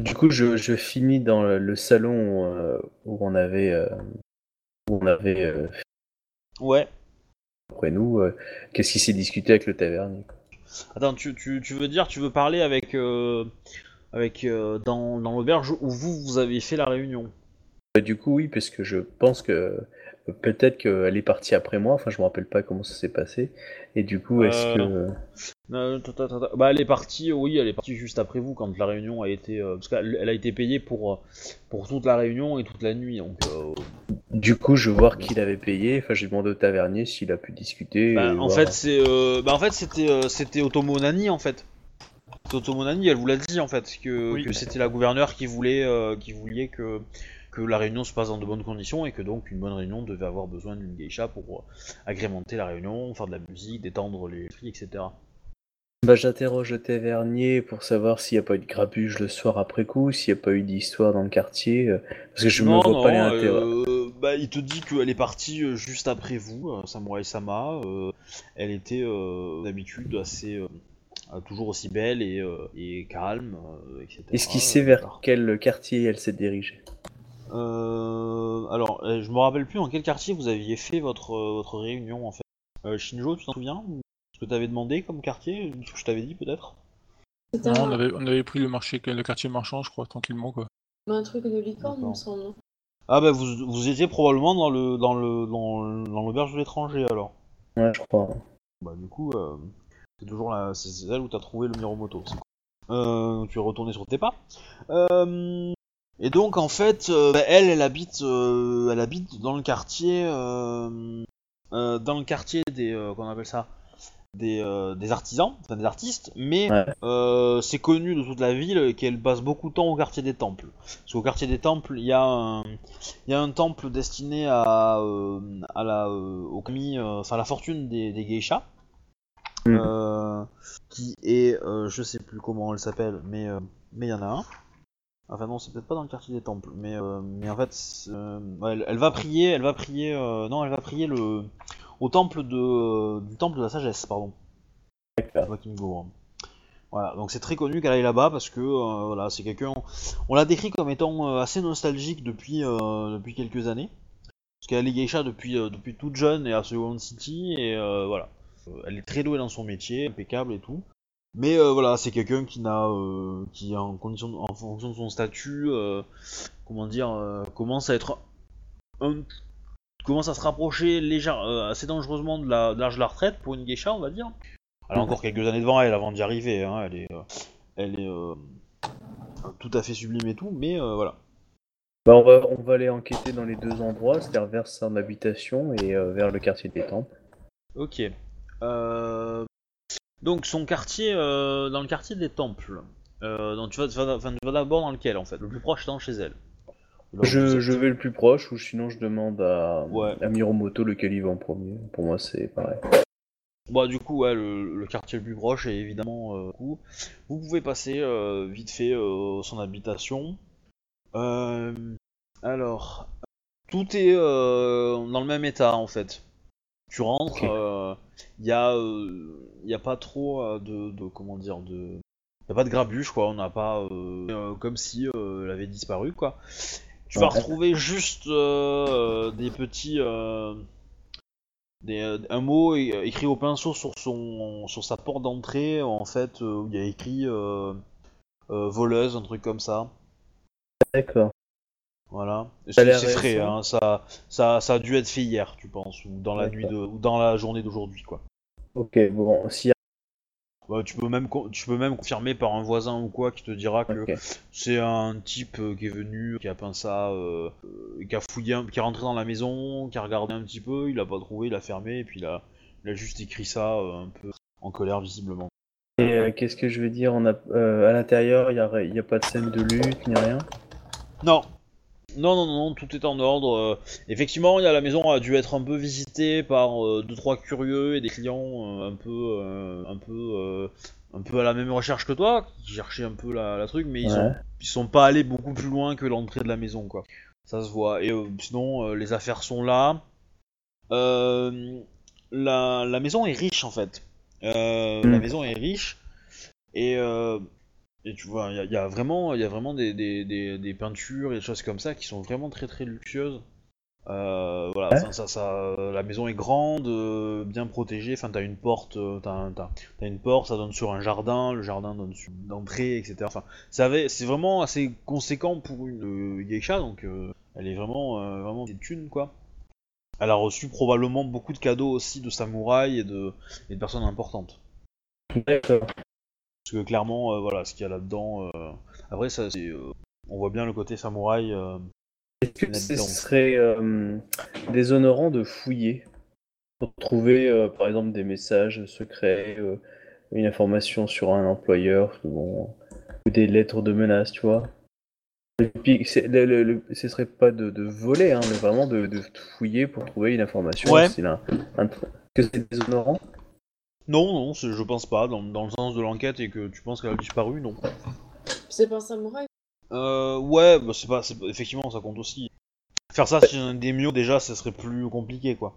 Du coup, je, je finis dans le, le salon euh, où on avait, euh, où on avait euh, Ouais. après nous, euh, qu'est-ce qui s'est discuté avec le tavernier. Attends, tu, tu, tu veux dire, tu veux parler avec. euh, avec euh, dans, dans l'auberge où vous, vous avez fait la réunion? Euh, Du coup, oui, parce que je pense que peut-être qu'elle est partie après moi. Enfin, je me rappelle pas comment ça s'est passé. Et du coup, est-ce Euh, que Euh. Bah, elle est partie, oui, elle est partie juste après vous quand la réunion a été. euh, parce qu'elle elle a été payée pour, euh, pour toute la réunion et toute la nuit. Donc, euh, du coup, je veux voir qui l'avait payé. Enfin, j'ai demandé au tavernier s'il a pu discuter. bah, en fait, c'est. euh, bah, en fait, c'était euh, c'était Otomo Nani en fait. C'est Otomo Nani, elle vous l'a dit en fait, que, Oui. que c'était la gouverneure qui voulait, euh, qui voulait que, que la réunion se passe dans de bonnes conditions et que donc une bonne réunion devait avoir besoin d'une geisha pour euh, agrémenter la réunion, faire de la musique, détendre les prix, etc. Bah, j'interroge le tavernier pour savoir s'il n'y a pas eu de grabuge le soir après coup, s'il n'y a pas eu d'histoire dans le quartier. euh, Parce que je me non, vois pas les euh, bah, il te dit qu'elle est partie euh, juste après vous, euh, Samurai Sama. euh, elle était euh, d'habitude assez. euh, euh, toujours aussi belle et, euh, et calme, euh, etc. Est-ce qu'il sait vers quel quartier elle s'est dirigée? Euh, alors, euh, je me rappelle plus dans quel quartier vous aviez fait votre, euh, votre réunion en fait. Euh, Shinjo, tu t'en souviens? ou Ce que t'avais demandé comme quartier Ce que je t'avais dit peut-être Non, on avait, on avait pris le marché, le quartier marchand, je crois, tranquillement quoi. un truc de licorne, il me semble. non Ah bah vous, vous étiez probablement dans le dans le dans, l'auberge de l'étranger alors. Ouais, je crois. Bah du coup, euh, c'est toujours là, c'est celle où t'as trouvé le Miromoto. Euh, tu es retourné sur tes pas. Euh, et donc en fait, euh, bah, elle, elle habite, euh, elle habite dans le quartier, euh, euh, dans le quartier des, euh, qu'on appelle ça, des, euh, des artisans, enfin des artistes, mais Ouais. euh, c'est connu de toute la ville qu'elle passe beaucoup de temps au quartier des temples. Parce qu'au quartier des temples, il y a un, il y a un temple destiné à, euh, à la, au kami, enfin la fortune des, des geishas, Mm. qui est, je sais plus comment elle s'appelle, mais mais il y en a un. Enfin non, c'est peut-être pas dans le quartier des temples, mais mais en fait, elle, elle va prier, elle va prier, non, elle va prier le au temple de du temple de la sagesse, pardon. D'accord. Voilà, donc c'est très connu qu'elle aille là-bas parce que euh, voilà, c'est quelqu'un. On l'a décrit comme étant euh, assez nostalgique depuis euh, depuis quelques années, parce qu'elle est geisha depuis depuis toute jeune et à Second City et voilà, elle est très douée dans son métier, impeccable et tout. Mais voilà, c'est quelqu'un qui n'a, qui en condition, en fonction de son statut, comment dire, commence à être un, commence à se rapprocher légère, euh, assez dangereusement de l'âge de la retraite pour une geisha, on va dire. Elle a encore quelques années devant elle avant d'y arriver. hein, Elle est, euh, elle est euh, tout à fait sublime et tout, mais voilà. Bah, on, va, on va aller enquêter dans les deux endroits, c'est-à-dire vers son habitation et vers le quartier des temples. Ok. Donc son quartier, euh, dans le quartier des temples. Donc tu vas, vas d'abord dans lequel en fait? Le plus proche étant chez elle. Je, vais le plus proche ou sinon je demande à, Ouais. à Miromoto lequel il va en premier. Pour moi, c'est pareil. Bah du coup ouais, le, le quartier le plus proche est évidemment euh, coup, vous pouvez passer euh, vite fait euh, son habitation. Euh, alors tout est euh, dans le même état en fait. Tu rentres, il y a y a pas trop euh, de, de comment dire de y a pas de grabuge quoi, on n'a pas euh, euh, comme si euh, elle avait disparu quoi. Tu vas retrouver juste euh, des petits euh, des, euh, un mot écrit au pinceau sur son sur sa porte d'entrée en fait où il y a écrit euh, voleuse un truc comme ça. D'accord. voilà. C'est frais hein, ça, ça ça a dû être fait hier tu penses ou dans la nuit de ou dans la journée d'aujourd'hui quoi. Ok, bon, s'il y Bah, tu peux même tu peux même confirmer par un voisin ou quoi qui te dira que c'est un type euh, qui est venu qui a peint ça euh, qui a fouillé un- qui est rentré dans la maison qui a regardé un petit peu il a pas trouvé il a fermé et puis il a, il a juste écrit ça euh, un peu en colère visiblement. Et euh, qu'est-ce que je veux dire On a, À l'intérieur, il n'y a, y a pas de scène de lutte ni rien? Non. Non, non, non, tout est en ordre. euh, effectivement, il y a, la maison a dû être un peu visitée par euh, deux trois curieux et des clients euh, un peu, euh, un peu, euh, un peu à la même recherche que toi, qui cherchaient un peu la, la truc, mais ils, Ouais. ont, ils sont pas allés beaucoup plus loin que l'entrée de la maison, quoi. Ça se voit. Et sinon, les affaires sont là. Euh, la, la maison est riche, en fait. Euh, Mm. La maison est riche. Et, euh, et tu vois, il y, a- il y a vraiment, y a vraiment des, des, des, des peintures et des choses comme ça qui sont vraiment très très luxueuses. Euh, voilà, Ouais. ça, ça, ça- la maison est grande, euh, bien protégée. Enfin, t'as une porte, euh, t'as, t'as- t'as une porte, ça donne sur un jardin, le jardin donne sur une entrée, etc. Enfin, ça avait- c'est vraiment assez conséquent pour une euh, geisha, donc euh, elle est vraiment, euh, vraiment des thunes, quoi. Elle a reçu probablement beaucoup de cadeaux aussi de samouraïs et de, et de personnes importantes. D'accord. Parce que clairement, euh, voilà, ce qu'il y a là-dedans. euh, Après, ça, c'est, euh, on voit bien le côté samouraï. Est-ce que ce serait déshonorant de fouiller pour trouver, par exemple, des messages secrets, une information sur un employeur, ou, bon, ou des lettres de menace, tu vois? Le- le- le- Ce serait pas de, de voler, hein, mais vraiment de, de fouiller pour trouver une information. Ouais. un- un- que c'est déshonorant? Non, non, je pense pas. Dans, dans le sens de l'enquête et que tu penses qu'elle a disparu, non. C'est pas un samouraï. Euh, ouais, bah, c'est pas, c'est effectivement, ça compte aussi. Faire ça sur un démio, déjà, ça serait plus compliqué, quoi.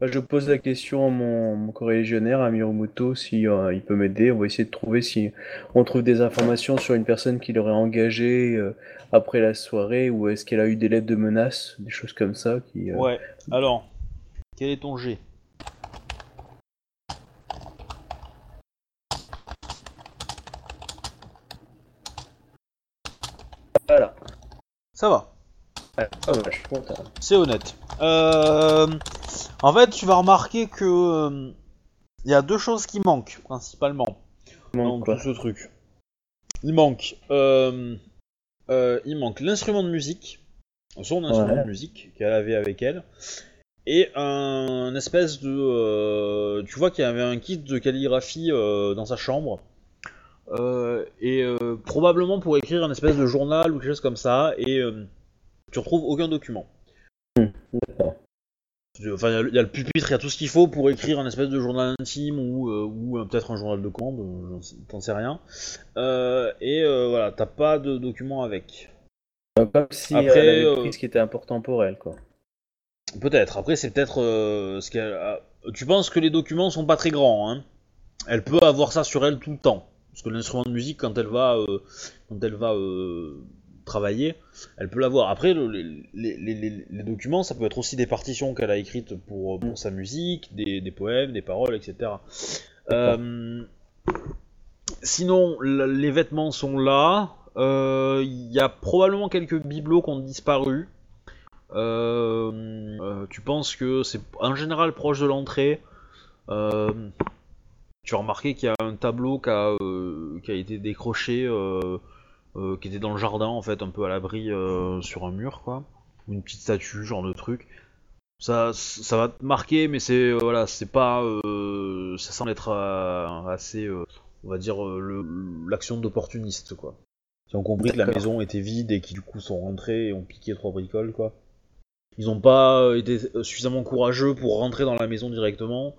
Bah, Je pose la question à mon, mon corrélégionnaire, à Miromoto, si euh, il peut m'aider. On va essayer de trouver si on trouve des informations sur une personne qui l'aurait engagé euh, après la soirée, ou est-ce qu'elle a eu des lettres de menaces, des choses comme ça. Qui, euh, Ouais, alors, quel est ton G? Voilà. Ça va, Ouais, ouais, je suis content. c'est honnête. Euh, en fait, tu vas remarquer que euh, il y a deux choses qui manquent, principalement. Dans tout ce truc. Il manque, euh, euh, il manque l'instrument de musique, son instrument Ouais. de musique qu'elle avait avec elle, et un espèce de, euh, tu vois qu'il y avait un kit de calligraphie euh, dans sa chambre, euh, et euh, probablement pour écrire un espèce de journal ou quelque chose comme ça, et euh, tu retrouves aucun document. D'accord. Enfin, il y a le- il y, a le pupitre, il y a tout ce qu'il faut pour écrire un espèce de journal intime ou, euh, ou euh, peut-être un journal de commande, euh, t'en sais rien. Euh, et euh, voilà, t'as pas de document avec. Donc, Comme si Après, elle avait euh, pris ce qui était important pour elle, quoi. Peut-être. Après, c'est peut-être euh, ce qu'elle. a- Tu penses que les documents sont pas très grands, hein Elle peut avoir ça sur elle tout le temps, parce que l'instrument de musique, quand elle va, euh, quand elle va euh, travailler, elle peut l'avoir. Après, le- les, les- les- les- les documents, ça peut être aussi des partitions qu'elle a écrites pour, pour sa musique, des, des poèmes, des paroles, etc. Euh, sinon, les vêtements sont là. Euh, Il y a probablement quelques bibelots qui ont disparu. Euh, euh, tu penses que c'est en général proche de l'entrée. Tu as remarqué qu'il y a un tableau qui a, euh, qui a été décroché, euh, euh, qui était dans le jardin en fait, un peu à l'abri sur un mur quoi, ou une petite statue, genre de truc. Ça, ça va te marquer, mais c'est voilà, c'est pas, ça semble être assez, on va dire l'action d'opportuniste quoi. Ils ont compris que la maison était vide et qui du coup sont rentrés et ont piqué trois bricoles quoi. Ils n'ont pas été suffisamment courageux pour rentrer dans la maison directement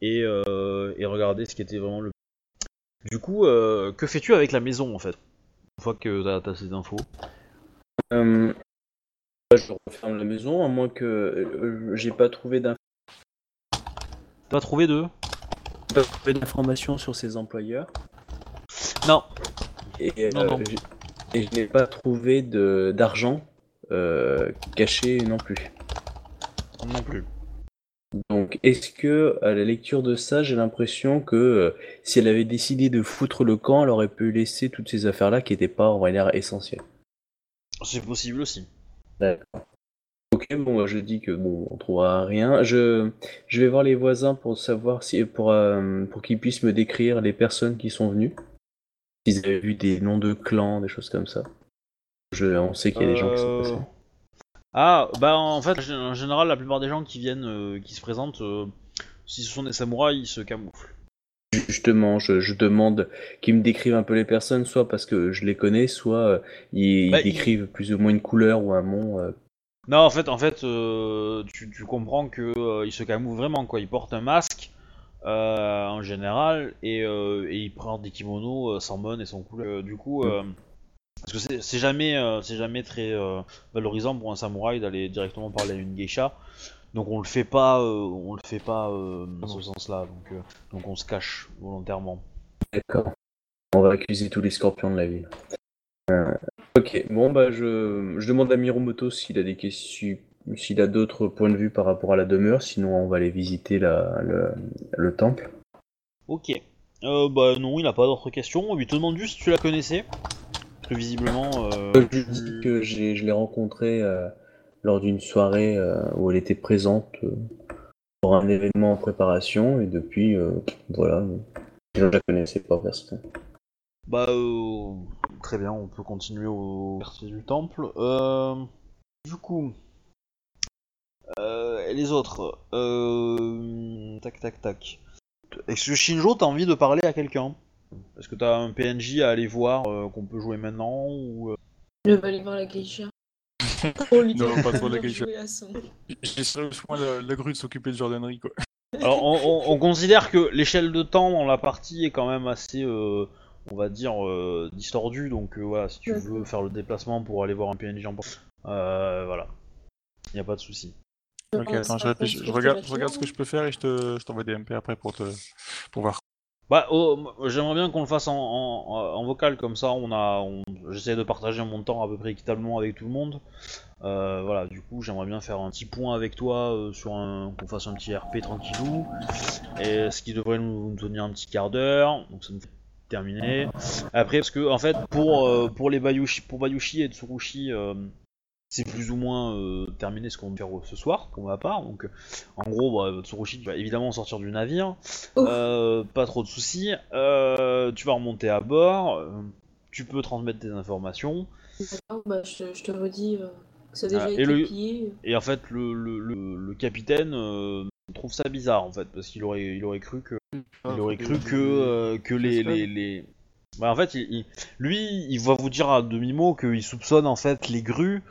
et, euh, et regarder ce qui était vraiment le. Du coup, euh, que fais-tu avec la maison en fait? Une fois que t'as as ces infos. Euh, je referme la maison, à moins que j'ai pas trouvé d'inf- T'as trouvé deux pas trouvé d'informations sur ses employeurs. Non. Et, Non, non. j'ai- et je n'ai pas trouvé de d'argent euh, caché non plus. Non plus. Donc, est-ce que à la lecture de ça, j'ai l'impression que euh, si elle avait décidé de foutre le camp, elle aurait pu laisser toutes ces affaires-là qui n'étaient pas, on va dire, essentielles. C'est possible aussi. Ok, bon, je dis que bon, on trouvera rien. Je, je vais voir les voisins pour savoir si, pour, euh, pour qu'ils puissent me décrire les personnes qui sont venues. S'ils avaient vu des noms de clans, des choses comme ça. Je, on sait qu'il y a des gens qui sont Euh, passés. Ah, bah en fait, en général, la plupart des gens qui viennent, euh, qui se présentent, euh, si ce sont des samouraïs, ils se camouflent. Justement, je, je demande qu'ils me décrivent un peu les personnes, soit parce que je les connais, soit euh, ils, ils Bah, ils- décrivent plus ou moins une couleur ou un euh. Non, en fait, en fait, tu, tu comprends que ils se camouflent vraiment quoi. Ils portent un masque en général, et, et il prend des kimonos sans bonne et sans couleur. Du coup, euh, parce que c'est- jamais, euh, c'est jamais très euh, valorisant pour un samouraï d'aller directement parler à une geisha. Donc on le fait pas, euh, on le fait pas dans ce sens-là. Donc, donc on se cache volontairement. D'accord. On va accuser tous les scorpions de la ville. Ok, bon bah je, je demande à Miromoto s'il a des questions, s'il a d'autres points de vue par rapport à la demeure, sinon on va aller visiter la, le, le temple. Ok. Euh, bah non, il a pas d'autres questions. Il te demande juste si tu la connaissais. Parce que visiblement. euh, je dis que j'ai, je l'ai rencontrée euh, lors d'une soirée euh, où elle était présente euh, pour un événement en préparation et depuis, euh, voilà, je la connaissais pas personne. Bah, euh, très bien, on peut continuer au quartier du temple. Euh, du coup, euh, et les autres, euh, tac tac tac. Est-ce que Shinjo, t'as envie de parler à quelqu'un? Est-ce que t'as un PNJ à aller voir euh, qu'on peut jouer maintenant ou euh, Je vais aller voir la geisha. [laughs] Lui Non, pas de trop la geisha. J'essaierai au moins la, la grue de s'occuper de jardinnerie, quoi. Alors, on, on- on considère que l'échelle de temps dans la partie est quand même assez, euh, on va dire, euh, distordue. Donc euh, voilà, si tu veux faire le déplacement pour aller voir un PNJ en euh, voilà, y a pas de souci. Ok, attends, je, regarde, tes je regarde ce que je peux faire et je te, je t'envoie des MP après pour te, pour voir. Bah, oh, j'aimerais bien qu'on le fasse en, vocal, comme ça on a, on- j'essaie de partager mon temps à peu près équitablement avec tout le monde. Euh, voilà, du coup j'aimerais bien faire un petit point avec toi euh, sur qu'on fasse un petit RP tranquillou, et ce qui devrait nous, nous tenir un petit quart d'heure, donc ça nous fait terminer. Après, parce que en fait pour euh, pour les Bayushi, pour Bayushi et Tsurushi, euh, c'est plus ou moins euh, terminé ce qu'on va faire ce soir pour ma part. Donc en gros, bah, Tsurushi tu vas évidemment sortir du navire. Euh, pas trop de soucis. Euh, tu vas remonter à bord. euh, tu peux transmettre tes informations. D'accord, bah, je, te- je te redis euh, que ça a déjà Ah, et été le- pillé. Et en fait, le, le, le- le capitaine euh, trouve ça bizarre en fait, parce qu'il aurait, il aurait cru que, il aurait cru que, euh, que les, les, les- Bah, en fait, il- il- lui, il va vous dire à demi-mot qu'il soupçonne en fait les grues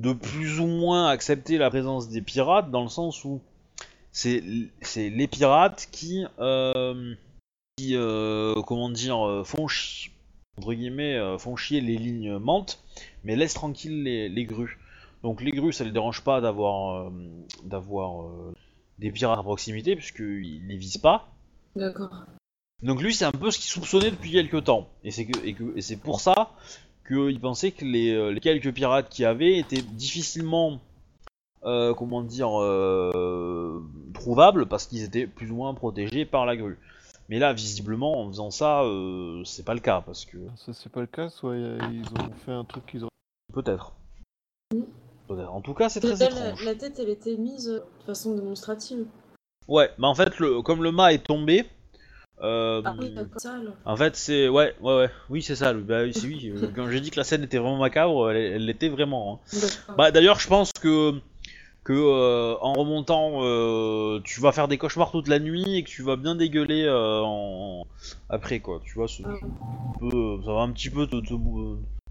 de plus ou moins accepter la présence des pirates, dans le sens où c'est c'est les pirates qui, euh, qui euh, comment dire, euh, font chier, entre guillemets, font chier les lignes mantes, mais laissent tranquilles les, les grues. Donc les grues, ça les dérange pas d'avoir euh, d'avoir des pirates à proximité, puisqu'ils les visent pas. D'accord. Donc lui, c'est un peu ce qu'il soupçonnait depuis quelques temps. Et c'est que, et que- et c'est pour ça qu'il pensait que les, euh, les quelques pirates qu'il y avait étaient difficilement, euh, comment dire, euh, trouvables, parce qu'ils étaient plus ou moins protégés par la grue. Mais là, visiblement, en faisant ça, euh, c'est pas le cas, parce que... Ça, c'est pas le cas, soit ils ont fait un truc qu'ils ont. Peut-être. Mm. Peut-être. En tout cas, c'est très étrange. la tête, elle était mise de façon démonstrative. Ouais, mais en fait, le, comme le mât est tombé... euh, Ah oui, d'accord, ça alors. En fait, c'est ouais, ouais, ouais, oui, c'est ça. Bah oui, oui. euh, Quand j'ai dit que la scène était vraiment macabre, elle l'était vraiment. hein. Bah d'ailleurs, je pense que que euh, en remontant, euh, tu vas faire des cauchemars toute la nuit et que tu vas bien dégueuler en... après quoi. Tu vois, Ah. peu- ça va un petit peu te, te,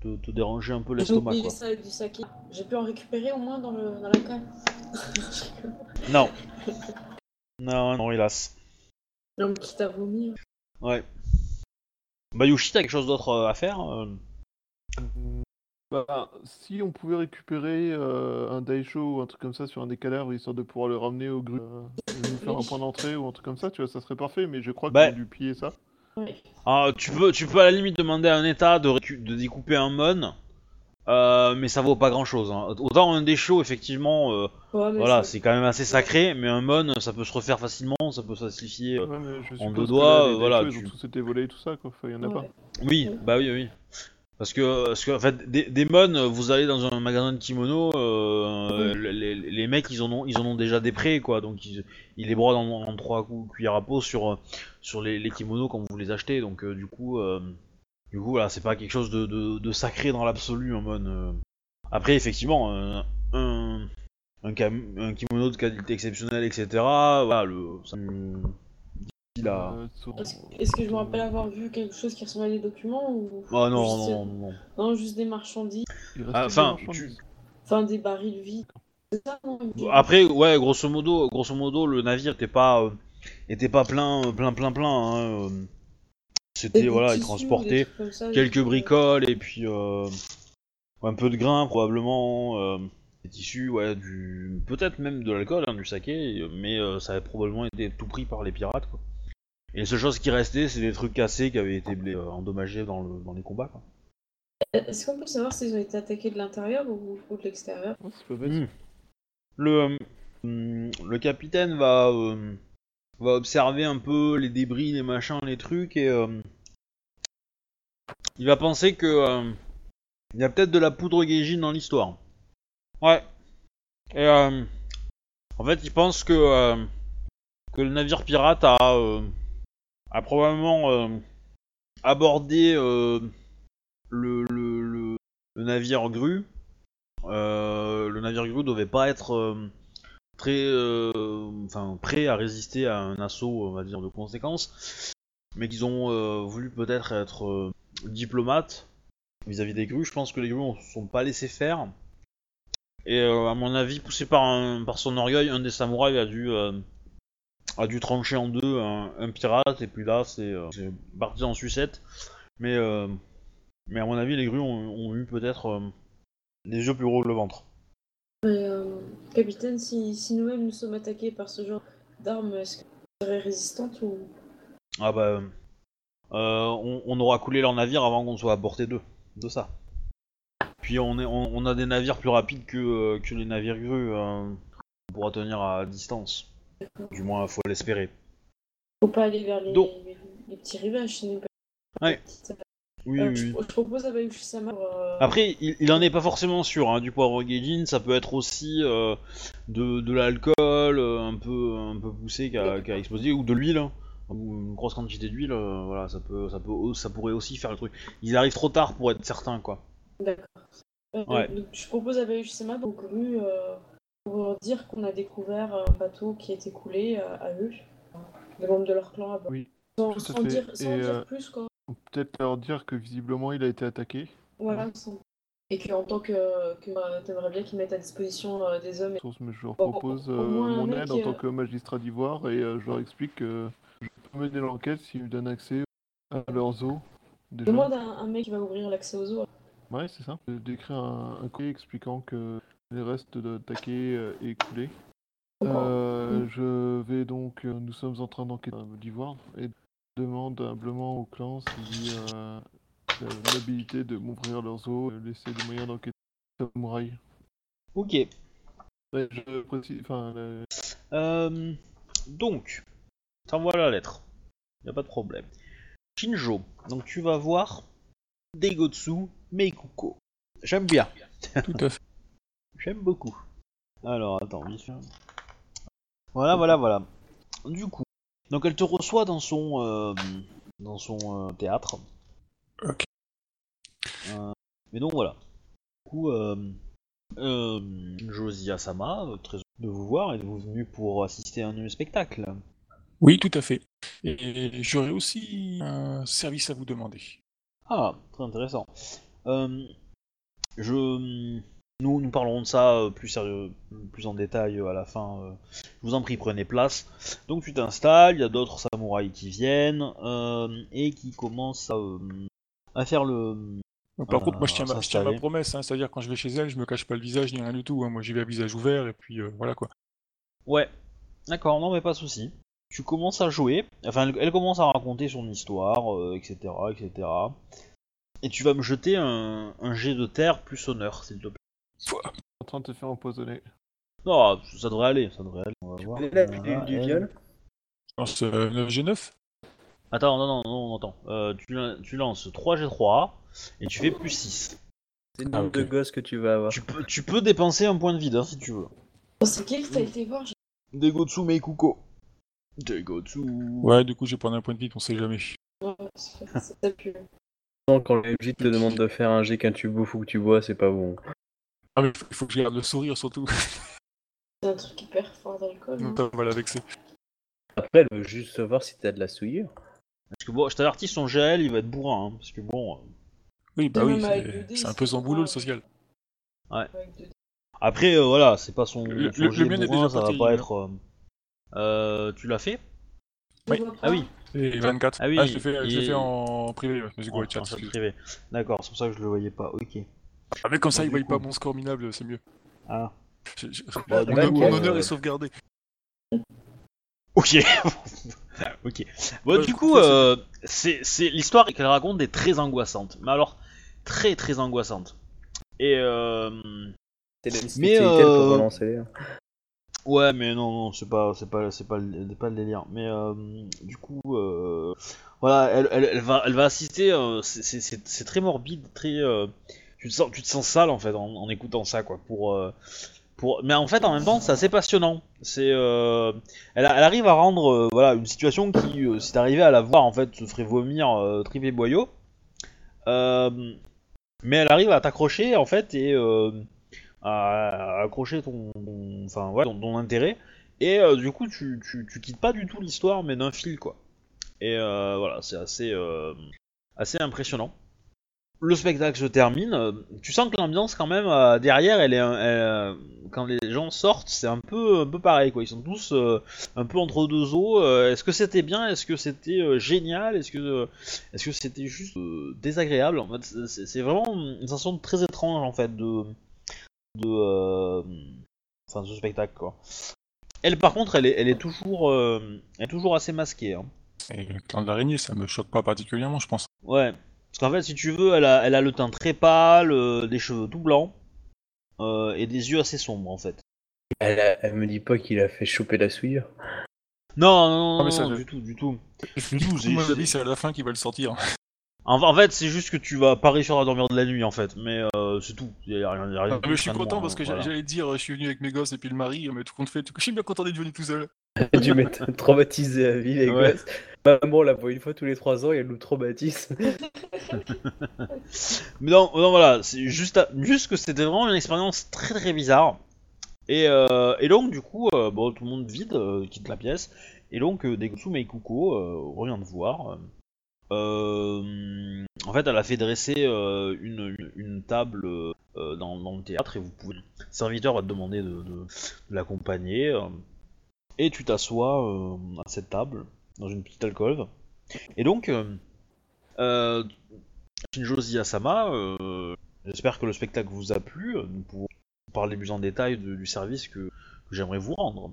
te- te déranger un peu l'estomac ça du saké. J'ai pu en récupérer au moins dans, le, dans la cale. [laughs] Non, non, non, hélas. Non, mais quitte à vomir. Ouais. Bayushi, t'as quelque chose d'autre euh, à faire euh Bah, si on pouvait récupérer euh, un daisho ou un truc comme ça sur un des cadavres, histoire de pouvoir le ramener au grue, euh, nous faire un point d'entrée ou un truc comme ça, tu vois, ça serait parfait, mais je crois Bah. qu'ils ont dû piller ça. Ouais. Ah, tu peux, tu peux à la limite demander à un état de, de découper un mon, euh, mais ça vaut pas grand chose. Autant un déchaud, effectivement, euh, Ouais, voilà, c'est- quand même assez sacré, mais un mon, ça peut se refaire facilement, ça peut se falsifier. euh. Ouais, en deux que doigts, les euh, voilà, Ils tu- ont tous été volés et tout ça, quoi, Enfin, il y en a Ouais. pas. Oui, bah oui, oui. Parce que, parce que en fait, des, des mon, vous allez dans un magasin de kimono, euh, les, les- les mecs, ils en ont, ils en ont déjà des prêts, quoi. Donc ils, ils les brodent en, en trois coups cuillère à peau sur, sur les, les kimonos quand vous les achetez. Donc euh, du coup, euh, du coup, voilà, c'est pas quelque chose de, de, de sacré dans l'absolu, un mon. euh. Après, effectivement, un, un, un, cam- un kimono de qualité exceptionnelle, etc. Voilà, le, ça Euh, Est-ce est-ce que je me rappelle avoir vu quelque chose qui ressemblait à des documents ou Oh non, juste- non, non, non. Non, juste des marchandises? Ah, des enfin, des barils vides. C'est ça, non? Après, ouais, grosso modo, grosso modo, le navire était pas, euh, était pas plein, plein, plein, plein. hein, euh, C'était voilà, ils transportaient ça, quelques bricoles et puis euh, un peu de grains probablement, euh, des tissus, ouais, du peut-être même de l'alcool, hein, du saké, mais euh, ça avait probablement été tout pris par les pirates quoi. Et les seules choses qui restaient, c'est des trucs cassés qui avaient été euh, endommagés dans, le, dans les combats quoi. Est-ce qu'on peut savoir s'ils ont été attaqués de l'intérieur ou, ou de l'extérieur? Oh. Hmm. Le, euh, hum, le capitaine va, euh, va observer un peu les débris, les machins, les trucs et euh, il va penser que euh, il y a peut-être de la poudre Gaijin dans l'histoire. Ouais. Et euh, en fait, il pense que euh, le navire pirate a probablement abordé le, le, le, le navire grue le navire grue devait pas être très, euh, enfin, prêt à résister à un assaut, on va dire, de conséquences, mais qu'ils ont euh, voulu peut-être être euh, diplomates vis-à-vis des grues. Je pense que les grues ne se sont pas laissés faire. Et à mon avis, poussé par, par son orgueil, un des samouraïs a dû, a dû trancher en deux un, pirate, et puis là, c'est parti en sucette. Mais, mais à mon avis, les grues ont, eu peut-être les yeux plus gros que le ventre. Mais, euh, Capitaine, si, si nous-mêmes nous sommes attaqués par ce genre d'armes, est-ce qu'elles seraient résistantes ou... Ah bah, euh, on, on aura coulé leur navire avant qu'on soit à portée d'eux, de ça. Puis on, est, on, on a des navires plus rapides que, euh, que les navires grues. on pourra tenir à distance. Du moins, faut l'espérer. Faut pas aller vers les, Donc- les, les petits rivages, sinon... Ouais. Oui, Euh, oui, je, oui. je propose à Bayushi-sama... pour, euh, Après, il, il en est pas forcément sûr. Hein, du poivre Gaijin, ça peut être aussi euh, de, de l'alcool euh, un peu un peu poussé qui a, qui a explosé ou de l'huile. hein. Ou une grosse quantité d'huile, euh, voilà, ça peut, ça peut, ça pourrait aussi faire le truc. Ils arrivent trop tard pour être certains, quoi. D'accord. Euh, Ouais. je propose à Bayushi-sama, donc rue, euh, pour dire qu'on a découvert un bateau qui a été coulé euh, à eux, les membres de leur clan à bord. Oui, Sans, sans dire, sans dire plus, quoi. Peut-être leur dire que visiblement il a été attaqué. Voilà, Et qu'en tant que, que euh, t'aimerais bien qu'ils mettent à disposition euh, des hommes. et- Source, mais je leur propose euh, mon aide en euh, tant que magistrat d'ivoire et euh, je leur explique que je peux mener l'enquête s'ils me donnent accès à leurs eaux. Demande à un, mec qui va ouvrir l'accès aux eaux. Ouais, c'est ça. D'écrire un, un courrier expliquant que les restes de taquet euh, est coulé. Euh, je vais donc, euh, nous sommes en train d'enquêter d'ivoire et demande humblement au clan s'il euh, a l'habilité de m'ouvrir leurs eaux, euh, laisser des moyens d'enquêter samouraï. Ok. Ouais, je précise, enfin, la- Euh, donc, t'envoies la lettre. Y a pas de problème. Shinjo, donc tu vas voir Degotsu Meikuko. J'aime bien. Tout à fait. [laughs] J'aime beaucoup. Alors, attends, vite fait. Voilà, voilà, voilà. Du coup, donc elle te reçoit dans son euh, dans son euh, théâtre. Ok. Euh, mais donc voilà. Du coup, euh, euh, Josia Sama, euh, très heureux de vous voir, êtes-vous venu pour assister à un spectacle Oui, tout à fait. Et j'aurais aussi un service à vous demander. Ah, très intéressant. Je, nous, nous parlerons de ça euh, plus sérieux, plus en détail euh, à la fin. euh. Je vous en prie, prenez place. Donc tu t'installes, il y a d'autres samouraïs qui viennent et qui commencent à, à faire le. Donc, par contre, moi, je tiens, ma, je tiens ma promesse, hein, c'est-à-dire quand je vais chez elle, je me cache pas le visage ni rien du tout. hein. Moi, j'y vais à visage ouvert et puis euh, voilà quoi. Ouais, d'accord, non mais pas de souci. Tu commences à jouer, enfin elle, elle commence à raconter son histoire, etc., etc. Et tu vas me jeter un, un jet de terre plus honneur, s'il te plaît. En train de te faire empoisonner. Non, ça devrait aller, ça devrait aller. On va voir. Là, du, Voilà, du elle- viol? Je pense euh, 9G9 Attends, non, non, non, attends. Euh, tu, lan- tu lances 3G3 et tu fais plus 6. C'est le Ah, nombre de gosses que tu vas avoir. Tu peux, tu peux dépenser un point de vide hein, si tu veux. Oh, c'est qui que t'as été voir j'ai- Degotsu Meikuko. Degotsu. Ouais, du coup, je vais prendre un point de vie, on sait jamais. Ouais, c'est c'est ça pue. Quand le MJ te demande de faire un G quand tu bouffes ou que tu bois, c'est pas bon. Ah, mais il faut que je garde le sourire surtout. C'est un truc hyper fort d'alcool. [laughs] hein. Ça va la vexer. Après, elle veut juste savoir si t'as de la souillure. Parce que bon, je t'avertis, son GL il va être bourrin. Hein, parce que bon. euh, Oui, bah Même oui, avec c'est- le dé, c'est un c'est peu son pas boulot le social. Avec deux- Après, euh, voilà, c'est pas son, Le- son le- le jet mien est bourrin, déjà ça va parti, pas hein. être. euh, euh, tu l'as fait? Oui. vois pas. Ah oui, Et 24. Ah oui, je l'ai fait, je l'ai il- fait en privé, ouais. Mais en, en excuse. privé. D'accord, c'est pour ça que je le voyais pas. Ok. Ah, mais comme ça, voient coup. pas mon score minable, c'est mieux. Ah. Je- je- Bah, du mon, euh, honneur est sauvegardé. Ok. [laughs] ok. Bon, Ouais, du coup, euh, c'est c'est l'histoire qu'elle raconte est très angoissante. Mais alors, très très angoissante. Et euh, Mais, euh, pour relancer. hein. ouais, mais non, non, c'est pas, c'est pas, c'est pas, le- pas le délire. Mais euh, du coup, euh, voilà, elle, elle, elle va, elle va assister. euh, c'est- c'est c'est- c'est très morbide, très. Tu te sens, sale en fait en, écoutant ça, quoi. Pour, euh, pour, mais en fait, en même temps, c'est assez passionnant. C'est, euh, elle, elle arrive à rendre, euh, voilà, une situation qui, si t'arrivais à la voir, en fait, se ferait vomir trip et boyau. Mais elle arrive à t'accrocher en fait et à, accrocher ton, enfin ouais, ton, intérêt. Et du coup, tu, tu, tu quittes pas du tout l'histoire, mais d'un fil quoi. Et voilà, c'est assez, assez impressionnant. Le spectacle se termine. euh, Tu sens que l'ambiance quand même euh, derrière, elle est, elle, euh, quand les gens sortent, c'est un peu, un peu pareil quoi. Ils sont tous euh, un peu entre deux eaux. Est-ce que c'était bien? Est-ce que c'était génial? Est-ce que, est-ce que c'était juste désagréable? En fait, c'est- vraiment une sensation très étrange en fait de, de, enfin, ce spectacle quoi. Elle par contre, elle est, elle est toujours, elle est toujours assez masquée. Hein. Et le clan de l'araignée, ça me choque pas particulièrement, je pense. Ouais. Parce qu'en fait, si tu veux, elle a, elle a le teint très pâle, euh, des cheveux tout blancs euh, et des yeux assez sombres en fait. Elle, a- elle me dit pas qu'il a fait choper la souillure. Non, non, non, Ah, mais non, ça, non, je- du tout, du tout. Du tout, coup, c'est- mon c'est- avis, c'est à la fin qu'il va le sortir. En, en fait, c'est juste que tu vas pas réussir à dormir de la nuit en fait, mais euh, c'est tout. Y a rien, y a rien Ah, mais je suis content parce que j'a- voilà. j'allais dire, je suis venu avec mes gosses et puis le mari, mais tout compte fait, [laughs] je suis bien content d'être venu tout seul. [laughs] tu m'étonnes, traumatisé à vie, les Ouais. gosses. Maman, on la voit une fois tous les trois ans et elle nous traumatise. [laughs] [laughs] Mais non, non voilà, c'est juste, à- juste que c'était vraiment une expérience très très bizarre. Et, euh, et donc du coup, euh, bon, tout le monde vide, euh, quitte la pièce. Et donc euh, Degutsu Meikuko euh, revient te voir. Euh, en fait, elle a fait dresser euh, une, une, une table euh, dans, dans le théâtre et vous pouvez. Le serviteur va te demander de, de- de l'accompagner. euh, et tu t'assois euh, à cette table dans une petite alcôve. Et donc, euh, euh, Shinjo Ziyasama, euh, j'espère que le spectacle vous a plu. Nous pouvons parler plus en détail de- du service que, que j'aimerais vous rendre.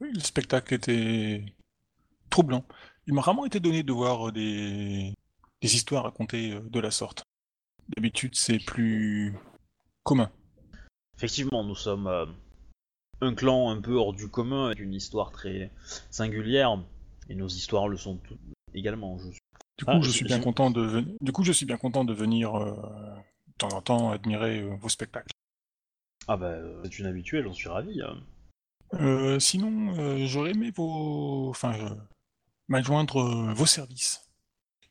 Oui, le spectacle était troublant. Il m'a vraiment été donné de voir des, des histoires racontées euh, de la sorte. D'habitude, c'est plus commun. Effectivement, nous sommes euh, un clan un peu hors du commun avec une histoire très singulière. Et nos histoires le sont également. Je... Du coup, Ah, je j'ai- suis bien content de venir. Du coup, je suis bien content de venir euh, de temps en temps admirer euh, vos spectacles. Ah bah, euh, c'est une habituelle, j'en suis ravi. hein. Euh, sinon, euh, j'aurais aimé vos, enfin, euh, m'adjoindre euh, vos services.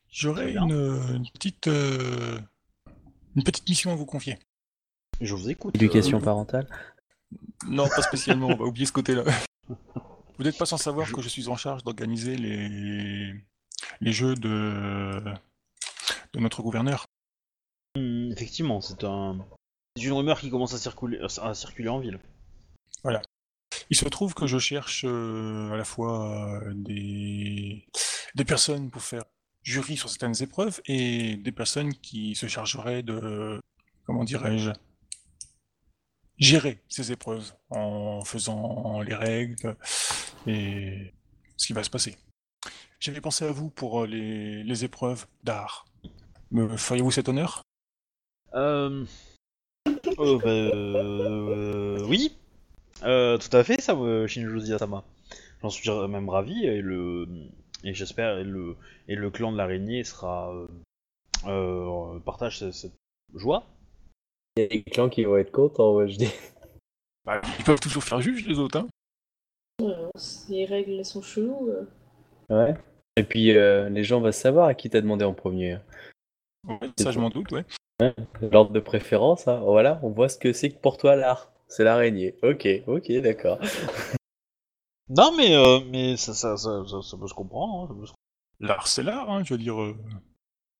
J'aurais une, une petite, euh, une petite mission à vous confier. Je vous écoute. Éducation Euh, parentale. Non, pas spécialement. on va oublier ce côté-là. [laughs] Vous n'êtes pas sans savoir Je- que je suis en charge d'organiser les les jeux de de notre gouverneur. Hmm, effectivement, c'est un... c'est une rumeur qui commence à circuler, à circuler en ville. Il se trouve que je cherche euh, à la fois euh, des, des personnes pour faire jury sur certaines épreuves et des personnes qui se chargeraient de, comment dirais-je, gérer ces épreuves en faisant les règles et ce qui va se passer. J'avais pensé à vous pour euh, les, les épreuves d'art. Me feriez-vous cet honneur? Euh... euh, bah, euh, Oui, Euh, tout à fait, ça, Shinjo Ziyasama. J'en suis même ravi et le et j'espère et le et le clan de l'araignée sera partage ce- cette joie. Il y a des clans qui vont être contents, moi je dis. Bah, Ils peuvent toujours faire juge les autres, hein Euh, les règles elles sont cheloues. euh. Ouais. Et puis euh, les gens vont savoir à qui t'as demandé en premier. Ouais, ça je m'en doute, ouais. L'ordre de préférence, hein. voilà, on voit ce que c'est que pour toi l'art. C'est l'araignée. Ok, ok, d'accord. [laughs] Non mais euh, mais ça ça, ça, ça, ça peut se comprendre. hein, L'art, c'est l'art, hein, je veux dire. euh,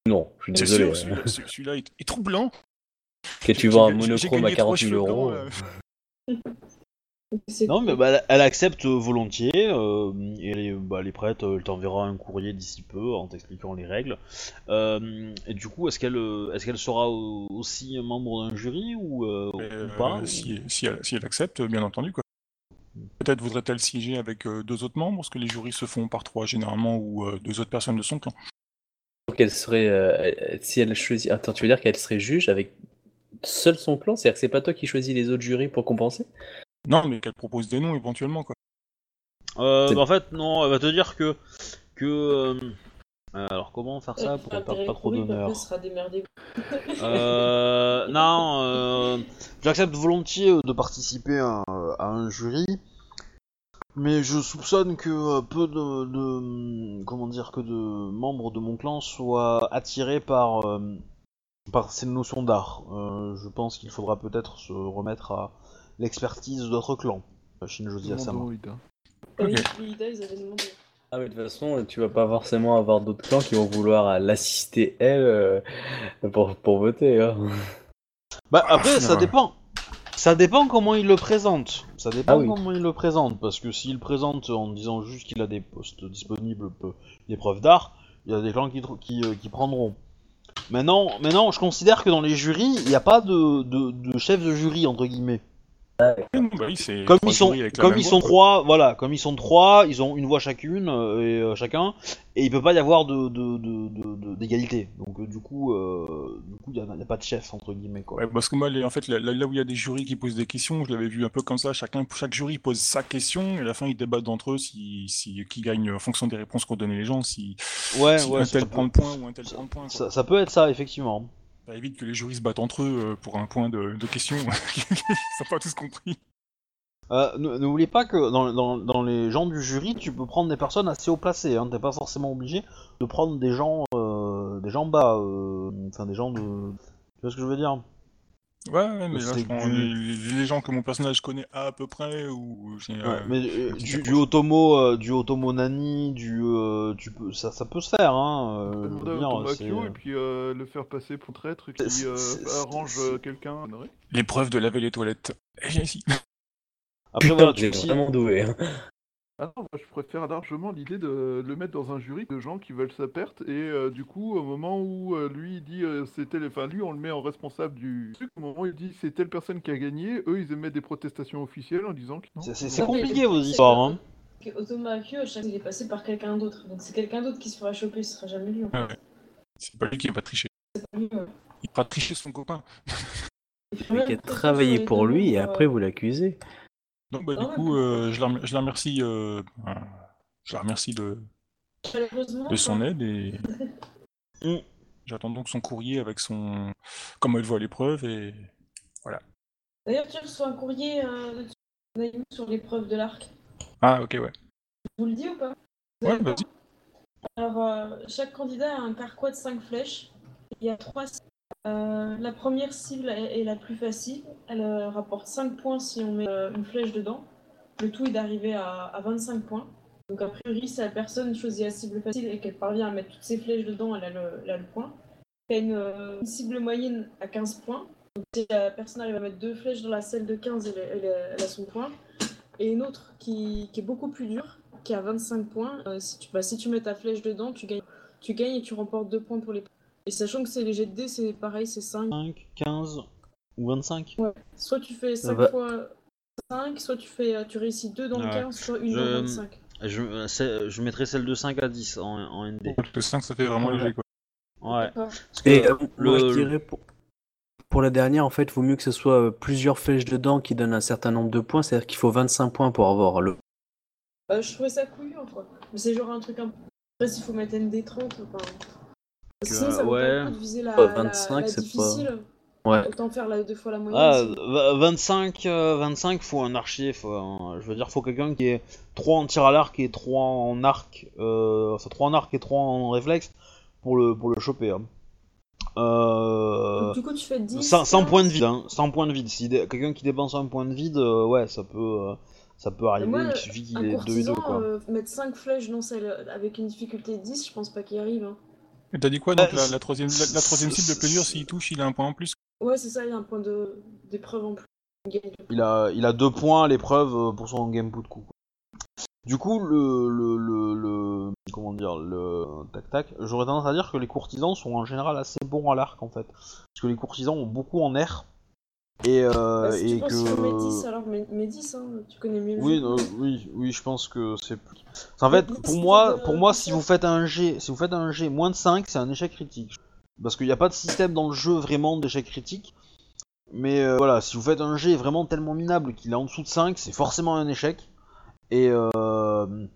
Non, je suis désolé. hein. celui-là celui- celui-là est, est troublant. Que tu vends un monochrome à gagné trois 40 000 cheveux euros. euh, Non, mais bah, elle- elle accepte volontiers, euh, et elle est, bah, elle est prête, elle t'enverra un courrier d'ici peu en t'expliquant les règles. Euh, et du coup, est-ce qu'elle euh, est-ce qu'elle sera au- aussi membre d'un jury ou, euh, ou Euh, pas si, si elle, si elle accepte, bien entendu. quoi. Peut-être voudrait-elle siéger avec euh, deux autres membres, parce que les jurys se font par trois généralement, ou euh, deux autres personnes de son clan. Donc elle serait, euh, elle- si elle choisit, attends, tu veux dire qu'elle serait juge avec seul son clan, c'est-à-dire que c'est pas toi qui choisis les autres jurys pour compenser Non, mais qu'elle propose des noms éventuellement. quoi. Euh, bah, En fait, non, elle va te dire que... que euh, alors, comment faire ça pour ne perdre pas trop puis d'honneur. [laughs] Euh, non, euh, j'accepte volontiers euh, de participer à, à un jury, mais je soupçonne que euh, peu de, de- comment dire que de membres de mon clan soient attirés par euh, par ces notions d'art. Euh, je pense qu'il faudra peut-être se remettre à l'expertise d'autres clans. Asama. Ils avaient demandé. Ah mais de toute façon, tu vas pas forcément avoir d'autres clans qui vont vouloir euh, l'assister elle euh, pour, pour voter. hein. Bah après, ça Ouais. dépend. Ça dépend comment il le présente. Ça dépend Ah oui. comment il le présente. Parce que s'il présente en disant juste qu'il a des postes disponibles, des preuves d'art, il y a des clans qui, qui, euh, qui prendront. Maintenant, maintenant, je considère que dans les jurys, il n'y a pas de, de, de chef de jury, entre guillemets. Oui, bah Comme ils sont, comme ils sont trois, voilà, comme ils sont trois, ils ont une voix chacune euh, et euh, chacun, et il peut pas y avoir de d'égalité. Donc euh, du coup, euh, du coup, il y, a pas de chef entre guillemets quoi. Ouais, parce que moi, les- en fait, là, où il y a des jurys qui posent des questions, je l'avais vu un peu comme ça. Chacun, chaque jury pose sa question, et à la fin, ils débattent d'entre eux si, si, qui gagne en fonction des réponses qu'ont donné les gens, si, Ouais, si ouais, un tel prend le point ou un tel prend le point. ça peut être ça effectivement. Ça évite que les jurys se battent entre eux euh, pour un point de, question. [laughs] Ils n'ont pas tous compris. Euh, N'oublie pas que dans, dans, dans les gens du jury, tu peux prendre des personnes assez haut placées. Hein. T'es pas forcément obligé de prendre des gens, euh, des gens bas, euh, enfin des gens de. Tu vois ce que je veux dire? Ouais, ouais, mais là, je prends du- les, les- gens que mon personnage connaît à peu près, ou j'ai, euh, Ouais, mais euh, du, du. Otomo, euh, du Otomo Nani, du, euh, tu peux, ça, ça peut se faire. Hein. euh, c'est- et puis euh, le faire passer pour traître qui euh, arrange euh, quelqu'un. L'épreuve de laver les toilettes. [laughs] Après Putain, [laughs] voilà, tu es vraiment doué. hein. Ah non, moi je préfère largement l'idée de le mettre dans un jury de gens qui veulent sa perte et euh, du coup au moment où euh, lui il dit euh, c'est tel, enfin lui on le met en responsable du truc, au moment où il dit c'est telle personne qui a gagné, eux ils émettent des protestations officielles en disant que non. c'est- compliqué vos histoires. c'est Hein. fois, il est passé par quelqu'un d'autre. Donc c'est quelqu'un d'autre qui se fera choper, ce sera jamais lui. en fait. Ah ouais. C'est pas lui qui va tricher. Pas lui, ouais. Il fera tricher son copain. Il a travaillé pour lui et après euh, vous l'accusez. Donc, bah, Non, du coup, euh, je, la, je la remercie. euh, je la remercie de, de son quoi. aide et Mm. j'attends donc son courrier avec son comment elle voit l'épreuve et D'ailleurs, tu reçois un courrier euh, sur l'épreuve de l'arc. ah ok ouais Je vous le dis ou pas? Vous ouais vas-y Alors, euh, chaque candidat a un carquois de 5 flèches. Il y a 3 La première cible est, la plus facile. Elle euh, rapporte 5 points si on met euh, une flèche dedans. Le tout est d'arriver à, à 25 points. Donc, a priori, si la personne choisit la cible facile et qu'elle parvient à mettre toutes ses flèches dedans, elle a le, elle point. A une, euh, cible moyenne à 15 points. Donc, si la personne arrive à mettre deux flèches dans la celle de 15, elle, a son point. Et une autre qui, est beaucoup plus dure, qui a 25 points. Euh, si, tu, bah, si tu mets ta flèche dedans, tu gagnes, tu gagnes et tu remportes 2 points pour les Et sachant que c'est les jets de dés, c'est pareil, c'est 5. 5, 15 ou 25 Ouais. Soit tu fais 5 va. fois 5, soit tu, fais, euh, tu réussis 2 dans le Ouais. 15, soit une Je- dans le 25. je, euh, c'est- je mettrai celle de 5 à 10 en, en ND. le 5 ça fait vraiment Ouais. léger quoi Ouais. Parce Et euh, le- moi je dirais pour, pour la dernière, en fait, vaut mieux que ce soit euh, plusieurs flèches dedans qui donnent un certain nombre de points. C'est-à-dire qu'il faut 25 points pour avoir le. Euh, je trouvais ça couillant, quoi. Mais c'est genre un truc un peu. Après, s'il faut mettre ND30, enfin. Sinon, ça vaut pas le coup de viser la, Ouais, la- 25, la c'est pas- difficile. Ouais. Autant faire la, deux fois la moyenne. Ah, c'est- v- 25, euh, 25, faut un archer, faut un- je veux dire, faut quelqu'un qui est 3 en tir à l'arc et 3 en arc, euh, enfin 3 en arc et 3 en réflexe pour le, pour le choper. hein. Euh, Donc, du coup, tu fais 10. sans, sans 15. point de vide, hein, sans point de vide. Si dé- quelqu'un qui dépense un point de vide, euh, ouais, ça peut, euh, ça peut arriver. moi, il suffit qu'il Un ait 2 et 2 courtisan, quoi. euh, mettre 5 flèches dans celle avec une difficulté 10, je pense pas qu'il arrive. hein. Et t'as dit quoi donc Bah, la, la troisième la, la troisième cible de plaisir s'il touche il a un point en plus Ouais, c'est ça, il y a un point de d'épreuve en plus. Il a, il a deux points à l'épreuve euh, pour son game de coup. Du coup, le, le, le, le- comment dire, le tac tac. J'aurais tendance à dire que les courtisans sont en général assez bons à l'arc en fait, parce que les courtisans ont beaucoup en air et, euh, Bah, si et tu Métis, que. alors Mé- Métis, hein, tu connais mieux Oui, oui, oui, je pense que c'est. En fait, pour moi, pour moi, si vous faites un G, si vous faites un G moins de 5, c'est un échec critique. Parce qu'il n'y a pas de système dans le jeu vraiment d'échec critique. Mais euh, voilà, si vous faites un G vraiment tellement minable qu'il est en dessous de 5, c'est forcément un échec. Et euh,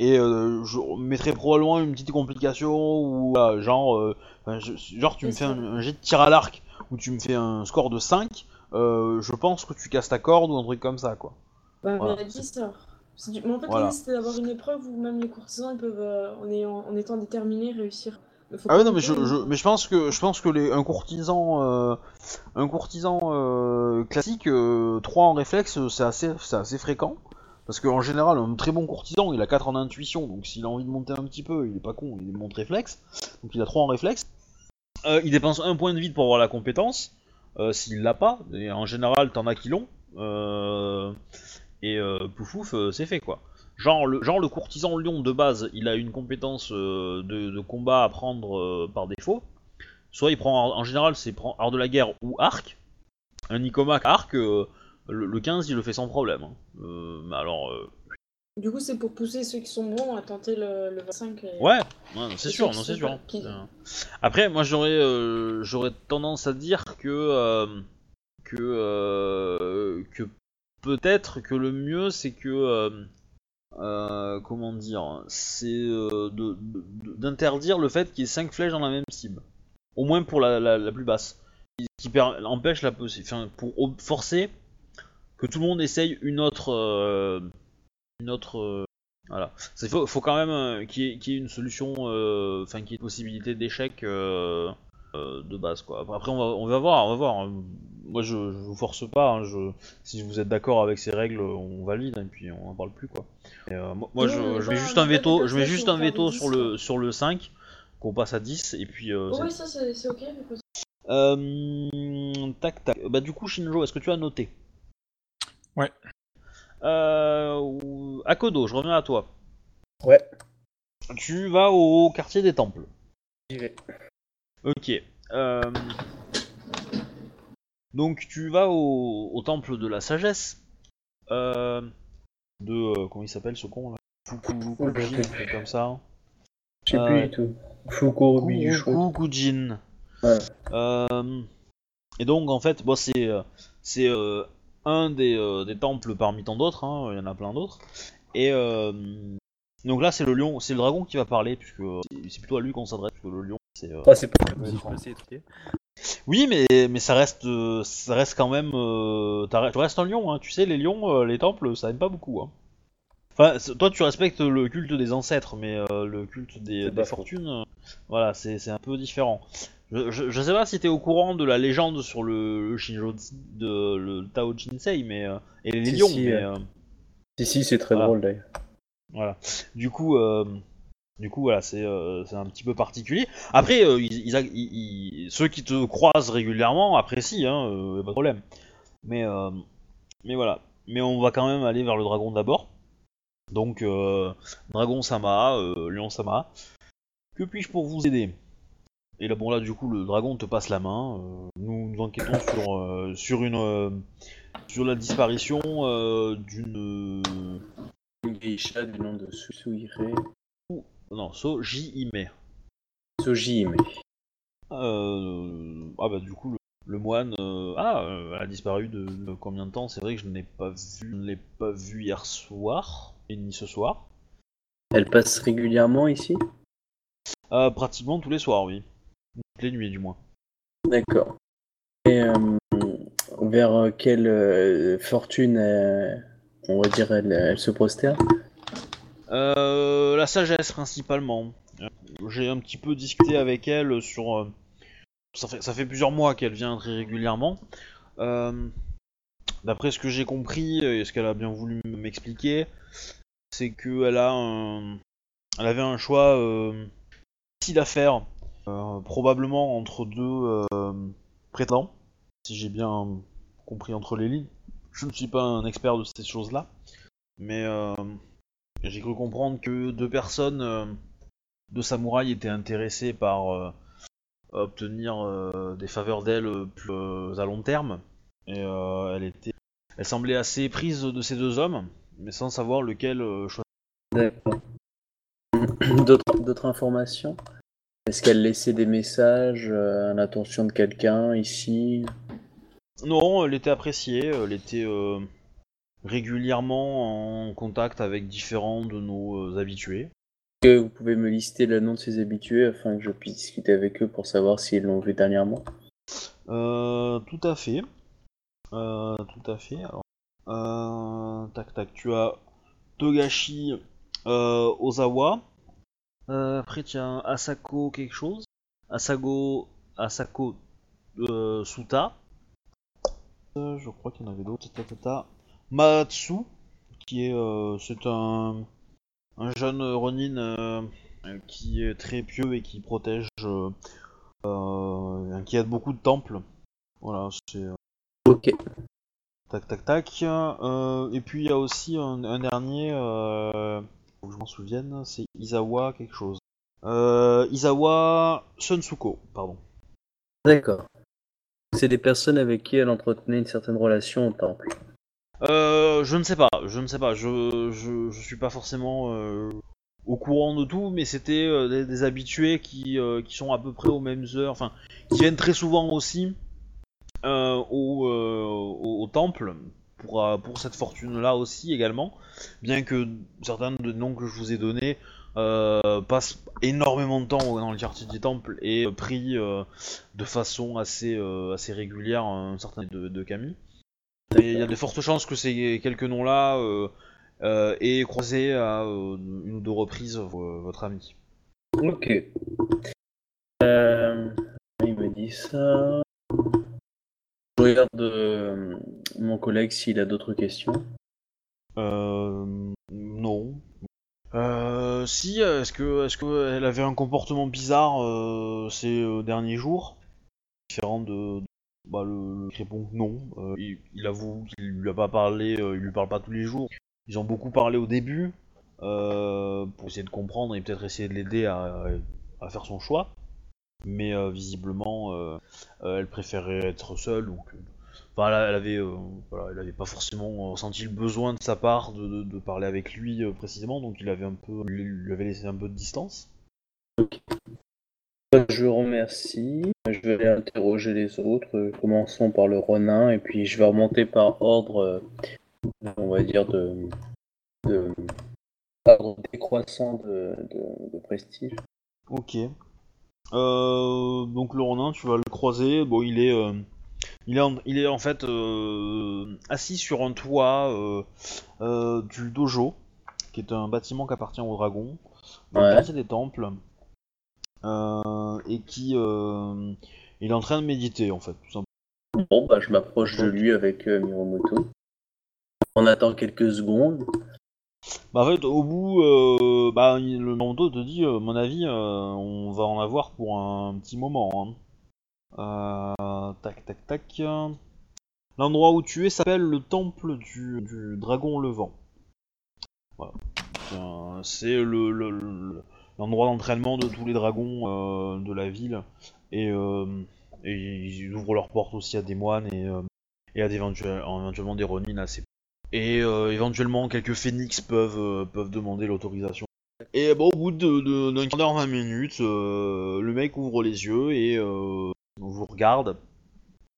et euh, je mettrais probablement une petite complication ou voilà, genre euh, je- genre tu me fais un, un jet de tir à l'arc où tu me fais un score de 5, euh, je pense que tu casses ta corde ou un truc comme ça quoi. Bah, Voilà, Métis, alors. C'est du- Mais en fait, Voilà. l'idée, c'était d'avoir une épreuve où même les courtisans, ils peuvent, euh, en, ayant, en étant déterminés, réussir. Ah ouais non mais je, oublier, je- mais je pense que je pense que les un courtisan euh, un courtisan euh, classique 3 en réflexe c'est assez c'est assez fréquent parce qu'en général un très bon courtisan il a 4 en intuition donc s'il a envie de monter un petit peu il est pas con il monte réflexe donc il a 3 en réflexe Euh, il dépense un point de vide pour avoir la compétence euh, s'il l'a pas en général t'en as qui l'ont euh, et poufouf euh, c'est fait quoi Genre le, courtisan lion de base, il a une compétence de, combat à prendre par défaut. Soit il prend, en général, c'est art de la guerre ou arc. Un Nicomac arc, le, le 15, il le fait sans problème. hein. Mais alors, Du coup, c'est pour pousser ceux qui sont bons à tenter le, le 25. et- ouais, c'est sûr, non, qui c'est sûr. pas- qui- Euh, Après, moi, j'aurais, euh, j'aurais tendance à dire que, euh, que, euh, que peut-être que le mieux, c'est que euh, euh, comment dire, c'est euh, de- de- d'interdire le fait qu'il y ait 5 flèches dans la même cible. Au moins pour la, la- la plus basse. Ce qui per- empêche la enfin, pour forcer que tout le monde essaye une autre. Euh, une autre. euh, voilà. Il faut, faut quand même euh, qu'il y, y ait une solution, euh, enfin qu'il y ait une possibilité d'échec euh, euh, de base quoi. Après, on va, on va voir, on va voir. Moi je, je vous force pas, hein, je, si vous êtes d'accord avec ces règles, on valide et puis on en parle plus quoi. Et, euh, moi, je, mets juste un veto, je mets juste un veto sur 10, le, sur le 5, qu'on passe à 10 et puis euh, Oh, oui, ça, c'est ok. euh, tac tac. Bah du coup Shinjo, est-ce que tu as noté? Ouais. Euh, Akodo, je reviens à toi. Ouais. Tu vas au quartier des temples. J'y vais. Ok. euh, Donc tu vas au, au temple de la sagesse. Euh, De euh, comment il s'appelle ce con là? Truc comme ça. Je sais plus ouais. du tout. Fukurubi, je crois. Kujin. Ouais. Euh, et donc en fait, bon, c'est euh, c'est euh, un des, euh, des temples parmi tant d'autres. hein, Il y en a plein d'autres. Et euh, donc là, c'est le lion, c'est le dragon qui va parler puisque euh, c'est- plutôt à lui qu'on s'adresse parce que le lion, c'est. euh, Ah, c'est pas. Oui, mais mais ça reste ça reste quand même. Euh, tu restes un lion, hein. Tu sais, les lions, euh, les temples, ça aime pas beaucoup. Hein. Enfin, c'est- toi, tu respectes le culte des ancêtres, mais euh, le culte des, des fortunes, euh, voilà, c'est c'est un peu différent. Je, je, je sais pas si t'es au courant de la légende sur le, le Shinjo, de le Tao Jinsei, mais euh, et les Si, lions, si, mais euh. euh, Si, si, c'est très Voilà. drôle d'ailleurs. voilà. Du coup, euh, du coup, voilà, c'est un petit peu particulier. Après, ils, ils a- ils- ils- ceux qui te croisent régulièrement apprécient, hein, pas de problème. Mais, mais voilà. Mais on va quand même aller vers le dragon d'abord. Donc, dragon Sama, lion Sama. Que puis-je pour vous aider? Et là, bon, là, du coup, le dragon te passe la main. euh, nous nous enquêtons sur, euh, sur une. euh, sur la disparition d'une. Une geisha du nom de Susuire Non, So Ime. Sojime. Euh, ah bah du coup le, le moine euh, ah euh, elle a disparu de, de combien de temps? C'est vrai que je n'ai pas vu, je ne l'ai pas vu hier soir et ni ce soir. Elle passe régulièrement ici? Euh, pratiquement tous les soirs, oui. Nuits du moins. D'accord. Et euh, vers quelle euh, fortune, euh, on va dire, elle, elle se prosterne? Euh, la sagesse principalement. Euh, J'ai un petit peu discuté avec elle sur. euh, ça, fait, ça fait plusieurs mois qu'elle vient très régulièrement. Euh, D'après ce que j'ai compris et ce qu'elle a bien voulu m'expliquer, c'est qu'elle a un, elle avait un choix euh, difficile à faire, euh, probablement entre deux euh, prétendants, si j'ai bien compris entre les lignes. Je ne suis pas un expert de ces choses-là, mais euh, j'ai cru comprendre que deux personnes, euh, deux samouraïs étaient intéressés par euh, obtenir euh, des faveurs d'elle euh, plus euh, à long terme, et euh, elle semblait assez prise de ces deux hommes, mais sans savoir lequel euh, choisir. [coughs] D'autres informations? Est-ce qu'elle laissait des messages euh, à l'intention de quelqu'un ici? Non, elle était appréciée, elle était euh, régulièrement en contact avec différents de nos euh, habitués. Est-ce que vous pouvez me lister le nom de ses habitués afin que je puisse discuter avec eux pour savoir s'ils l'ont vu dernièrement? Euh, tout à fait. Euh, tout à fait. Alors, euh, tac tac, tu as Togashi euh, Ozawa. Euh, après, tu as Asako quelque chose. Asago Asako euh, Suta. Euh, je crois qu'il y en avait d'autres. Matsu, qui est euh, c'est un un jeune Ronin qui est très pieux et qui protège, qui aide beaucoup de temples. Voilà, c'est Ok. tac tac tac. Et puis il y a aussi un, un dernier, faut que je m'en souvienne, c'est Isawa quelque chose. Euh, Isawa Sunsuko, pardon. D'accord. C'est des personnes avec qui elle entretenait une certaine relation au temple. Euh, je ne sais pas, je ne sais pas, je, je, je suis pas forcément euh, au courant de tout, mais c'était euh, des, des habitués qui, qui sont à peu près aux mêmes heures, enfin, qui viennent très souvent aussi au, au, au temple pour, euh, pour cette fortune-là aussi également, bien que certains des noms que je vous ai donnés euh, passent énormément de temps dans le quartier du temple et euh, prient euh, de façon assez, assez régulière un certain de, de Camille. Il y a de fortes chances que ces quelques noms-là aient croisé à une ou deux reprises vo- votre ami. Ok. Il me dit ça. Je regarde euh, mon collègue s'il a d'autres questions. Euh, non. Euh, si, est-ce que, est-ce avait un comportement bizarre euh, ces euh, derniers jours, différent de, bah le, le non. Il, avoue qu'il lui a pas parlé, il lui parle pas tous les jours. Ils ont beaucoup parlé au début pour essayer de comprendre et peut-être essayer de l'aider à faire son choix. Mais euh, visiblement, euh, euh, elle préférait être seule, donc Enfin, elle, elle avait, voilà, elle avait pas forcément ressenti le besoin de sa part de, de- de parler avec lui précisément, donc il avait un peu, lui, lui avait laissé un peu de distance. Je vous remercie. Je vais interroger les autres. Commençons par le Ronin et puis je vais remonter par ordre, on va dire, de, décroissant de, de- de prestige. Ok. Euh, donc le Ronin, tu vas le croiser. Bon, il est, euh, il est, en, il est en fait euh, assis sur un toit du dojo, qui est un bâtiment qui appartient au dragon, dans Ouais. quartier des temples, et qui, il est en train de méditer en fait, tout simplement. Bon, bah, je m'approche de lui avec euh, Miromoto. On attend quelques secondes. Bah en fait, au bout, euh, bah, le Mando te dit, euh, mon avis, euh, on va en avoir pour un petit moment. hein. Euh, tac, tac, tac. L'endroit où tu es s'appelle le temple du, du dragon levant. Voilà. C'est le, le- le- l'endroit d'entraînement de tous les dragons de la ville. Et, ils ouvrent leurs portes aussi à des moines et, et à éventuellement des ronines assez et euh, éventuellement quelques phénix peuvent, euh, peuvent demander l'autorisation. Et bon, au bout d'un quart d'heure, 20 minutes, euh, le mec ouvre les yeux et vous regarde.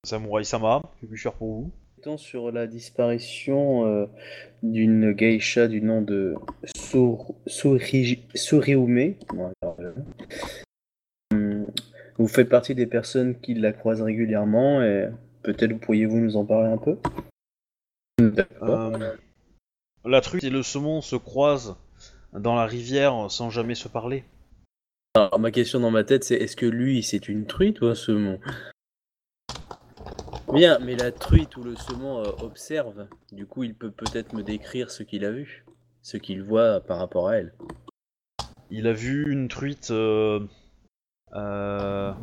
Samurai Sama, que puis-je faire pour vous? Sur la disparition d'une geisha du nom de Sur- Suri- Suriume. Hum, Vous faites partie des personnes qui la croisent régulièrement et peut-être pourriez-vous nous en parler un peu? Euh, La truc et le saumon se croisent dans la rivière sans jamais se parler. Alors, ma question dans ma tête, c'est est-ce que lui, c'est une truite ou un saumon? Bien, mais la truite ou le saumon euh, observe. Du coup, il peut peut-être me décrire ce qu'il a vu, ce qu'il voit par rapport à elle. Il a vu une truite, euh, euh,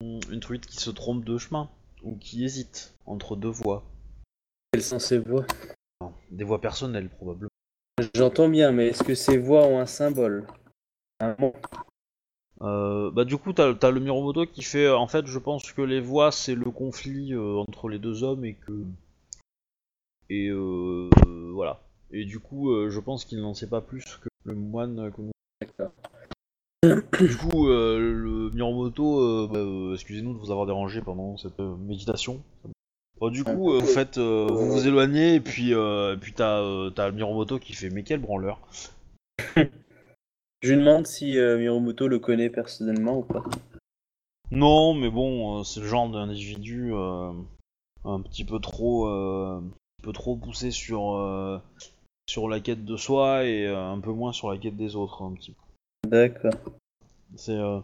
une truite qui se trompe de chemin. ou qui hésite entre deux voix. Quelles sont ces voix? Des voix personnelles probablement. J'entends bien, mais est-ce que ces voix ont un symbole? Un mot. Euh, bah du coup t'as as le Miromoto qui fait en fait je pense que les voix c'est le conflit euh, entre les deux hommes et que et euh, euh, voilà. Et du coup euh, je pense qu'il n'en sait pas plus que le moine que nous. Du coup euh, le Miromoto euh, bah, euh, excusez-nous de vous avoir dérangé pendant cette euh, méditation Bon, du coup euh, vous faites euh, vous vous éloignez et puis euh, et puis t'as euh, Miromoto qui fait mais quel branleur [laughs] Je lui demande si euh, Miromoto le connaît personnellement ou pas. Non, mais bon, euh, c'est le genre d'individu euh, un petit peu trop, euh, un peu trop poussé sur euh, sur la quête de soi et euh, un peu moins sur la quête des autres, un petit peu. D'accord. C'est euh,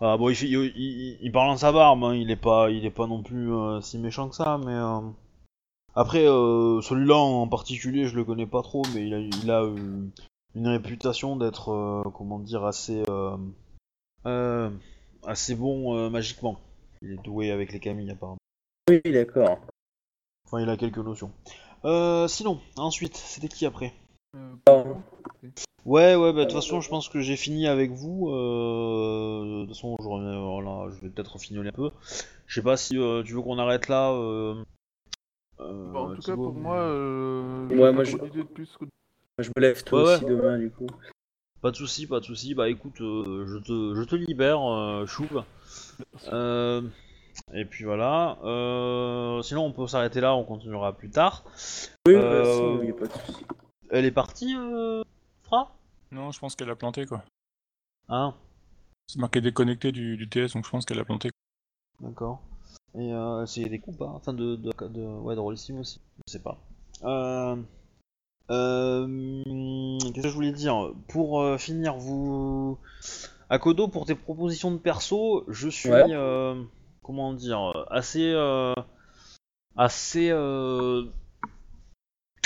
ah, bon, il, fait- il, il- il parle en sa barbe, hein, il est pas, il est pas non plus euh, si méchant que ça, mais euh, après celui-là en particulier, je le connais pas trop, mais il a, il a une réputation d'être, comment dire, assez, assez bon magiquement. Il est doué avec les camilles apparemment. Oui, d'accord. Enfin, il a quelques notions. Sinon, ensuite, c'était qui après? Ouais, ouais, bah de toute façon, je pense que j'ai fini avec vous. Euh... De toute façon, je, remets- voilà, je vais peut-être fignoler un peu. Je sais pas si euh, tu veux qu'on arrête là. Euh... euh, Bah, en tout cas, pour mais- moi, euh, Ouais, moi, je- de plus que... Moi, je me lève toi Ouais, ouais. aussi demain, du coup. Pas de souci, pas de souci. Bah écoute, euh, je, te, je te libère, euh. Euh, et puis voilà. Euh, sinon, on peut s'arrêter là, on continuera plus tard. Oui, Euh, bah, si, y a pas de souci. Elle est partie, euh, Fra? Non, je pense qu'elle a planté quoi. Ah, C'est marqué déconnecté du, du TS, donc je pense qu'elle a planté. d'accord. Et euh, c'est des coupes, hein, enfin de, de, de, ouais, de aussi, je sais pas. Euh, euh, Qu'est-ce que je voulais dire? Pour euh, finir, vous... Akodo, pour tes propositions de perso, je suis, Ouais. euh, comment dire, assez... euh, assez...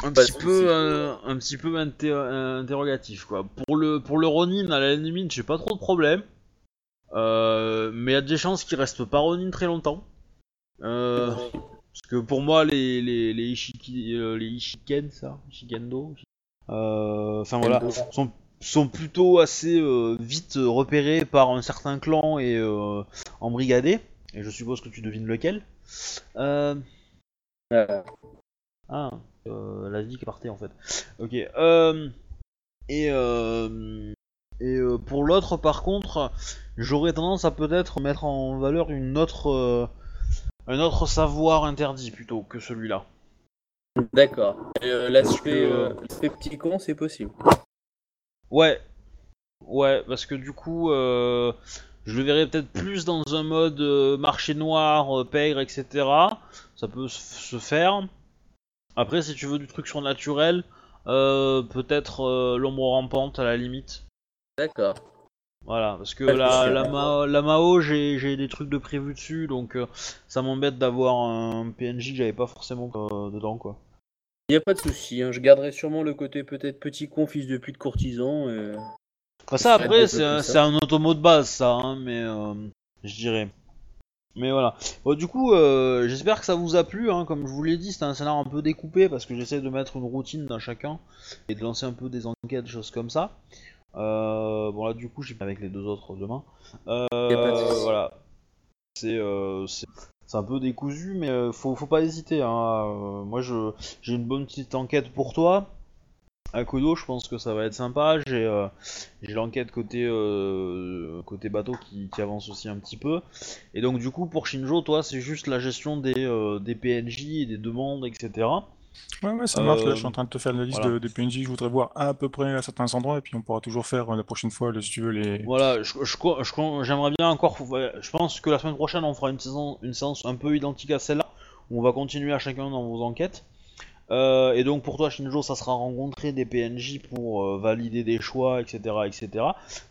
euh, un petit peu, euh, un petit peu inter- interrogatif quoi. Pour le pour le Ronin à la limite, j'ai pas trop de problème, Euh, mais il y a des chances qu'il reste pas Ronin très longtemps. Euh, parce que pour moi, les, les, les, Ishiki, les Ishiken, ça Ishikendo euh, Enfin voilà, sont, sont plutôt assez euh, vite repérés par un certain clan et euh, embrigadés. Et je suppose que tu devines lequel. Euh, Euh, ah, euh, la vie qui partait en fait. Ok. Euh, et euh, et pour l'autre, par contre, j'aurais tendance à peut-être mettre en valeur une autre, un autre savoir interdit plutôt que celui-là. D'accord. L'aspect petit con, c'est possible. Ouais. Ouais, parce que du coup, je le verrais peut-être plus dans un mode euh, marché noir, euh, pègre, etc. Ça peut se faire. Après, si tu veux du truc surnaturel, euh, peut-être euh, l'ombre rampante à la limite. D'accord. Voilà, parce que la, la, sûr. Ma- la Mao, j'ai des trucs de prévu dessus, donc euh, ça m'embête d'avoir un PNJ que j'avais pas forcément euh, dedans, quoi. Il n'y a pas de souci. hein. Je garderai sûrement le côté peut-être petit con, fils de pute courtisan. et- Bah ça après c'est un, un automo de base ça, hein, mais euh, je dirais. Mais voilà. Bon, du coup, euh, j'espère que ça vous a plu. Hein. Comme je vous l'ai dit, c'était un scénario un peu découpé parce que j'essaie de mettre une routine dans chacun et de lancer un peu des enquêtes, des choses comme ça. Euh, bon là, du coup, j'ai pas avec les deux autres demain. Euh, Y a pas de souci. voilà. C'est euh, c'est c'est un peu décousu, mais faut, faut pas hésiter. Hein. Moi, je j'ai une bonne petite enquête pour toi. À Kodo, je pense que ça va être sympa. J'ai euh, l'enquête côté euh, côté bateau qui, qui avance aussi un petit peu. Et donc du coup pour Shinjo, toi c'est juste la gestion des, euh, des PNJ, et des demandes, etc. Ouais, ouais, ça marche. Là, je suis en train de te faire la liste voilà. de- des PNJ je voudrais voir à peu près à certains endroits, et puis on pourra toujours faire la prochaine fois, si tu veux, les. Voilà, je, je, je- j'aimerais bien encore. Je pense que la semaine prochaine on fera une saison, une séance un peu identique à celle-là, où on va continuer à chacun dans vos enquêtes. Euh, et donc pour toi Shinjo, ça sera rencontrer des PNJ pour euh, valider des choix, etc., etc.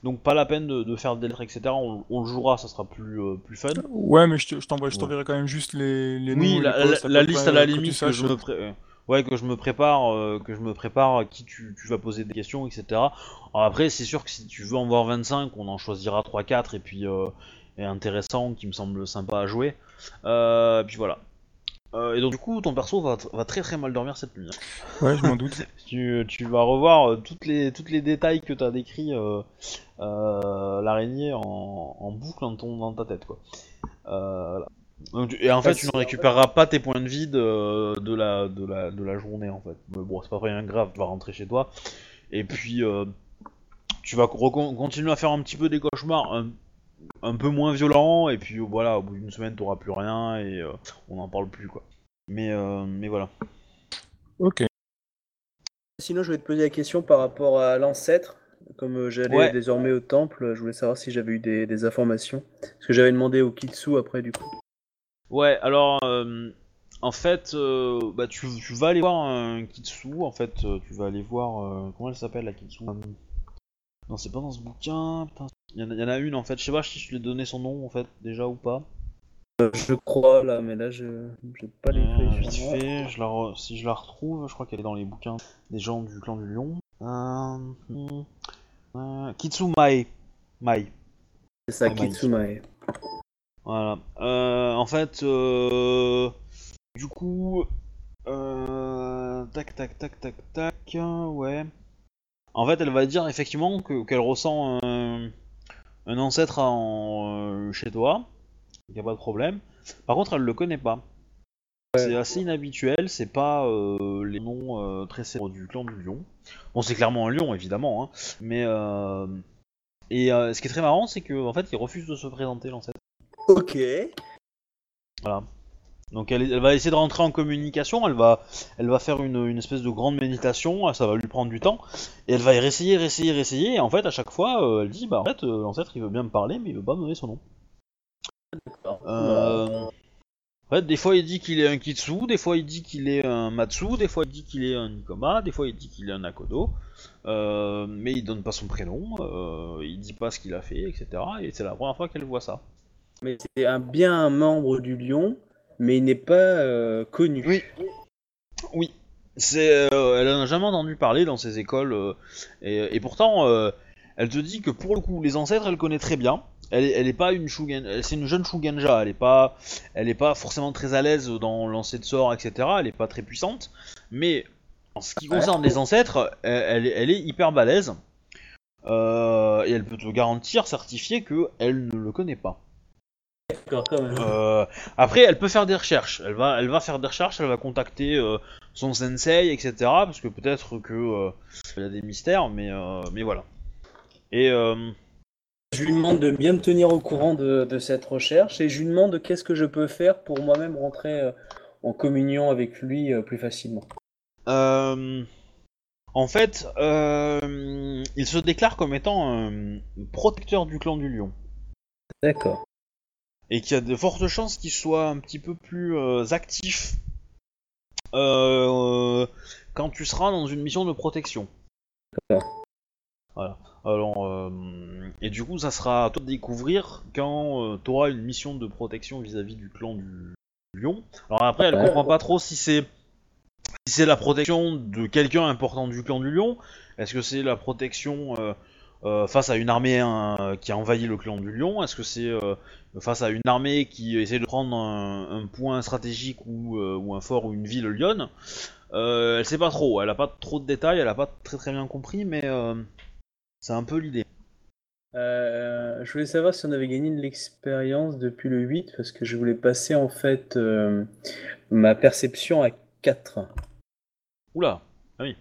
Donc pas la peine de, de faire des lettres, etc. On, on le jouera, ça sera plus euh, plus fun. Ouais, mais je Ouais. t'enverrai quand même juste les, les noms. Oui, la, les postes la- à la peu liste à la que limite que, je me pré- ouais que je me prépare, que je me prépare à qui tu, tu vas poser des questions, etc. Alors après, c'est sûr que si tu veux en voir 25, on en choisira 3-4 et puis et intéressant qui me semble sympa à jouer. Puis voilà. Euh, et donc du coup, ton perso va, va très très mal dormir cette nuit. hein. Ouais, je m'en doute. [laughs] Tu, tu vas revoir euh, toutes les, toutes les détails que tu as décrits euh, euh, l'araignée en, en boucle dans, ton, dans ta tête. Quoi. Voilà. Donc, tu- et en fait, tu ne récupéreras pas tes points de vie de, de, la, de, la, de la journée en fait. Mais bon, c'est pas rien grave, tu vas rentrer chez toi. Et puis, tu vas continuer à faire un petit peu des cauchemars un, un peu moins violents. Et puis voilà, au bout d'une semaine, tu plus rien et euh, on n'en parle plus. quoi. Mais, euh, mais voilà. Ok. Sinon, je voulais te poser la question par rapport à l'ancêtre. Comme euh, j'allais Ouais. désormais au temple, je voulais savoir si j'avais eu des, des informations. Parce que j'avais demandé au Kitsu après, du coup. Ouais, alors euh, en fait, euh, bah, tu, tu vas aller voir un Kitsu. En fait, euh, tu vas aller voir euh, comment elle s'appelle la Kitsu? Non, c'est pas dans ce bouquin. Putain, il y, en a- il y en a une en fait. Je sais pas si je lui ai donné son nom en fait déjà ou pas. Euh, je crois, là, mais là, je j'ai pas les Euh, vite fait, je la re- si je la retrouve, je crois qu'elle est dans les bouquins des gens du clan du lion. Euh, hmm, euh, Kitsu Mai. C'est ça, my Kitsumae. Voilà. En fait, du coup, euh, tac, tac, tac, tac, tac, ouais. En fait, elle va dire effectivement que qu'elle ressent un, un ancêtre en, euh, chez toi, il y a pas de problème. Par contre, elle le connaît pas. C'est assez inhabituel, c'est pas euh, les noms euh, très célèbres du clan du lion. Bon, c'est clairement un lion, évidemment, hein, mais euh, et euh, ce qui est très marrant, c'est que en fait, il refuse de se présenter l'ancêtre. Ok. Voilà. Donc elle, elle va essayer de rentrer en communication, elle va, elle va faire une, une espèce de grande méditation, ça va lui prendre du temps, et elle va y réessayer, réessayer, réessayer, et en fait à chaque fois euh, elle dit bah en fait euh, l'ancêtre il veut bien me parler mais il veut pas me donner son nom. Euh, En fait des fois il dit qu'il est un Kitsu, des fois il dit qu'il est un Matsu, des fois il dit qu'il est un Nikoma, des fois il dit qu'il est un Akodo, euh, mais il donne pas son prénom, il dit pas ce qu'il a fait, etc. Et c'est la première fois qu'elle voit ça. Mais c'est un, bien un membre du lion, mais il n'est pas euh, connu. Oui. Oui. C'est, euh, elle en a jamais entendu parler dans ses écoles euh, et, et pourtant elle te dit que pour le coup les ancêtres elle connaît très bien. Elle, est- elle est pas une c'est une jeune Shugenja. Elle est pas, elle est pas forcément très à l'aise dans lancer de sorts etc. Elle est pas très puissante, mais en ce qui concerne les ancêtres, elle, elle est- elle est hyper balèze Euh, et elle peut te garantir, certifier que elle ne le connaît pas. D'accord, quand même. Euh, après, elle peut faire des recherches. Elle va, elle va faire des recherches. Elle va contacter euh, son sensei, etc. Parce que peut-être que euh, a des mystères, mais euh, mais voilà. Et euh, Je lui demande de bien me tenir au courant de, de cette recherche et je lui demande qu'est-ce que je peux faire pour moi-même rentrer euh, en communion avec lui euh, plus facilement. euh, en fait, euh, il se déclare comme étant un protecteur du clan du lion. D'accord. Et qu'il y a de fortes chances qu'il soit un petit peu plus euh, actif euh, quand tu seras dans une mission de protection. Voilà. Alors, euh, et du coup, ça sera à toi de découvrir quand tu auras une mission de protection vis-à-vis du clan du lion. Alors après, elle comprend pas trop si c'est si c'est la protection de quelqu'un important du clan du lion. Est-ce que c'est la protection euh, face à une armée hein, qui a envahi le clan du lion Est-ce que c'est euh, face à une armée qui essaie de prendre un, un point stratégique ou, euh, ou un fort ou une ville lionne Elle sait pas trop, elle a pas trop de détails, elle a pas très très bien compris, mais c'est un peu l'idée. Je voulais savoir si on avait gagné de l'expérience depuis le 8 parce que je voulais passer en fait ma perception à 4. Oula, ah oui.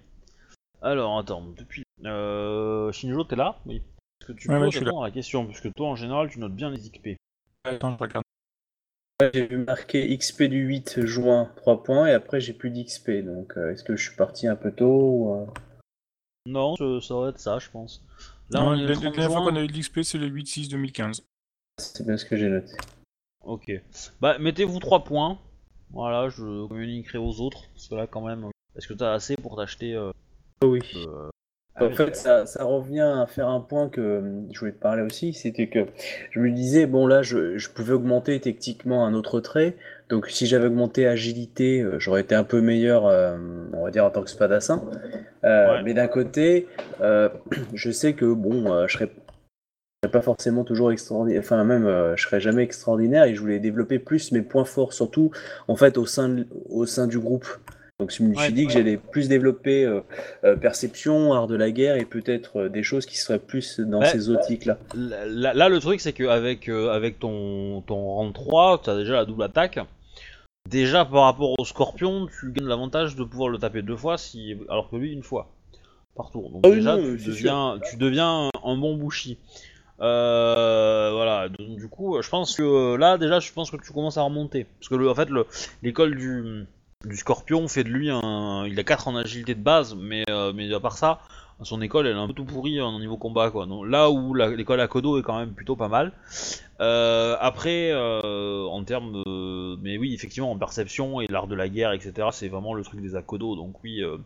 Alors attends, depuis. Euh, Shinjo, t'es là? Oui. Est-ce que tu Ouais, peux ouais, répondre à la question? Puisque toi en général tu notes bien les XP. Attends, je regarde. J'ai vu marqué XP du 8 juin 3 points et après j'ai plus d'XP donc euh, est-ce que je suis parti un peu tôt ou, euh, Non, ça, ça va être ça, je pense. Là, Non, on est la le la 30 dernière fois qu'on a eu de l'XP, c'est le 8-6-2015. C'est bien ce que j'ai noté. Ok. Bah, mettez-vous 3 points. Voilà, je communiquerai aux autres. Parce que là, quand même, est-ce que t'as assez pour t'acheter euh, Oui. euh, En fait, ça, ça revient à faire un point que euh, je voulais te parler aussi, c'était que je me disais, bon là, je, je pouvais augmenter techniquement un autre trait, donc si j'avais augmenté agilité, euh, j'aurais été un peu meilleur, euh, on va dire, en tant que spadassin. Euh, Ouais. Mais d'un côté, euh, [clears throat] je sais que, bon, je serais serais pas forcément toujours extraordinaire. Enfin, même, euh, je serais jamais extraordinaire et je voulais développer plus mes points forts, surtout en fait au sein, de- au sein du groupe. Donc, je me suis Ouais. dit que j'allais plus développer euh, euh, perception, art de la guerre et peut-être euh, des choses qui seraient plus dans Ouais. ces optiques-là. Là, là, le truc, c'est qu'avec avec ton, ton rang 3, tu as déjà la double attaque. Déjà, par rapport au scorpion, tu gagnes l'avantage de pouvoir le taper deux fois, si... alors que lui, une fois par tour. Donc, Ah déjà, tu, deviens, tu deviens un bon bouchi. Euh, voilà, donc, du coup, je pense que là, déjà, je pense que tu commences à remonter. Parce que, le, en fait, le- l'école du, du scorpion fait de lui un. Il a 4 en agilité de base, mais, euh, mais à part ça, son école elle est un peu tout pourrie en niveau combat quoi. Donc, là où l'école à Kodo est quand même plutôt pas mal. Euh, après, euh, en termes de... Mais oui, effectivement, en perception et l'art de la guerre, etc., c'est vraiment le truc des Akodo. Donc oui, euh,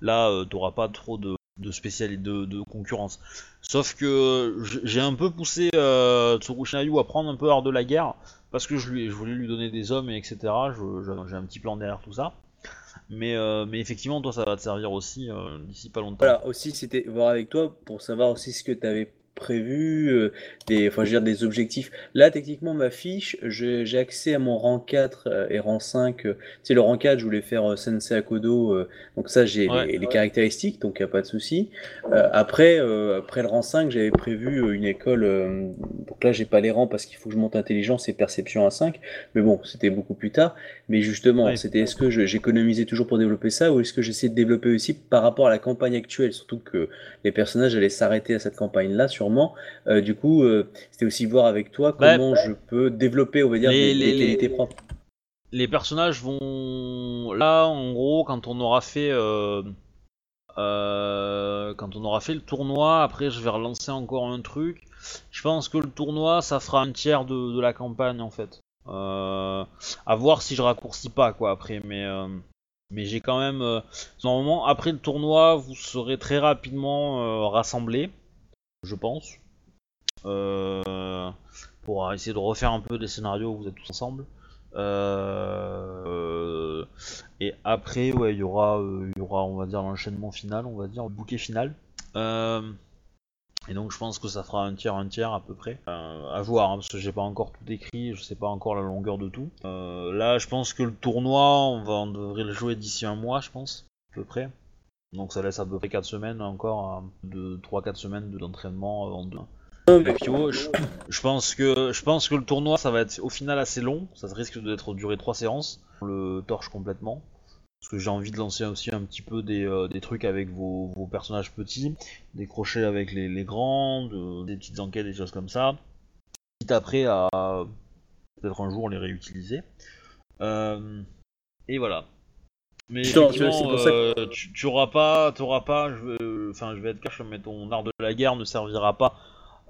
là, t'auras pas trop de, de spécialité de, de concurrence. Sauf que j'ai un peu poussé euh, Tsurushinayu à prendre un peu art de la guerre, parce que je, voulais lui donner des hommes, et etc. J'ai un petit plan derrière tout ça. Mais, euh, effectivement, toi, ça va te servir aussi euh, d'ici pas longtemps. Voilà, aussi, c'était voir avec toi pour savoir aussi ce que tu avais prévu, euh, des, enfin, je veux dire, des objectifs. Là, techniquement, ma fiche, je- j'ai accès à mon rang 4 euh, et rang 5. euh, tu sais, le rang 4, je voulais faire euh, Sensei Akodo, euh, donc ça, j'ai Ouais. les, les caractéristiques, donc il n'y a pas de souci. Euh, après, euh, après le rang 5, j'avais prévu euh, une école, euh, donc là, j'ai pas les rangs parce qu'il faut que je monte intelligence et perception à 5, mais bon, c'était beaucoup plus tard. Mais justement, Ouais. c'était est-ce que je- j'économisais toujours pour développer ça ou est-ce que j'essaie de développer aussi par rapport à la campagne actuelle, surtout que les personnages allaient s'arrêter à cette campagne-là sûrement. Euh, du coup, euh, c'était aussi voir avec toi Ouais. comment je peux développer, on va dire, Les- des, des les- qualités les- propres. les personnages vont là en gros quand on aura fait euh, quand on aura fait le tournoi après je vais relancer encore un truc je pense que le tournoi ça fera un tiers de, de la campagne en fait euh, à voir si je raccourcis pas quoi après mais euh, mais j'ai quand même normalement après le tournoi vous serez très rapidement rassemblés je pense euh, pour essayer de refaire un peu des scénarios où vous êtes tous ensemble euh, et après, ouais, il y aura, euh, il y aura, on va dire, l'enchaînement final, on va dire, le bouquet final. Euh, et donc, je pense que ça fera un tiers, un tiers à peu près. Euh, à voir, hein, parce que j'ai pas encore tout écrit, je sais pas encore la longueur de tout. Euh, là, je pense que le tournoi, on va, on devrait le jouer d'ici un mois, je pense, à peu près. Donc, ça laisse à peu près 4 semaines encore, euh, de 3-4 semaines de- d'entraînement avant de, et je, pense que je pense que le tournoi ça va être au final assez long, ça risque d'être durer trois séances, on le torche complètement. Parce que j'ai envie de lancer aussi un petit peu des, euh, des trucs avec vos, vos personnages petits, des crochets avec les, les grands, de- des petites enquêtes, des choses comme ça. Quitte après à peut-être un jour les réutiliser. Euh, et voilà. Mais Putain, tu vois, effectivement, c'est pour ça euh, tu, tu auras pas, t'auras pas, je vais- enfin je vais être cash, mais ton art de la guerre ne servira pas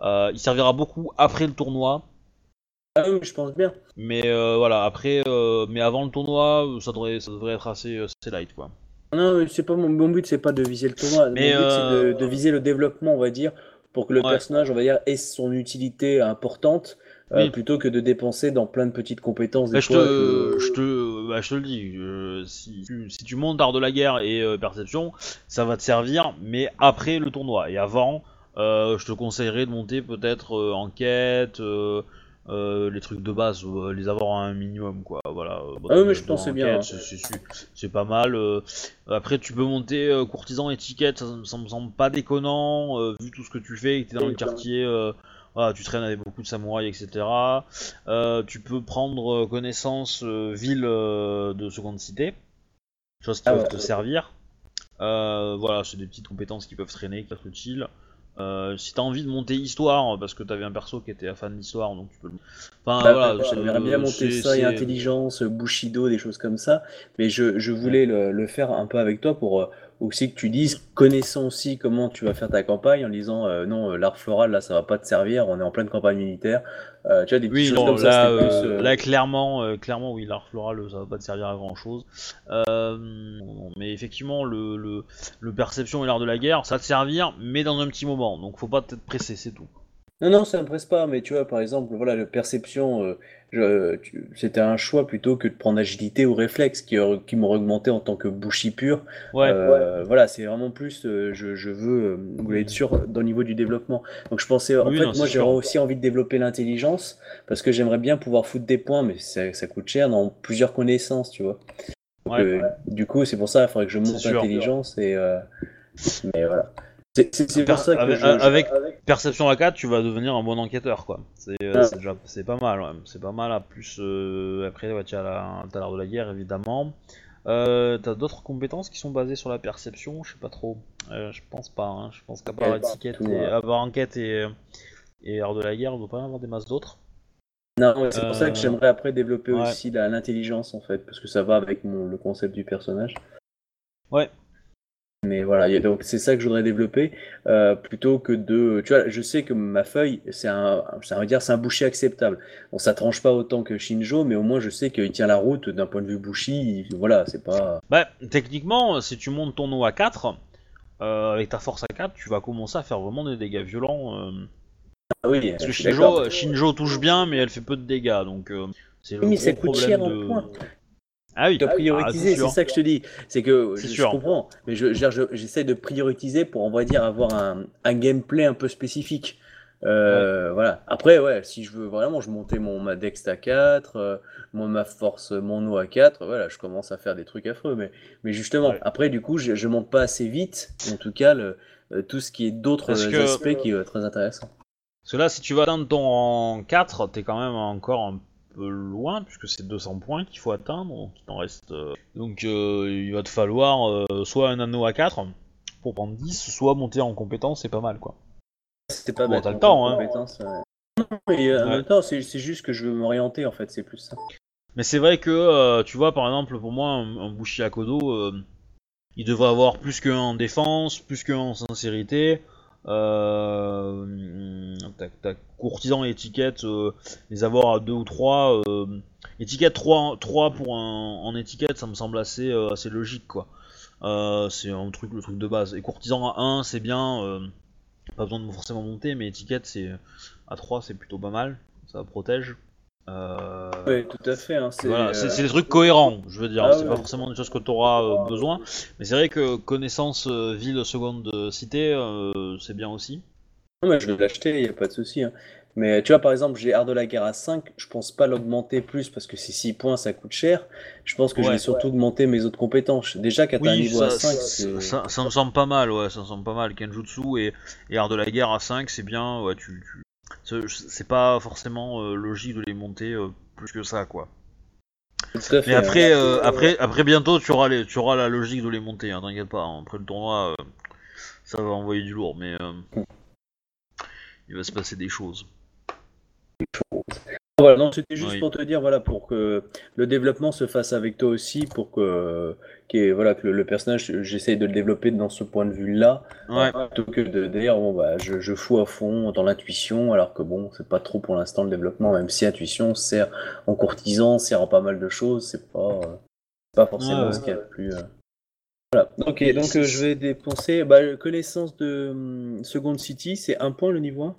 euh, il servira beaucoup après le tournoi, Ah oui, je pense bien. mais euh, voilà, après, euh, mais avant le tournoi, ça devrait, ça devrait être assez, assez light quoi. Non, mais c'est pas mon, mon but, c'est pas de viser le tournoi. Mais, mon but, c'est de, de viser le développement, on va dire, pour que le Ouais. personnage, on va dire, ait son utilité importante, Oui. plutôt que de dépenser dans plein de petites compétences. Des Bah, je, te, que- je, te, bah, je te le dis, euh, si, tu, si tu montes art de la guerre et euh, perception, ça va te servir, mais après le tournoi. Et avant, euh, je te conseillerais de monter peut-être euh, enquête, euh, euh, les trucs de base, euh, les avoir à un minimum quoi. Voilà. euh, Ah oui, mais je pensais bien, hein. c'est- pas mal. euh. Après, tu peux monter euh, courtisan étiquette, ça, ça me semble pas déconnant, euh, vu tout ce que tu fais, et que t'es dans Oui, le quartier. Voilà, tu traînes avec beaucoup de samouraïs, etc. Euh, tu peux prendre euh, connaissance euh, ville de seconde cité, choses qui Ah peuvent te servir. Voilà, c'est des petites compétences qui peuvent traîner, qui peuvent être utiles. Euh, si t'as envie de monter histoire, parce que t'avais un perso qui était fan d'histoire, donc tu peux le. Enfin Bah, voilà, c'est- J'aimerais bien monter ça et intelligence, Bushido, des choses comme ça. Mais je, je voulais le, le faire un peu avec toi pour aussi que tu dises, connaissant aussi comment tu vas faire ta campagne, en disant euh, non, euh, l'art floral là ça va pas te servir, on est en pleine campagne militaire. Euh, tu vois, des petites Oui, choses comme là, euh, clairement, clairement, oui, l'art floral, ça va pas te servir à grand chose. mais effectivement, le, le, le perception et l'art de la guerre, ça va te servir, mais dans un petit moment. Donc, faut pas être pressé, c'est tout. Non, non, ça me presse pas, mais tu vois, par exemple, voilà, le perception, euh, je- tu- c'était un choix plutôt que de prendre agilité ou réflexe qui, qui m'aurait augmenté en tant que bouchi pur. Ouais. Euh, Voilà, c'est vraiment plus, euh, je, je veux, euh, être sûr dans le niveau du développement. Donc je pensais, en Oui, fait, non, moi c'est j'ai sûr. aussi envie de développer l'intelligence parce que j'aimerais bien pouvoir foutre des points, mais ça, ça coûte cher dans plusieurs connaissances, tu vois. Donc, Ouais. euh, du coup, c'est pour ça, il faudrait que je monte sûr. l'intelligence et. euh, mais voilà. C'est c'est pour ça que Avec- je- avec- Perception à 4, tu vas devenir un bon enquêteur, quoi. C'est euh, Ouais. pas mal, ouais. C'est pas mal. À plus, euh, après, ouais, tu as l'art de la guerre, évidemment. Euh, t'as d'autres compétences qui sont basées sur la perception, je sais pas trop. Euh, je pense pas, hein. Je pense qu'à part Ouais, étiquette tout, et, ouais. à part enquête et, et art de la guerre, on doit pas avoir des masses d'autres. Non, c'est pour ça que Euh, j'aimerais après développer aussi l'intelligence en fait, parce que ça va avec mon, le concept du personnage. Ouais. Mais voilà, donc c'est ça que je voudrais développer, euh, plutôt que de... Tu vois, je sais que ma feuille, c'est un, ça veut dire, c'est un boucher acceptable. Bon, ça tranche pas autant que Shinjo, mais au moins je sais qu'il tient la route d'un point de vue bouchi, il- voilà, c'est pas... Bah, techniquement, si tu montes ton eau à 4, euh, avec ta force à 4, tu vas commencer à faire vraiment des dégâts violents. euh, Ah oui, Parce que. Shinjo, Shinjo touche bien, mais elle fait peu de dégâts, donc euh, c'est le Oui, mais gros ça coûte problème en de... Ah oui, dois Ah, prioriser, c'est ça que je te dis. C'est que je, comprends, mais je, je- je- j'essaie de prioriser pour, on va dire, avoir un, un gameplay un peu spécifique. Euh, Voilà. Après, ouais, si je veux vraiment, je montais mon ma dex à 4, euh, mon ma force, mon eau à 4, voilà, je commence à faire des trucs affreux. Mais, mais justement, Ouais. après, du coup, je, monte pas assez vite. En tout cas, le, euh, tout ce qui est d'autres que- aspects qui est très intéressant. Parce que là, si tu vas atteindre ton rang 4, t'es quand même encore un peu loin, puisque c'est 200 points qu'il faut atteindre, donc il reste... euh, Donc euh, il va te falloir euh, soit un anneau à 4 pour prendre 10, soit monter en compétence, c'est pas mal, quoi. C'était pas Bon, bête, t'as le temps, hein. ouais. Non, mais en même temps, c'est juste que je veux m'orienter, en fait, c'est plus ça. Mais c'est vrai que, tu vois, par exemple, pour moi, un, un Bushi Akodo, il devrait avoir plus qu'un en défense, plus qu'un en sincérité. Euh, tac, courtisan et étiquette, euh, les avoir à 2 ou 3. Euh, étiquette 3, 3 pour un, en étiquette, ça me semble assez, euh, assez logique, quoi. C'est un truc, le truc de base. Et courtisan à 1, c'est bien, pas besoin de forcément monter, mais étiquette, c'est à 3, c'est plutôt pas mal, ça protège. Euh, Oui, tout à fait. Hein, c'est, voilà, euh, c'est des trucs cohérents, je veux dire. Ah c'est ouais. pas forcément des choses que tu auras besoin. Mais c'est vrai que connaissance euh, ville, seconde, euh, cité, euh, c'est bien aussi. Non, mais je vais l'acheter, il n'y a pas de souci. hein. Mais tu vois, par exemple, j'ai Art de la guerre à 5, je pense pas l'augmenter plus parce que c'est 6 points, ça coûte cher. Je pense que je Ouais. vais surtout augmenter mes autres compétences. Déjà, qu'à un Oui, niveau ça, à 5, ça, ça- ça me semble pas mal, ouais, ça me semble pas mal. Kenjutsu et, et Art de la guerre à 5, c'est bien, ouais, tu. tu- c'est- pas forcément euh, logique de les monter euh, plus que ça, quoi. Tout à fait, Mais hein. après, euh, après, après bientôt, tu auras, les, tu auras la logique de les monter, hein, t'inquiète pas. hein. Après le tournoi, ça va envoyer du lourd, mais il va se passer des choses. Voilà, non, c'était juste Oui. pour te dire, voilà, pour que le développement se fasse avec toi aussi, pour que, voilà, que le, le personnage, j'essaye de le développer dans ce point de vue-là, Ouais. plutôt que de dire, bon, bah, je, je fous à fond dans l'intuition, alors que bon, c'est pas trop pour l'instant le développement, même si intuition sert en courtisan, sert en pas mal de choses, c'est pas, pas forcément Ouais, ce qu'il y a de plus. euh, Voilà. Ok, donc euh, je vais dépenser, bah, connaissance de hum, Second City, c'est un point le niveau 1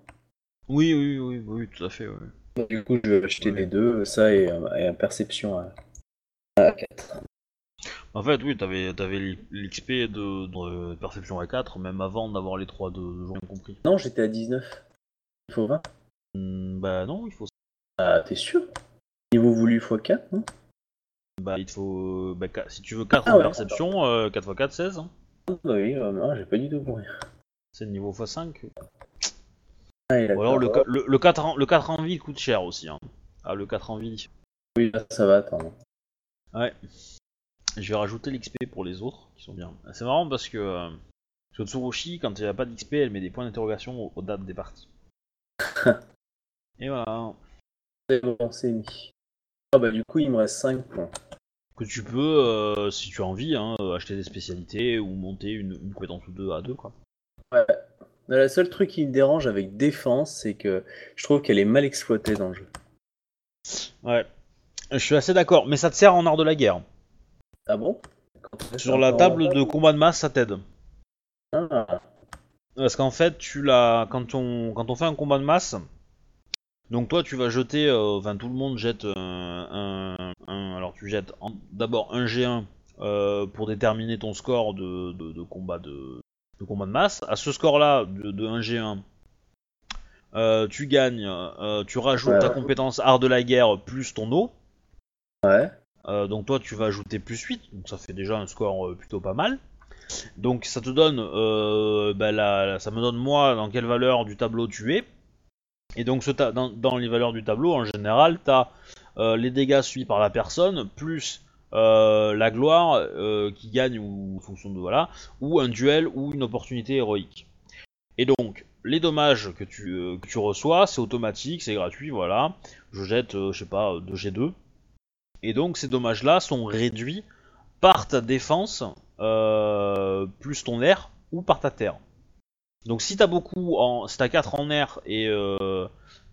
Oui, oui, oui, oui, tout à fait. ouais. Donc, du coup, je vais acheter Ouais. les deux, ça et, euh, et un perception à, à 4. En fait, oui, t'avais, t'avais l'XP de, de perception à 4, même avant d'avoir les 3 de, de jour compris. Non, j'étais à 19. Il faut 20. Hmm, bah non, il faut. Ah, t'es sûr? Niveau voulu x 4, non? Bah, il te faut. Bah, qua- si tu veux 4 Ah ouais. perception, euh, 4 x 4, 16. hein. Ah, bah oui, euh, non, j'ai pas du tout pour rien. C'est le niveau x5. Ah, Ou alors le, le, le 4 en, le 4 en vie coûte cher aussi. Hein. Ah, le 4 en vie. Oui, là, ça va attendre. Ouais. Je vais rajouter l'XP pour les autres, qui sont bien. C'est marrant parce que. Euh, sur Tsurushi, quand il n'y a pas d'XP, elle met des points d'interrogation aux, aux dates des parties. [laughs] Et voilà. C'est bon, c'est mis. Ah, bah du coup, il me reste 5 points. Que tu peux, euh, si tu as envie, hein, acheter des spécialités ou monter une, une compétence ou deux à deux, quoi. Ouais. Le seul truc qui me dérange avec défense, c'est que je trouve qu'elle est mal exploitée dans le jeu. Ouais. Je suis assez d'accord, mais ça te sert en art de la guerre. Ah bon? Sur la table de combat de masse, ça t'aide. Ah. Parce qu'en fait, tu l'as quand on quand on fait un combat de masse, donc toi tu vas jeter, euh, enfin tout le monde jette un, un- un- alors tu jettes en- d'abord un G1 euh, pour déterminer ton score de, de, de combat de, de combat de masse. À ce score-là de, de 1 G1, euh, tu gagnes, euh, tu rajoutes Ouais. ta compétence art de la guerre plus ton eau. Ouais. Euh, donc toi tu vas ajouter plus 8, donc ça fait déjà un score plutôt pas mal. Donc ça te donne, bah, la- la- ça me donne moi dans quelle valeur du tableau tu es. Et donc ce ta- dans, dans les valeurs du tableau, en général, tu as les dégâts subis par la personne, plus la gloire euh, qui gagne ou fonction de voilà, ou un duel ou une opportunité héroïque. Et donc les dommages que tu, euh, reçois, c'est automatique, c'est gratuit, voilà. Je jette, euh, je sais pas, 2G2. Et donc ces dommages-là sont réduits par ta défense, euh, plus ton air, ou par ta terre. Donc si t'as beaucoup en. Si t'as 4 en air et euh,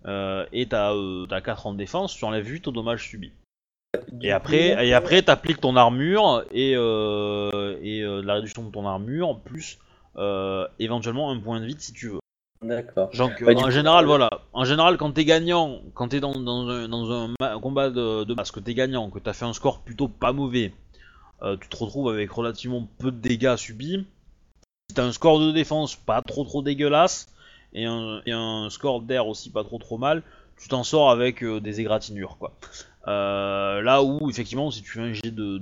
euh, et t'as euh, t'as 4 en défense, tu enlèves 8 au dommage Et après, et après t'appliques ton armure et, euh, et euh, la réduction de ton armure, plus euh, éventuellement un point de vide si tu veux. D'accord. Donc, Bah, du en coup, général, voilà. En général, quand t'es gagnant, quand t'es dans, dans un, dans un ma- combat de, de masse, que t'es gagnant, que t'as fait un score plutôt pas mauvais, euh, tu te retrouves avec relativement peu de dégâts subis. Si t'as un score de défense pas trop trop dégueulasse et un, et un score d'air aussi pas trop trop mal, tu t'en sors avec euh, des égratignures, quoi. Euh, là où, effectivement, si tu fais un jet de,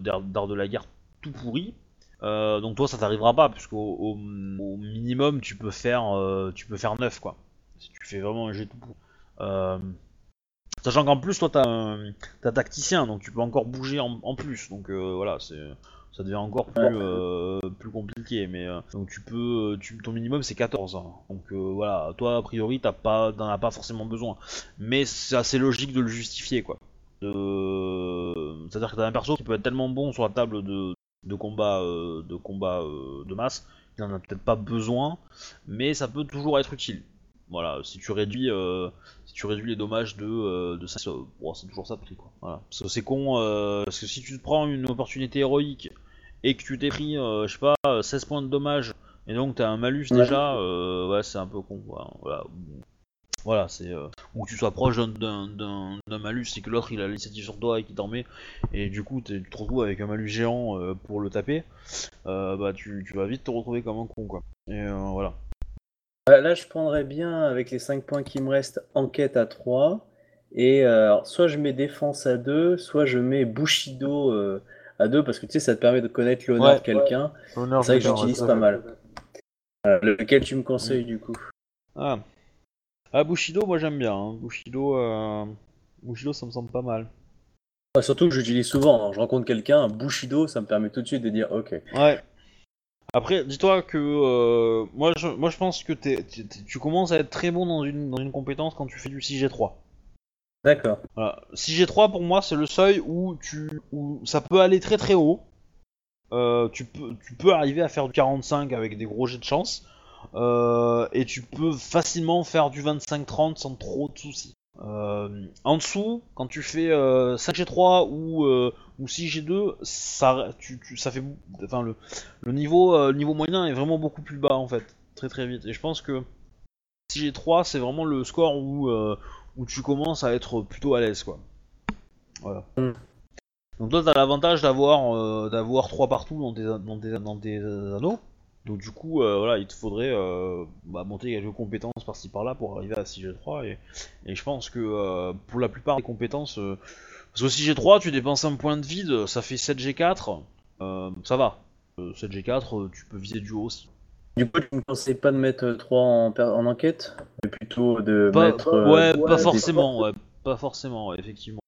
d'art de la guerre tout pourri, euh, donc toi ça t'arrivera pas, puisqu'au au, minimum tu peux faire euh, tu peux faire 9 quoi. Si tu fais vraiment un jet tout pourri. Sachant qu'en plus toi t'as t'as tacticien, donc tu peux encore bouger en, en plus, donc voilà, c'est ça devient encore plus, euh, plus compliqué, mais euh, donc tu peux, tu, ton minimum c'est 14, hein. donc euh, voilà, toi a priori t'as pas, t'en as pas forcément besoin, mais c'est assez logique de le justifier quoi. De... C'est-à-dire que t'as un perso qui peut être tellement bon sur la table de, de combat, euh, de, combat euh, de masse, il en a peut-être pas besoin, mais ça peut toujours être utile. Voilà, si tu réduis, euh, si tu réduis les dommages de, euh, de 5, euh, bon, c'est toujours ça de prix quoi. Voilà. Parce que c'est con, euh, parce que si tu te prends une opportunité héroïque et que tu t'es pris, euh, je sais pas, 16 points de dommages, et donc t'as un malus Ouais. déjà, euh, ouais, c'est un peu con quoi. Voilà, voilà c'est. ou que tu sois proche d'un- d'un d'un- d'un malus et que l'autre il a l'initiative sur toi et qu'il t'en met, et du coup t'es- tu te retrouves avec un malus géant pour le taper, bah tu, tu vas vite te retrouver comme un con quoi. Et euh, voilà. Euh, Là, je prendrais bien avec les 5 points qui me restent enquête à 3. Et euh, soit je mets défense à 2, soit je mets Bushido euh, à 2, parce que tu sais, ça te permet de connaître l'honneur Ouais. de quelqu'un. C'est vrai que j'utilise ouais, pas mal. Lequel tu me conseilles du coup? Ah. Ah, Bushido, moi j'aime bien. hein. Bushido, euh... Bushido, ça me semble pas mal. Ouais, Surtout que j'utilise souvent. hein. Je rencontre quelqu'un, un Bushido, ça me permet tout de suite de dire ok. Ouais. Après, dis-toi que euh, moi, je, moi je pense que t'es- t'es- t'es- tu commences à être très bon dans une, dans une compétence quand tu fais du 6G3. D'accord. Voilà. 6G3 pour moi c'est le seuil où, tu, où ça peut aller très très haut. Euh, tu, peux, tu peux arriver à faire du 45 avec des gros jets de chance. Euh, et tu peux facilement faire du 25-30 sans trop de soucis. Euh, en dessous, quand tu fais euh, 5G3 ou, euh, ou 6G2, ça, tu, tu- ça fait, enfin le, le niveau, euh, niveau moyen est vraiment beaucoup plus bas en fait, très très vite. Et je pense que 6G3 c'est vraiment le score où, euh, où tu commences à être plutôt à l'aise quoi. Voilà. Mm. Donc toi t'as l'avantage d'avoir euh, d'avoir 3 partout dans tes, dans tes, dans tes anneaux. Donc du coup euh, voilà il te faudrait euh, bah, monter quelques compétences par-ci par-là pour arriver à 6G3 et, et je pense que euh, pour la plupart des compétences parce que 6G3 tu dépenses un point de vide ça fait 7G4 euh, ça va. Euh, 7G4 euh, tu peux viser du haut aussi. Du coup, tu me conseilles pas de mettre 3 en, enquête, mais plutôt de Pas, mettre. ouais, pas forcément, ouais, pas forcément, ouais, effectivement.